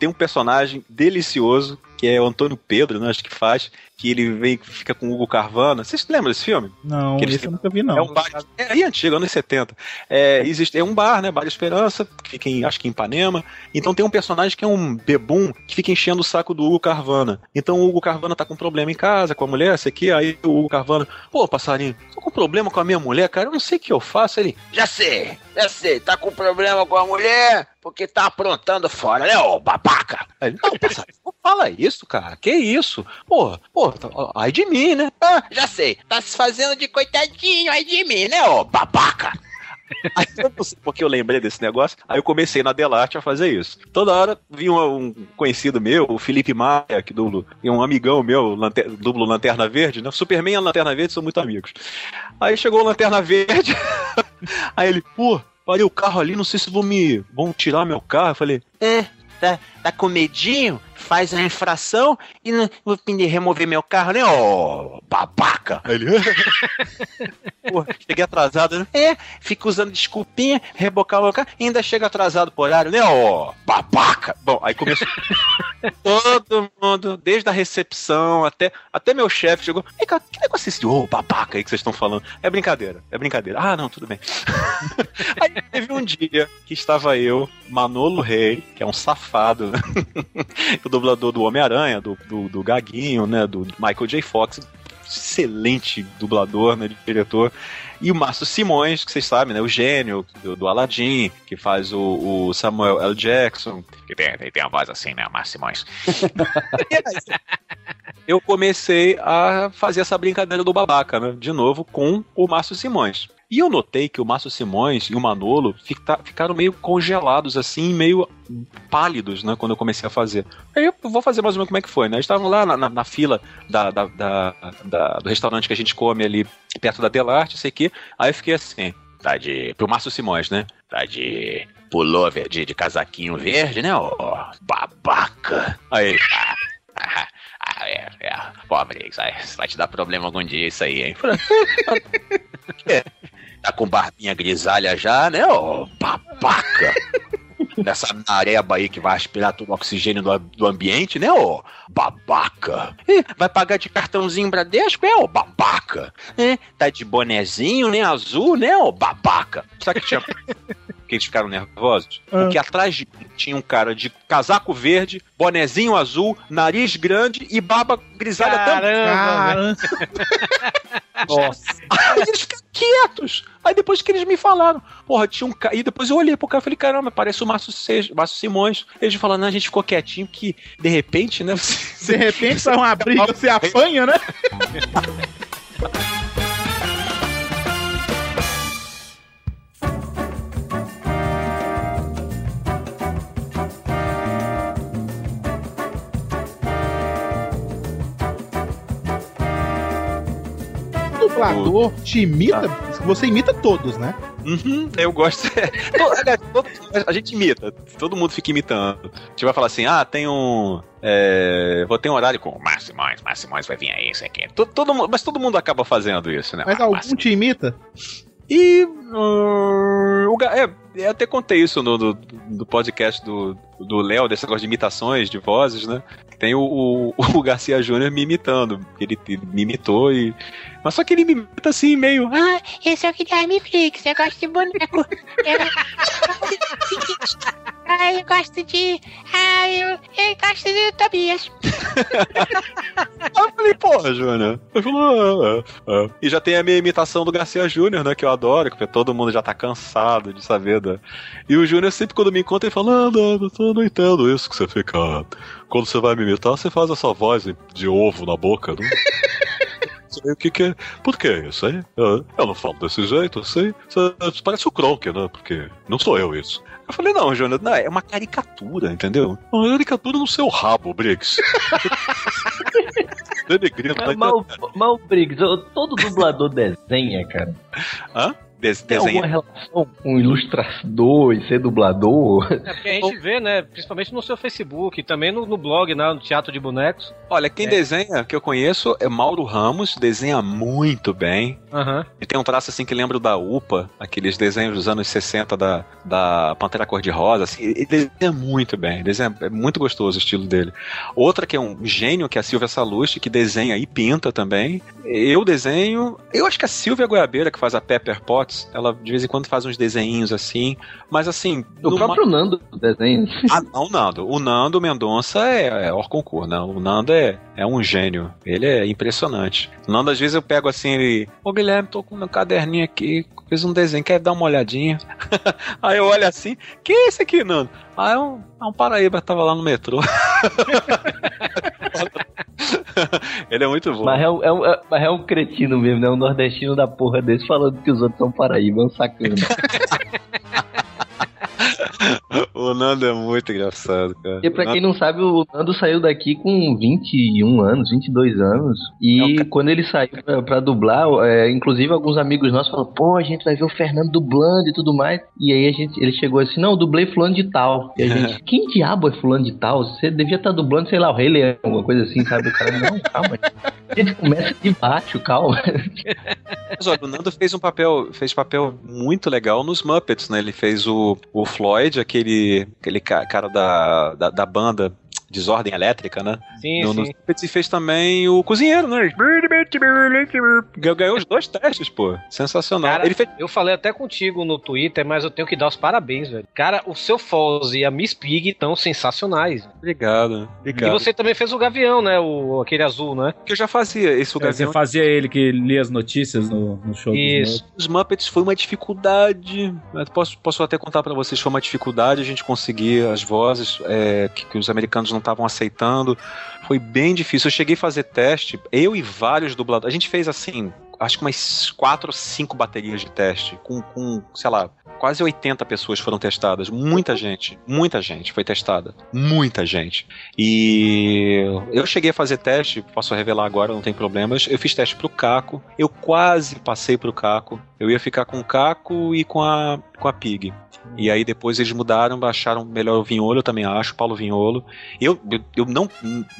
tem um personagem delicioso, que é o Antônio Pedro, né, acho que faz, que ele vem, fica com o Hugo Carvana. Vocês lembram desse filme? Não, que esse eu nunca vi, não. É um bar, é, é antigo, anos 70. É, existe, é um bar, né, Bar Esperança, que fica em, acho que em Ipanema. Então tem um personagem que é um bebum, que fica enchendo o saco do Hugo Carvana. Então o Hugo Carvana tá com um problema em casa, com a mulher, sei que, aí o Hugo Carvana, pô, passarinho, tô com problema com a minha mulher, cara, eu não sei o que eu faço. Ele, já sei, já sei, tá com problema com a mulher, porque tá aprontando fora, né, ô babaca? Aí, não, passarinho, não fala isso, cara, que isso? Pô, pô, ai de mim, né? Ah, já sei, tá se fazendo de coitadinho, ai de mim, né, ô babaca? Aí, porque eu lembrei desse negócio. Aí eu comecei na Delarte a fazer isso. Toda hora vinha um, um conhecido meu, o Felipe Maia, que dublo, e um amigão meu, lanter, dublo Lanterna Verde, né? Superman e a Lanterna Verde são muito amigos. Aí chegou o Lanterna Verde, aí ele, pô, parei o carro ali, não sei se vão me. vão tirar meu carro. Eu falei, é, tá, tá com medinho? Faz a infração e não vou remover meu carro, né? Ô, oh, babaca! Ele. Pô, cheguei atrasado, né? É, fica usando desculpinha, rebocar o carro ainda chega atrasado por horário, né? Ô, oh, babaca! Bom, aí começou. Todo mundo, desde a recepção até, até meu chefe chegou. Ei, cara, que negócio é esse de ô, oh, babaca aí que vocês estão falando? É brincadeira, é brincadeira. Ah, não, tudo bem. aí teve um dia que estava eu, Manolo Rei, que é um safado, dublador do Homem-Aranha, do, do, do, Gaguinho, né, do Michael J. Fox, excelente dublador, né, diretor, e o Márcio Simões, que vocês sabem, né, o gênio do, do Aladdin, que faz o, o, Samuel L. Jackson, que tem, tem a voz assim, né, Márcio Simões. eu comecei a fazer essa brincadeira do babaca, né, de novo, com o Márcio Simões. E eu notei que o Márcio Simões e o Manolo fica, ficaram meio congelados, assim, meio pálidos, né, quando eu comecei a fazer. Aí eu vou fazer mais ou menos como é que foi, né? Eles estavam lá na, na, na fila da, da, da, do restaurante que a gente come ali perto da Delarte, sei que. Aí eu fiquei assim, tá de. pro Márcio Simões, né? Tá de pullover de, de casaquinho verde, né? Ó, oh, babaca. Aí. Ah, ah, ah, é, é. Pobre, vai te dar problema algum dia isso aí, hein? tá com barbinha grisalha já, né? Ô, babaca! Nessa nareba aí que vai aspirar todo o oxigênio do, do ambiente, né, ô babaca? vai pagar de cartãozinho Bradesco, é, ô babaca? É, tá de bonezinho, né, azul, né, ô babaca? Sabe que tinha... que eles ficaram nervosos? Ah. Porque atrás de mim tinha um cara de casaco verde, bonezinho azul, nariz grande e barba grisalha também. Caramba! Nossa. Aí eles ficaram quietos. Aí depois que eles me falaram, porra, tinha um cara. E depois eu olhei pro cara e falei, caramba, parece o Márcio, Se... Márcio Simões. Eles falaram, não, a gente ficou quietinho que, de repente, né? De repente sai uma briga, você apanha, né? dublador te imita, você imita todos, né? Uhum, eu gosto. a gente imita, todo mundo fica imitando. A gente vai falar assim: ah, tem um. É, vou ter um horário com o Márcio Márcio vai vir aí, isso aqui. Todo, todo, mas todo mundo acaba fazendo isso, né? Mas algum te imita? E. hum, o, é, eu até contei isso no, do, do podcast do do Léo, desse negócio de imitações, de vozes, né? Tem o, o, o Garcia Júnior me imitando. Ele, ele me imitou e. Mas só que ele me imita assim, meio. Ah, esse é o Guilherme Flix, eu gosto de boneco. Eu... ah, eu gosto de. Ah, eu, eu gosto de Tobias. Eu falei, porra, Júnior. Ele falou, ah, ah, ah. E já tem a minha imitação do Garcia Júnior, né? Que eu adoro, porque todo mundo já tá cansado de saber da. E o Júnior sempre quando me encontra, ele fala, ah, não, não, eu não entendo isso que você fica. Quando você vai me imitar, você faz essa voz de ovo na boca, não? Sei o que que é. Por que isso aí? Eu, eu não falo desse jeito, assim. Você parece o Kronk, né? Porque não sou eu isso. Eu falei, não, Jonas, não, é uma caricatura, entendeu? Uma caricatura no seu rabo, Briggs. Denegrindo, tá mas o Briggs, todo dublador desenha, cara. Hã? Des Tem alguma relação com ilustrador e ser dublador? É porque a gente vê, né? Principalmente no seu Facebook, e também no, no blog, né, no Teatro de Bonecos. Olha, quem É. desenha, que eu conheço, é Mauro Ramos, desenha muito bem. Aham. Ele tem um traço assim que lembra o da UPA, aqueles desenhos dos anos 60 da, da Pantera Cor-de-Rosa. Assim, ele desenha muito bem, desenha, é muito gostoso o estilo dele. Outra que é um gênio, que é a Silvia Salusti, que desenha e pinta também. Eu desenho. Eu acho que a Silvia Goiabeira, que faz a Pepper Potts, ela de vez em quando faz uns desenhinhos assim. Mas assim. O próprio Nando desenha. Ah, não, o Nando. O Nando Mendonça é, é concurso, né? O Nando é, é um gênio. Ele é impressionante. O Nando, às vezes, eu pego assim, ele. Ô Guilherme, tô com meu caderninho aqui, fiz um desenho, quer dar uma olhadinha? Aí eu olho assim, que é esse aqui, Nando? Ah, é um, é um Paraíba, tava lá no metrô. ele é muito bom. Mas é, um, é, um, é- mas é um cretino mesmo, né? Um nordestino da porra desse falando que os outros são Paraíba, é um sacana. O Nando é muito engraçado, cara. E pra quem não sabe, o Nando saiu daqui com 21 anos, 22 anos. E quando ele saiu pra, pra dublar, é, inclusive alguns amigos nossos falaram: pô, a gente vai ver o Fernando dublando e tudo mais. E aí a gente, ele chegou assim: não, eu dublei Fulano de Tal. E a gente, quem diabo é Fulano de Tal? Você devia estar dublando, sei lá, o Rei Leão, alguma coisa assim, sabe? O cara, não, calma. A gente começa de baixo, calma. Mas olha, o Nando fez um papel, fez papel muito legal nos Muppets, né? Ele fez o, o Floyd, aquele, aquele ca- cara da, da, da banda Desordem Elétrica, né? Sim, no, sim. Nos Muppets e fez também o cozinheiro, né? Ganhou- os dois testes, pô. Sensacional. Cara, Ele fez eu falei até contigo no Twitter, mas eu tenho que dar os parabéns, velho. Cara, o seu Foz e a Miss Pig estão sensacionais. Obrigado, obrigado. E você também fez o Gavião, né? O, aquele azul, né? Que eu já fazia esse É, você fazia ele que lia as notícias no, no show Isso. Os Muppets foi uma dificuldade. Posso, posso até contar pra vocês, foi uma dificuldade a gente conseguir as vozes é, que, que os americanos não estavam aceitando. Foi bem difícil. Eu cheguei a fazer teste, eu e vários dubladores. A gente fez assim, acho que umas quatro ou cinco baterias de teste, com, com sei lá, quase 80 pessoas foram testadas. Muita gente, muita gente foi testada. Muita gente. E eu cheguei a fazer teste, posso revelar agora, não tem problemas. Eu fiz teste pro Caco, eu quase passei pro Caco. Eu ia ficar com o Caco e com a, com a Pig. E aí depois eles mudaram, baixaram melhor o Vinholo, eu também acho, Paulo Vinholo. Eu, eu, eu não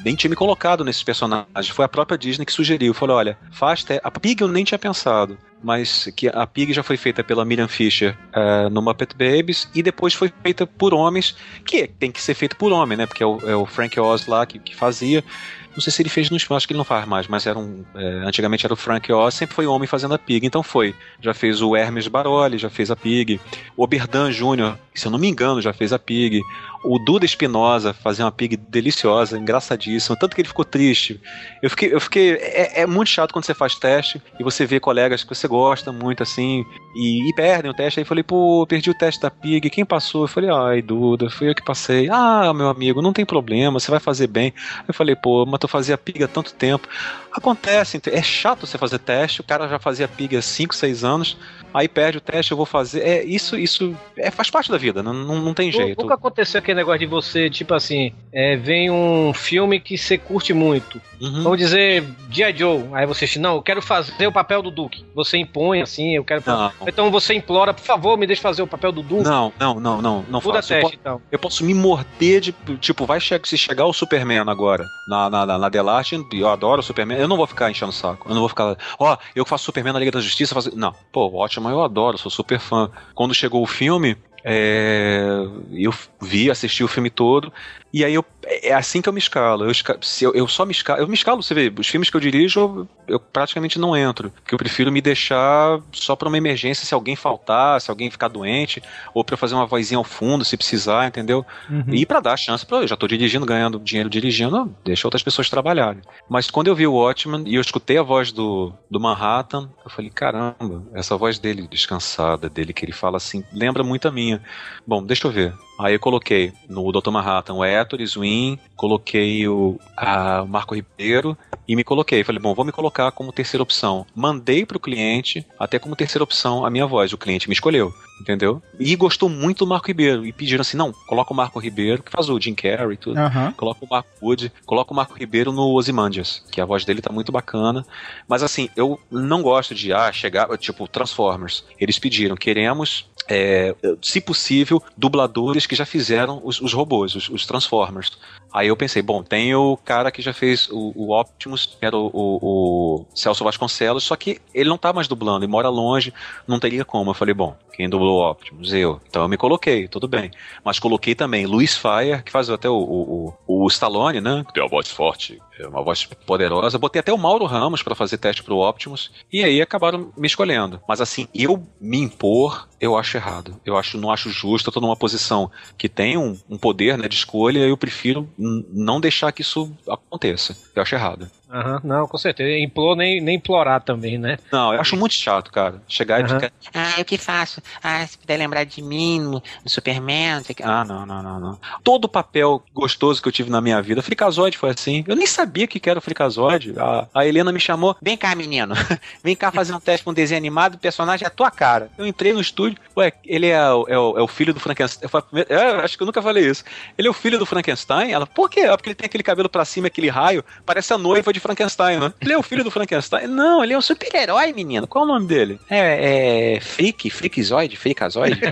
nem tinha me colocado nesses personagens, foi a própria Disney que sugeriu. Falou: olha, faz. A Pig eu nem tinha pensado, mas que a Pig já foi feita pela Miriam Fisher eh, no Muppet Babies e depois foi feita por homens, que tem que ser feito por homem, né? Porque é o, é o Frank Oz lá que, que fazia. Não sei se ele fez nos acho que ele não faz mais, mas era um. é, antigamente era o Frank Oz, sempre foi homem fazendo a Pig, então foi. Já fez o Hermes Baroli, já fez a Pig. O Oberdan Júnior, se eu não me engano, já fez a Pig. O Duda Espinosa fazia uma Pig deliciosa, engraçadíssima, tanto que ele ficou triste. Eu fiquei. Eu fiquei é, é muito chato quando você faz teste e você vê colegas que você gosta muito assim e, e perdem o teste. Aí eu falei, pô, perdi o teste da Pig, quem passou? Eu falei, ai, Duda, fui eu que passei. Ah, meu amigo, não tem problema, você vai fazer bem. Eu falei, pô, mas tu fazia Pig há tanto tempo. Acontece, é chato você fazer teste, o cara já fazia Pig há 5, 6 anos, aí perde o teste, eu vou fazer. É, isso isso é, faz parte da vida, não, não, não tem jeito. Nunca aconteceu aquele negócio de você, tipo assim, é, vem um filme que você curte muito. Uhum. Vamos dizer, G.I. Joe. Aí você diz, não, eu quero fazer o papel do Duke. Você impõe assim, eu quero. Não. Então você implora, por favor, me deixe fazer o papel do Duke. Não, não, não, não, não Muda faço. Eu teste, po- então. Eu posso me morder de. Tipo, vai che se chegar o Superman agora na, na, na, na Delarte, eu adoro o Superman, eu não vou ficar enchendo o saco. Eu não vou ficar. Ó, eu faço Superman na Liga da Justiça. Faço... Não, pô, ótimo Watchmen, eu adoro, sou super fã. Quando chegou o filme, é, eu vi, assisti o filme todo, e aí eu, é assim que eu me escalo. Eu, esca- eu, eu só me escalo. Eu me escalo, você vê, os filmes que eu dirijo, eu, eu praticamente não entro. Porque eu prefiro me deixar só pra uma emergência se alguém faltar, se alguém ficar doente, ou eu fazer uma vozinha ao fundo se precisar, entendeu? Uhum. E pra dar chance pra eu já tô dirigindo, ganhando dinheiro dirigindo, deixa outras pessoas trabalharem. Mas quando eu vi o Watchmen e eu escutei a voz do, do Manhattan, eu falei, caramba, essa voz dele descansada, dele que ele fala assim, lembra muito a minha. Bom, deixa eu ver. Aí eu coloquei no Dr. Manhattan o Héctor Swin, coloquei o a Marco Ribeiro e me coloquei. Falei, bom, vou me colocar como terceira opção. Mandei pro cliente, até como terceira opção, a minha voz. O cliente me escolheu, entendeu? E gostou muito do Marco Ribeiro. E pediram assim: não, coloca o Marco Ribeiro, que faz o Jim Carrey e tudo. Aham. Coloca o Marco Wood, coloca o Marco Ribeiro no Ozymandias, que a voz dele tá muito bacana. Mas assim, eu não gosto de ah, chegar, tipo, Transformers. Eles pediram, queremos. é, se possível, dubladores que já fizeram os, os robôs, os, os Transformers. Aí eu pensei, bom, tem o cara que já fez o, o Optimus, que era o, o- o Celso Vasconcelos, só que ele não tá mais dublando, ele mora longe, não teria como. Eu falei, bom, quem dublou o Optimus? Eu. Então eu me coloquei, tudo bem. Mas coloquei também Luiz Fire, que faz até o, o, o, Stallone, né? Que tem uma voz forte, é uma voz poderosa. Botei até o Mauro Ramos pra fazer teste pro Optimus. E aí acabaram me escolhendo. Mas assim, eu me impor, eu acho errado. Eu acho, não acho justo. Eu tô numa posição que tem um, um poder né, de escolha e eu prefiro não deixar que isso aconteça. Eu acho errado. Aham, não, com certeza. Implor nem, nem implorar também, né? Não, eu acho muito chato, cara. Chegar e Aham. ficar. Ah, o que faço? Ah, se puder lembrar de mim no, no Superman, não sei o que. Ah, não, não, não, não. Todo papel gostoso que eu tive na minha vida, Fricazoide foi assim. Eu nem sabia o que era o Fricazoide. A, a Helena me chamou. Vem cá, menino. Vem cá fazer um teste com um desenho animado, o personagem é a tua cara. Eu entrei no estúdio, ué, ele é, o- é, o, é o filho do Frankenstein. Eu é, acho que eu nunca falei isso. Ele é o filho do Frankenstein? Ela, por quê? Ah, porque ele tem aquele cabelo pra cima, aquele raio, parece a noiva de Frankenstein, né? Ele é o filho do Frankenstein? Não, ele é um super-herói, menino. Qual é o nome dele? É, é Freak, Freakazoid, Freakazoid.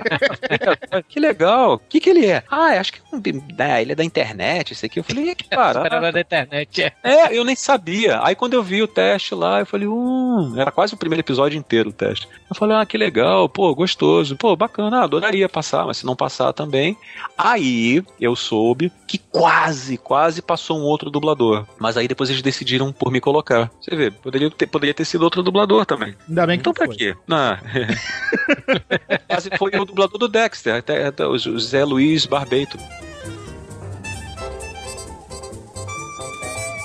Que legal. O que que ele é? Ah, acho que é um, ah, ele é da internet, isso aqui. Eu falei, que parada. Super-herói da internet, é. É, eu nem sabia. Aí quando eu vi o teste lá, eu falei, hum, era quase o primeiro episódio inteiro o teste. Eu falei, ah, que legal, pô, gostoso, pô, bacana, ah, adoraria passar, mas se não passar também. Aí eu soube que quase, quase passou um outro dublador. Mas aí depois eles decidiram por me colocar. Você vê, poderia ter, poderia ter sido outro dublador também. Ainda bem que Então pra foi. quê? Não. Quase foi o dublador do Dexter, até, até o Zé Luiz Barbeito.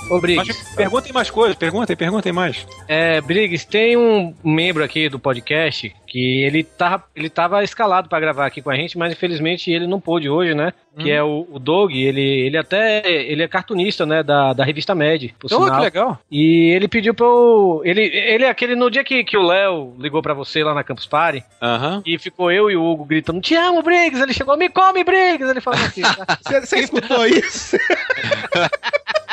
Ô, Briggs. Mas perguntem mais coisas, perguntem, perguntem mais. É, Briggs, tem um membro aqui do podcast que ele, tá, ele tava escalado pra gravar aqui com a gente, mas infelizmente ele não pôde hoje, né? Que é o, o Doug, ele, ele até ele é cartunista, né, da, da revista Med, por Oh, sinal. que legal. E ele pediu pra eu... Ele, ele é aquele, no dia que, que o Léo ligou pra você lá na Campus Party, Aham. e ficou eu e o Hugo gritando, te amo, Briggs! Ele chegou, me come, Briggs! Ele falou assim? Você, você escutou isso?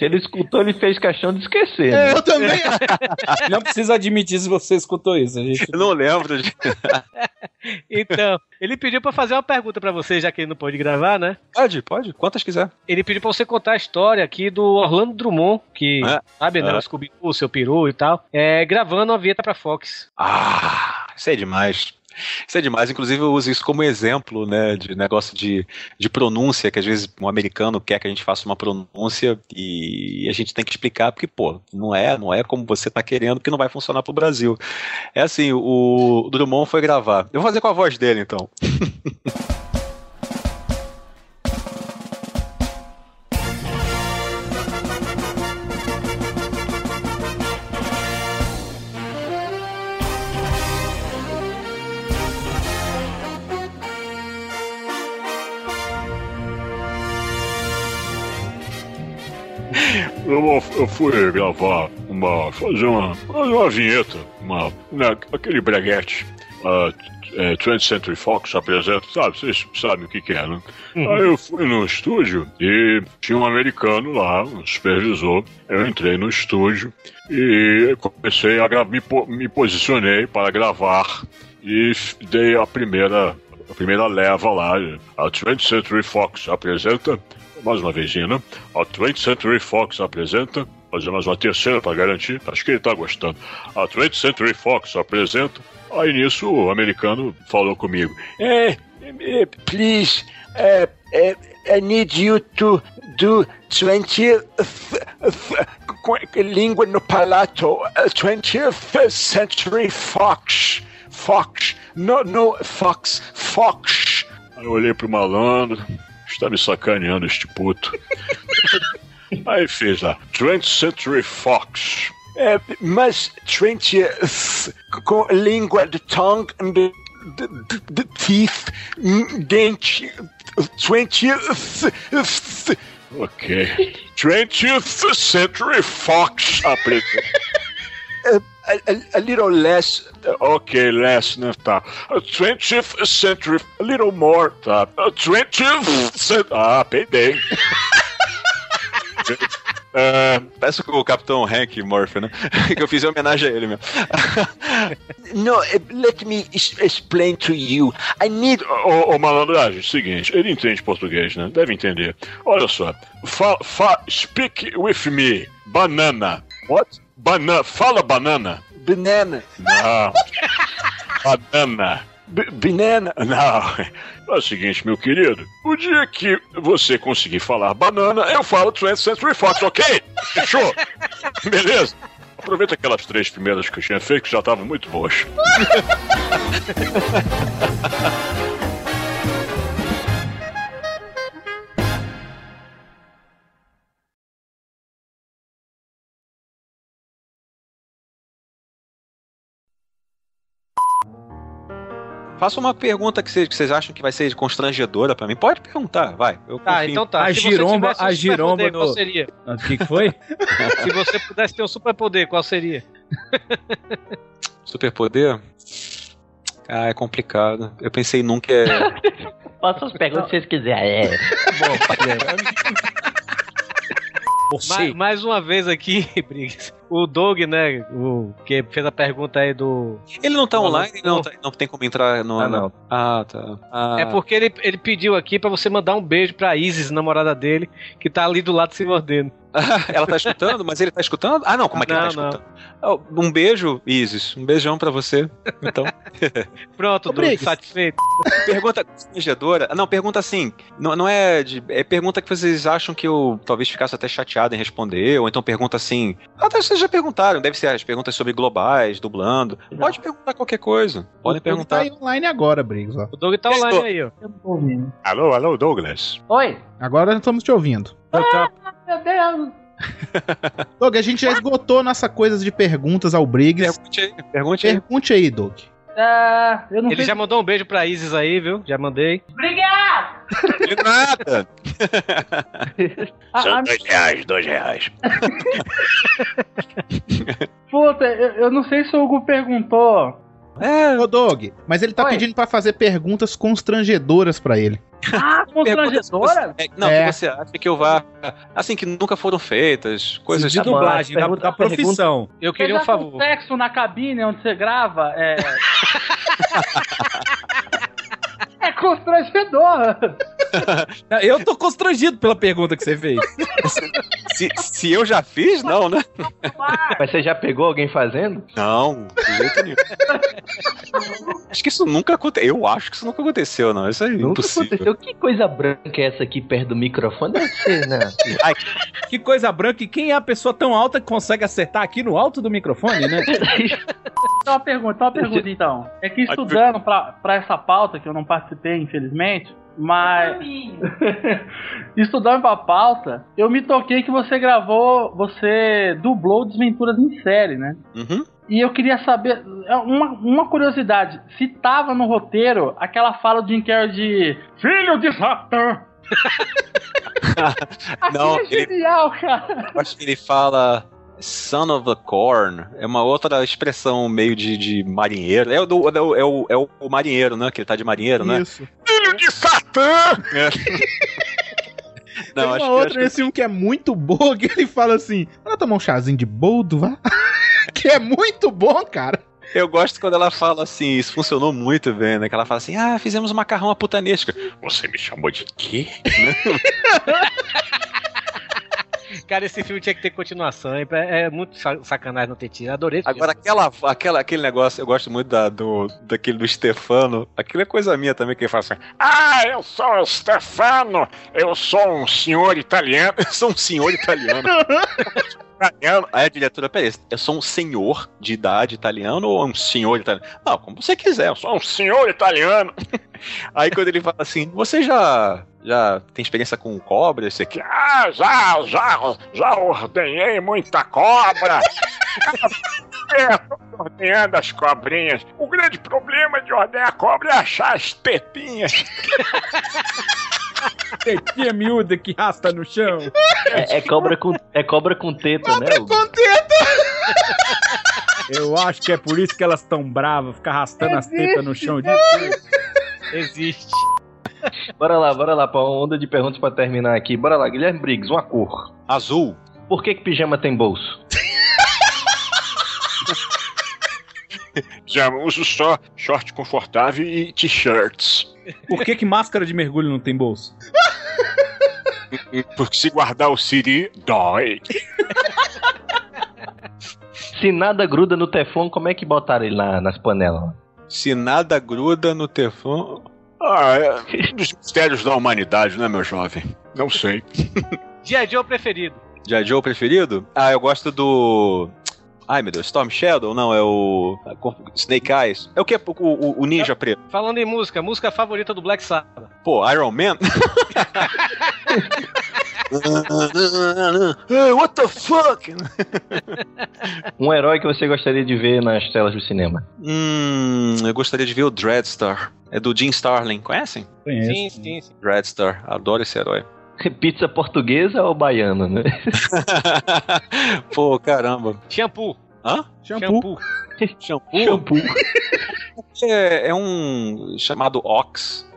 Se ele escutou, ele fez questão de esquecer. É, né? eu também. Não precisa admitir se você escutou isso. A gente... Eu não lembro. de- Então, ele pediu pra fazer uma pergunta pra você, já que ele não pôde gravar, né? Pode, pode, quantas quiser. Ele pediu pra você contar a história aqui do Orlando Drummond, que É. sabe, né? É. O Scooby-Doo, seu peru e tal, é, gravando uma vinheta pra Fox. Ah, isso é demais. Isso é demais. Inclusive, eu uso isso como exemplo, né, de negócio de, de pronúncia, que às vezes um americano quer que a gente faça uma pronúncia e a gente tem que explicar, porque, pô, não é, não é como você tá querendo, porque não vai funcionar pro Brasil. É assim, o, o Drummond foi gravar. Eu vou fazer com a voz dele, então. Eu, eu fui gravar uma. fazer uma. fazer uma vinheta, uma. né, aquele breguete. Uh, é, 20th Century Fox apresenta, sabe? Vocês sabem o que, que é, né? Aí eu fui no estúdio e tinha um americano lá, um supervisor. Eu entrei no estúdio e comecei a gravar, me, me posicionei para gravar e dei a primeira, a primeira leva lá. A 20th Century Fox apresenta, mais uma vezinha, né? A 20th Century Fox apresenta fazer mais uma terceira pra garantir. Acho que ele tá gostando. A 20th Century Fox apresenta. Aí nisso o americano falou comigo. Eh, eh, please, uh, uh, I need you to do 20th língua no palato, uh, 20th Century Fox. Fox, no, no, Fox, Fox. Aí eu olhei pro malandro, está me sacaneando este puto. Aí fez lá, 20th Century Fox. É, mas 20th com língua de tongue de, de, de, de teeth, hum, dente, 20th. Ok. 20th Century Fox apresenta. A, a, a little less. Ok, less, né? Tá. A 20th Century, a little more, tá. A 20th Century. Ah, peidei. É, peço que o Capitão Hank Murphy, né? que eu fiz em homenagem a ele mesmo. no, eh, let me explain to you. I need. Ô, ô malandragem, seguinte, ele entende português, né? Deve entender. Olha só. Fa, fa, speak with me. Banana. What? Banana. Fala banana. Banana. Não. Banana. banana? Não. É o seguinte, meu querido. O dia que você conseguir falar banana, eu falo 20th Century Fox, ok? Fechou? Beleza? Aproveita aquelas três primeiras que eu tinha feito, que já estavam muito boas. Faça uma pergunta que vocês, que vocês acham que vai ser constrangedora pra mim. Pode perguntar, vai. Eu Tá, confio. então tá. A Se giromba- um a giromba Qual no- seria? O que, que foi? Se você pudesse ter um superpoder, qual seria? Superpoder? Ah, é complicado. Eu pensei num que é. Faça as perguntas que vocês quiserem. É. Ma- mais uma vez aqui, Briggs. O Doug, né? O que fez a pergunta aí do. Ele não tá Não, online? não. Não, tá- não tem como entrar no. Ah, não. Ah, tá. Ah, É porque ele, ele pediu aqui pra você mandar um beijo pra Isis, namorada dele, que tá ali do lado se mordendo. Ela tá escutando, mas ele tá escutando? Ah, não, como é que ele tá Não, não. escutando? Ah, Um beijo, Isis. Um beijão pra você. Então. Pronto, Doug, satisfeito. pergunta constrangedora. Não, pergunta assim. Não, não é de. É pergunta que vocês acham que eu talvez ficasse até chateado em responder. Ou então pergunta assim. Até vocês já perguntaram. Deve ser as perguntas sobre globais, dublando. Pode perguntar qualquer coisa. Podem Tá perguntar. aí online agora, Briggs, ó. O Doug tá online aí, ó. Alô, alô, Douglas. Oi. Agora estamos te ouvindo. Meu Deus. Doug, a gente já esgotou nossa coisa de perguntas ao Briggs. Pergunte aí, pergunte aí. Pergunte aí, Doug. Ah, eu não Ele sei. já mandou um beijo pra Isis aí, viu? Já mandei. Obrigado! De nada! São ah, dois reais, dois reais. puta, eu, eu não sei se o Hugo perguntou. É. Ô, Doug, mas ele tá Oi. pedindo pra fazer perguntas constrangedoras pra ele. Ah, constrangedora? É, não, É. que você acha que eu vá. Assim, que nunca foram feitas. Coisas De tipo- dublagem, da, da profissão. Eu Você queria um favor. sexo na cabine onde você grava? É. é constrangedor. Eu tô constrangido pela pergunta que você fez. se, se eu já fiz, não, né? Mas você já pegou alguém fazendo? Não, de jeito nenhum. acho que isso nunca aconteceu. Eu acho que isso nunca aconteceu, não. Isso é Nunca impossível. aconteceu. Que coisa branca é essa aqui perto do microfone? Deve ser, né? Ai, Que coisa branca. E quem é a pessoa tão alta que consegue acertar aqui no alto do microfone, né? Então, uma pergunta, então, uma pergunta então. É que estudando pra, pra essa pauta, que eu não participei, infelizmente, mas. estudando pra pauta, eu me toquei que você gravou, você dublou Desventuras em série, né? Uhum. E eu queria saber, é uma, uma curiosidade, se tava no roteiro aquela fala do Jim Carrey de Filho de Satã! Não, é ele- genial, cara! Eu acho que ele fala Son of the Corn. É uma outra expressão meio de, de marinheiro. É o, do, é, o, é, o, é o marinheiro, né? Que ele tá de marinheiro, né? Isso. Filho de Satã! Não, Tem acho uma que- outra acho que- nesse filme que é muito boa, que ele fala assim: Ela tomar um chazinho de boldo, vá? que é muito bom, cara. Eu gosto quando ela fala assim, isso funcionou muito bem, né? Que ela fala assim, ah, fizemos um macarrão à putanesca. Você me chamou de quê? Cara, esse filme tinha que ter continuação. É, é muito sa- sacanagem não ter tido. Adorei Agora, aquela, aquela, aquele negócio, eu gosto muito da, do, daquele do Stefano. Aquilo é coisa minha também, que ele fala assim: Ah, eu sou o Stefano, eu sou um senhor italiano. Eu sou um senhor italiano. italiano. Aí a diretora, peraí, eu sou um senhor de idade italiano ou um senhor italiano? Não, como você quiser, eu sou um senhor italiano. Aí quando ele fala assim, você já, já tem experiência com cobra, esse aqui? Ah, já, já, já ordenhei muita cobra. É, ordenhando as cobrinhas. O grande problema de ordenhar cobra é achar as tetinhas. Tetinha miúda que rasta no chão. É, é cobra com, é cobra com teta, né? Hugo? Eu acho que é por isso que elas tão bravas, ficar arrastando as tetas no chão. De... Existe. Bora lá, bora lá, pra uma onda de perguntas pra terminar aqui. Bora lá, Guilherme Briggs, uma cor. Azul. Por que, que pijama tem bolso? Já uso só short confortável e t-shirts. Por que, que máscara de mergulho não tem bolso? Porque se guardar o siri, dói. Se nada gruda no Teflon, como é que botaram ele na- nas panelas? Se nada gruda no teflon. Ah, é um dos mistérios da humanidade, né, meu jovem? Não sei. Dia Joe preferido. Já Joe preferido? Ah, eu gosto do. Ai meu Deus, Storm Shadow? Não, é o. Snake Eyes. É o que? O, o, o Ninja Preto. Falando em música, música favorita do Black Sabbath. Pô, Iron Man? Hey, what the fuck? Um herói que você gostaria de ver nas telas do cinema? Hum, eu gostaria de ver o Dreadstar. É do Jim Starlin, conhecem? Sim, sim, sim. Dreadstar, adoro esse herói. Pizza portuguesa ou baiana, né? Pô, caramba. Shampoo. Hã? Shampoo. Shampoo? Shampoo. É, é um chamado Ox.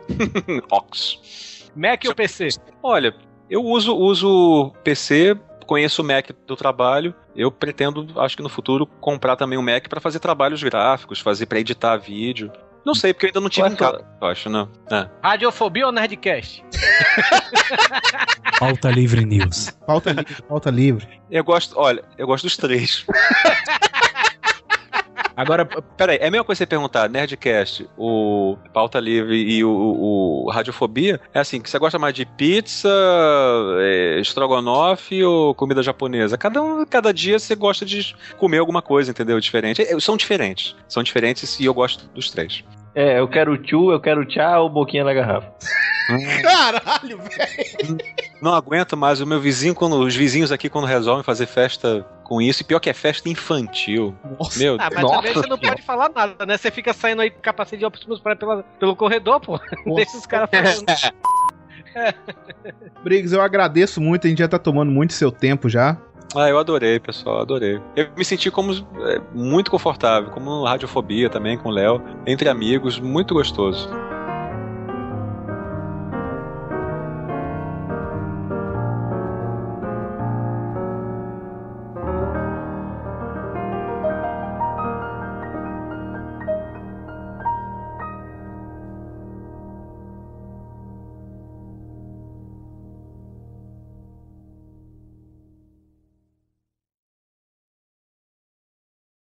Ox. Mac ou PC? Olha, eu uso, uso PC, conheço o Mac do trabalho. Eu pretendo, acho que no futuro, comprar também um Mac para fazer trabalhos gráficos, fazer para editar vídeo. Não sei, porque eu ainda não tive em casa, eu acho, né? É. Radiofobia ou Nerdcast? Pauta Livre News. Pauta, li pauta livre. Eu gosto, olha, eu gosto dos três. Agora, peraí, é a mesma coisa você perguntar, Nerdcast, o Pauta Livre e o, o- o Radiofobia, é assim, que você gosta mais de pizza, é, estrogonofe ou comida japonesa? Cada, um, cada dia você gosta de comer alguma coisa, entendeu? Diferente. É, São diferentes. São diferentes e eu gosto dos três. É, eu quero tchu, eu quero tchá ou boquinha na garrafa. Caralho, velho. Não aguento mais o meu vizinho, quando os vizinhos aqui, quando resolvem fazer festa com isso, e pior que é festa infantil. Meu Ah, mas Deus. também você não pode falar nada, né? Você fica saindo aí com capacete de Optimus Prime pela, pelo corredor, pô. Deixa os caras falando. Briggs, eu agradeço muito, a gente já tá tomando muito seu tempo já. Ah, eu adorei, pessoal, adorei. Eu me senti como é, muito confortável, como Radiofobia também, com o Léo, entre amigos, muito gostoso.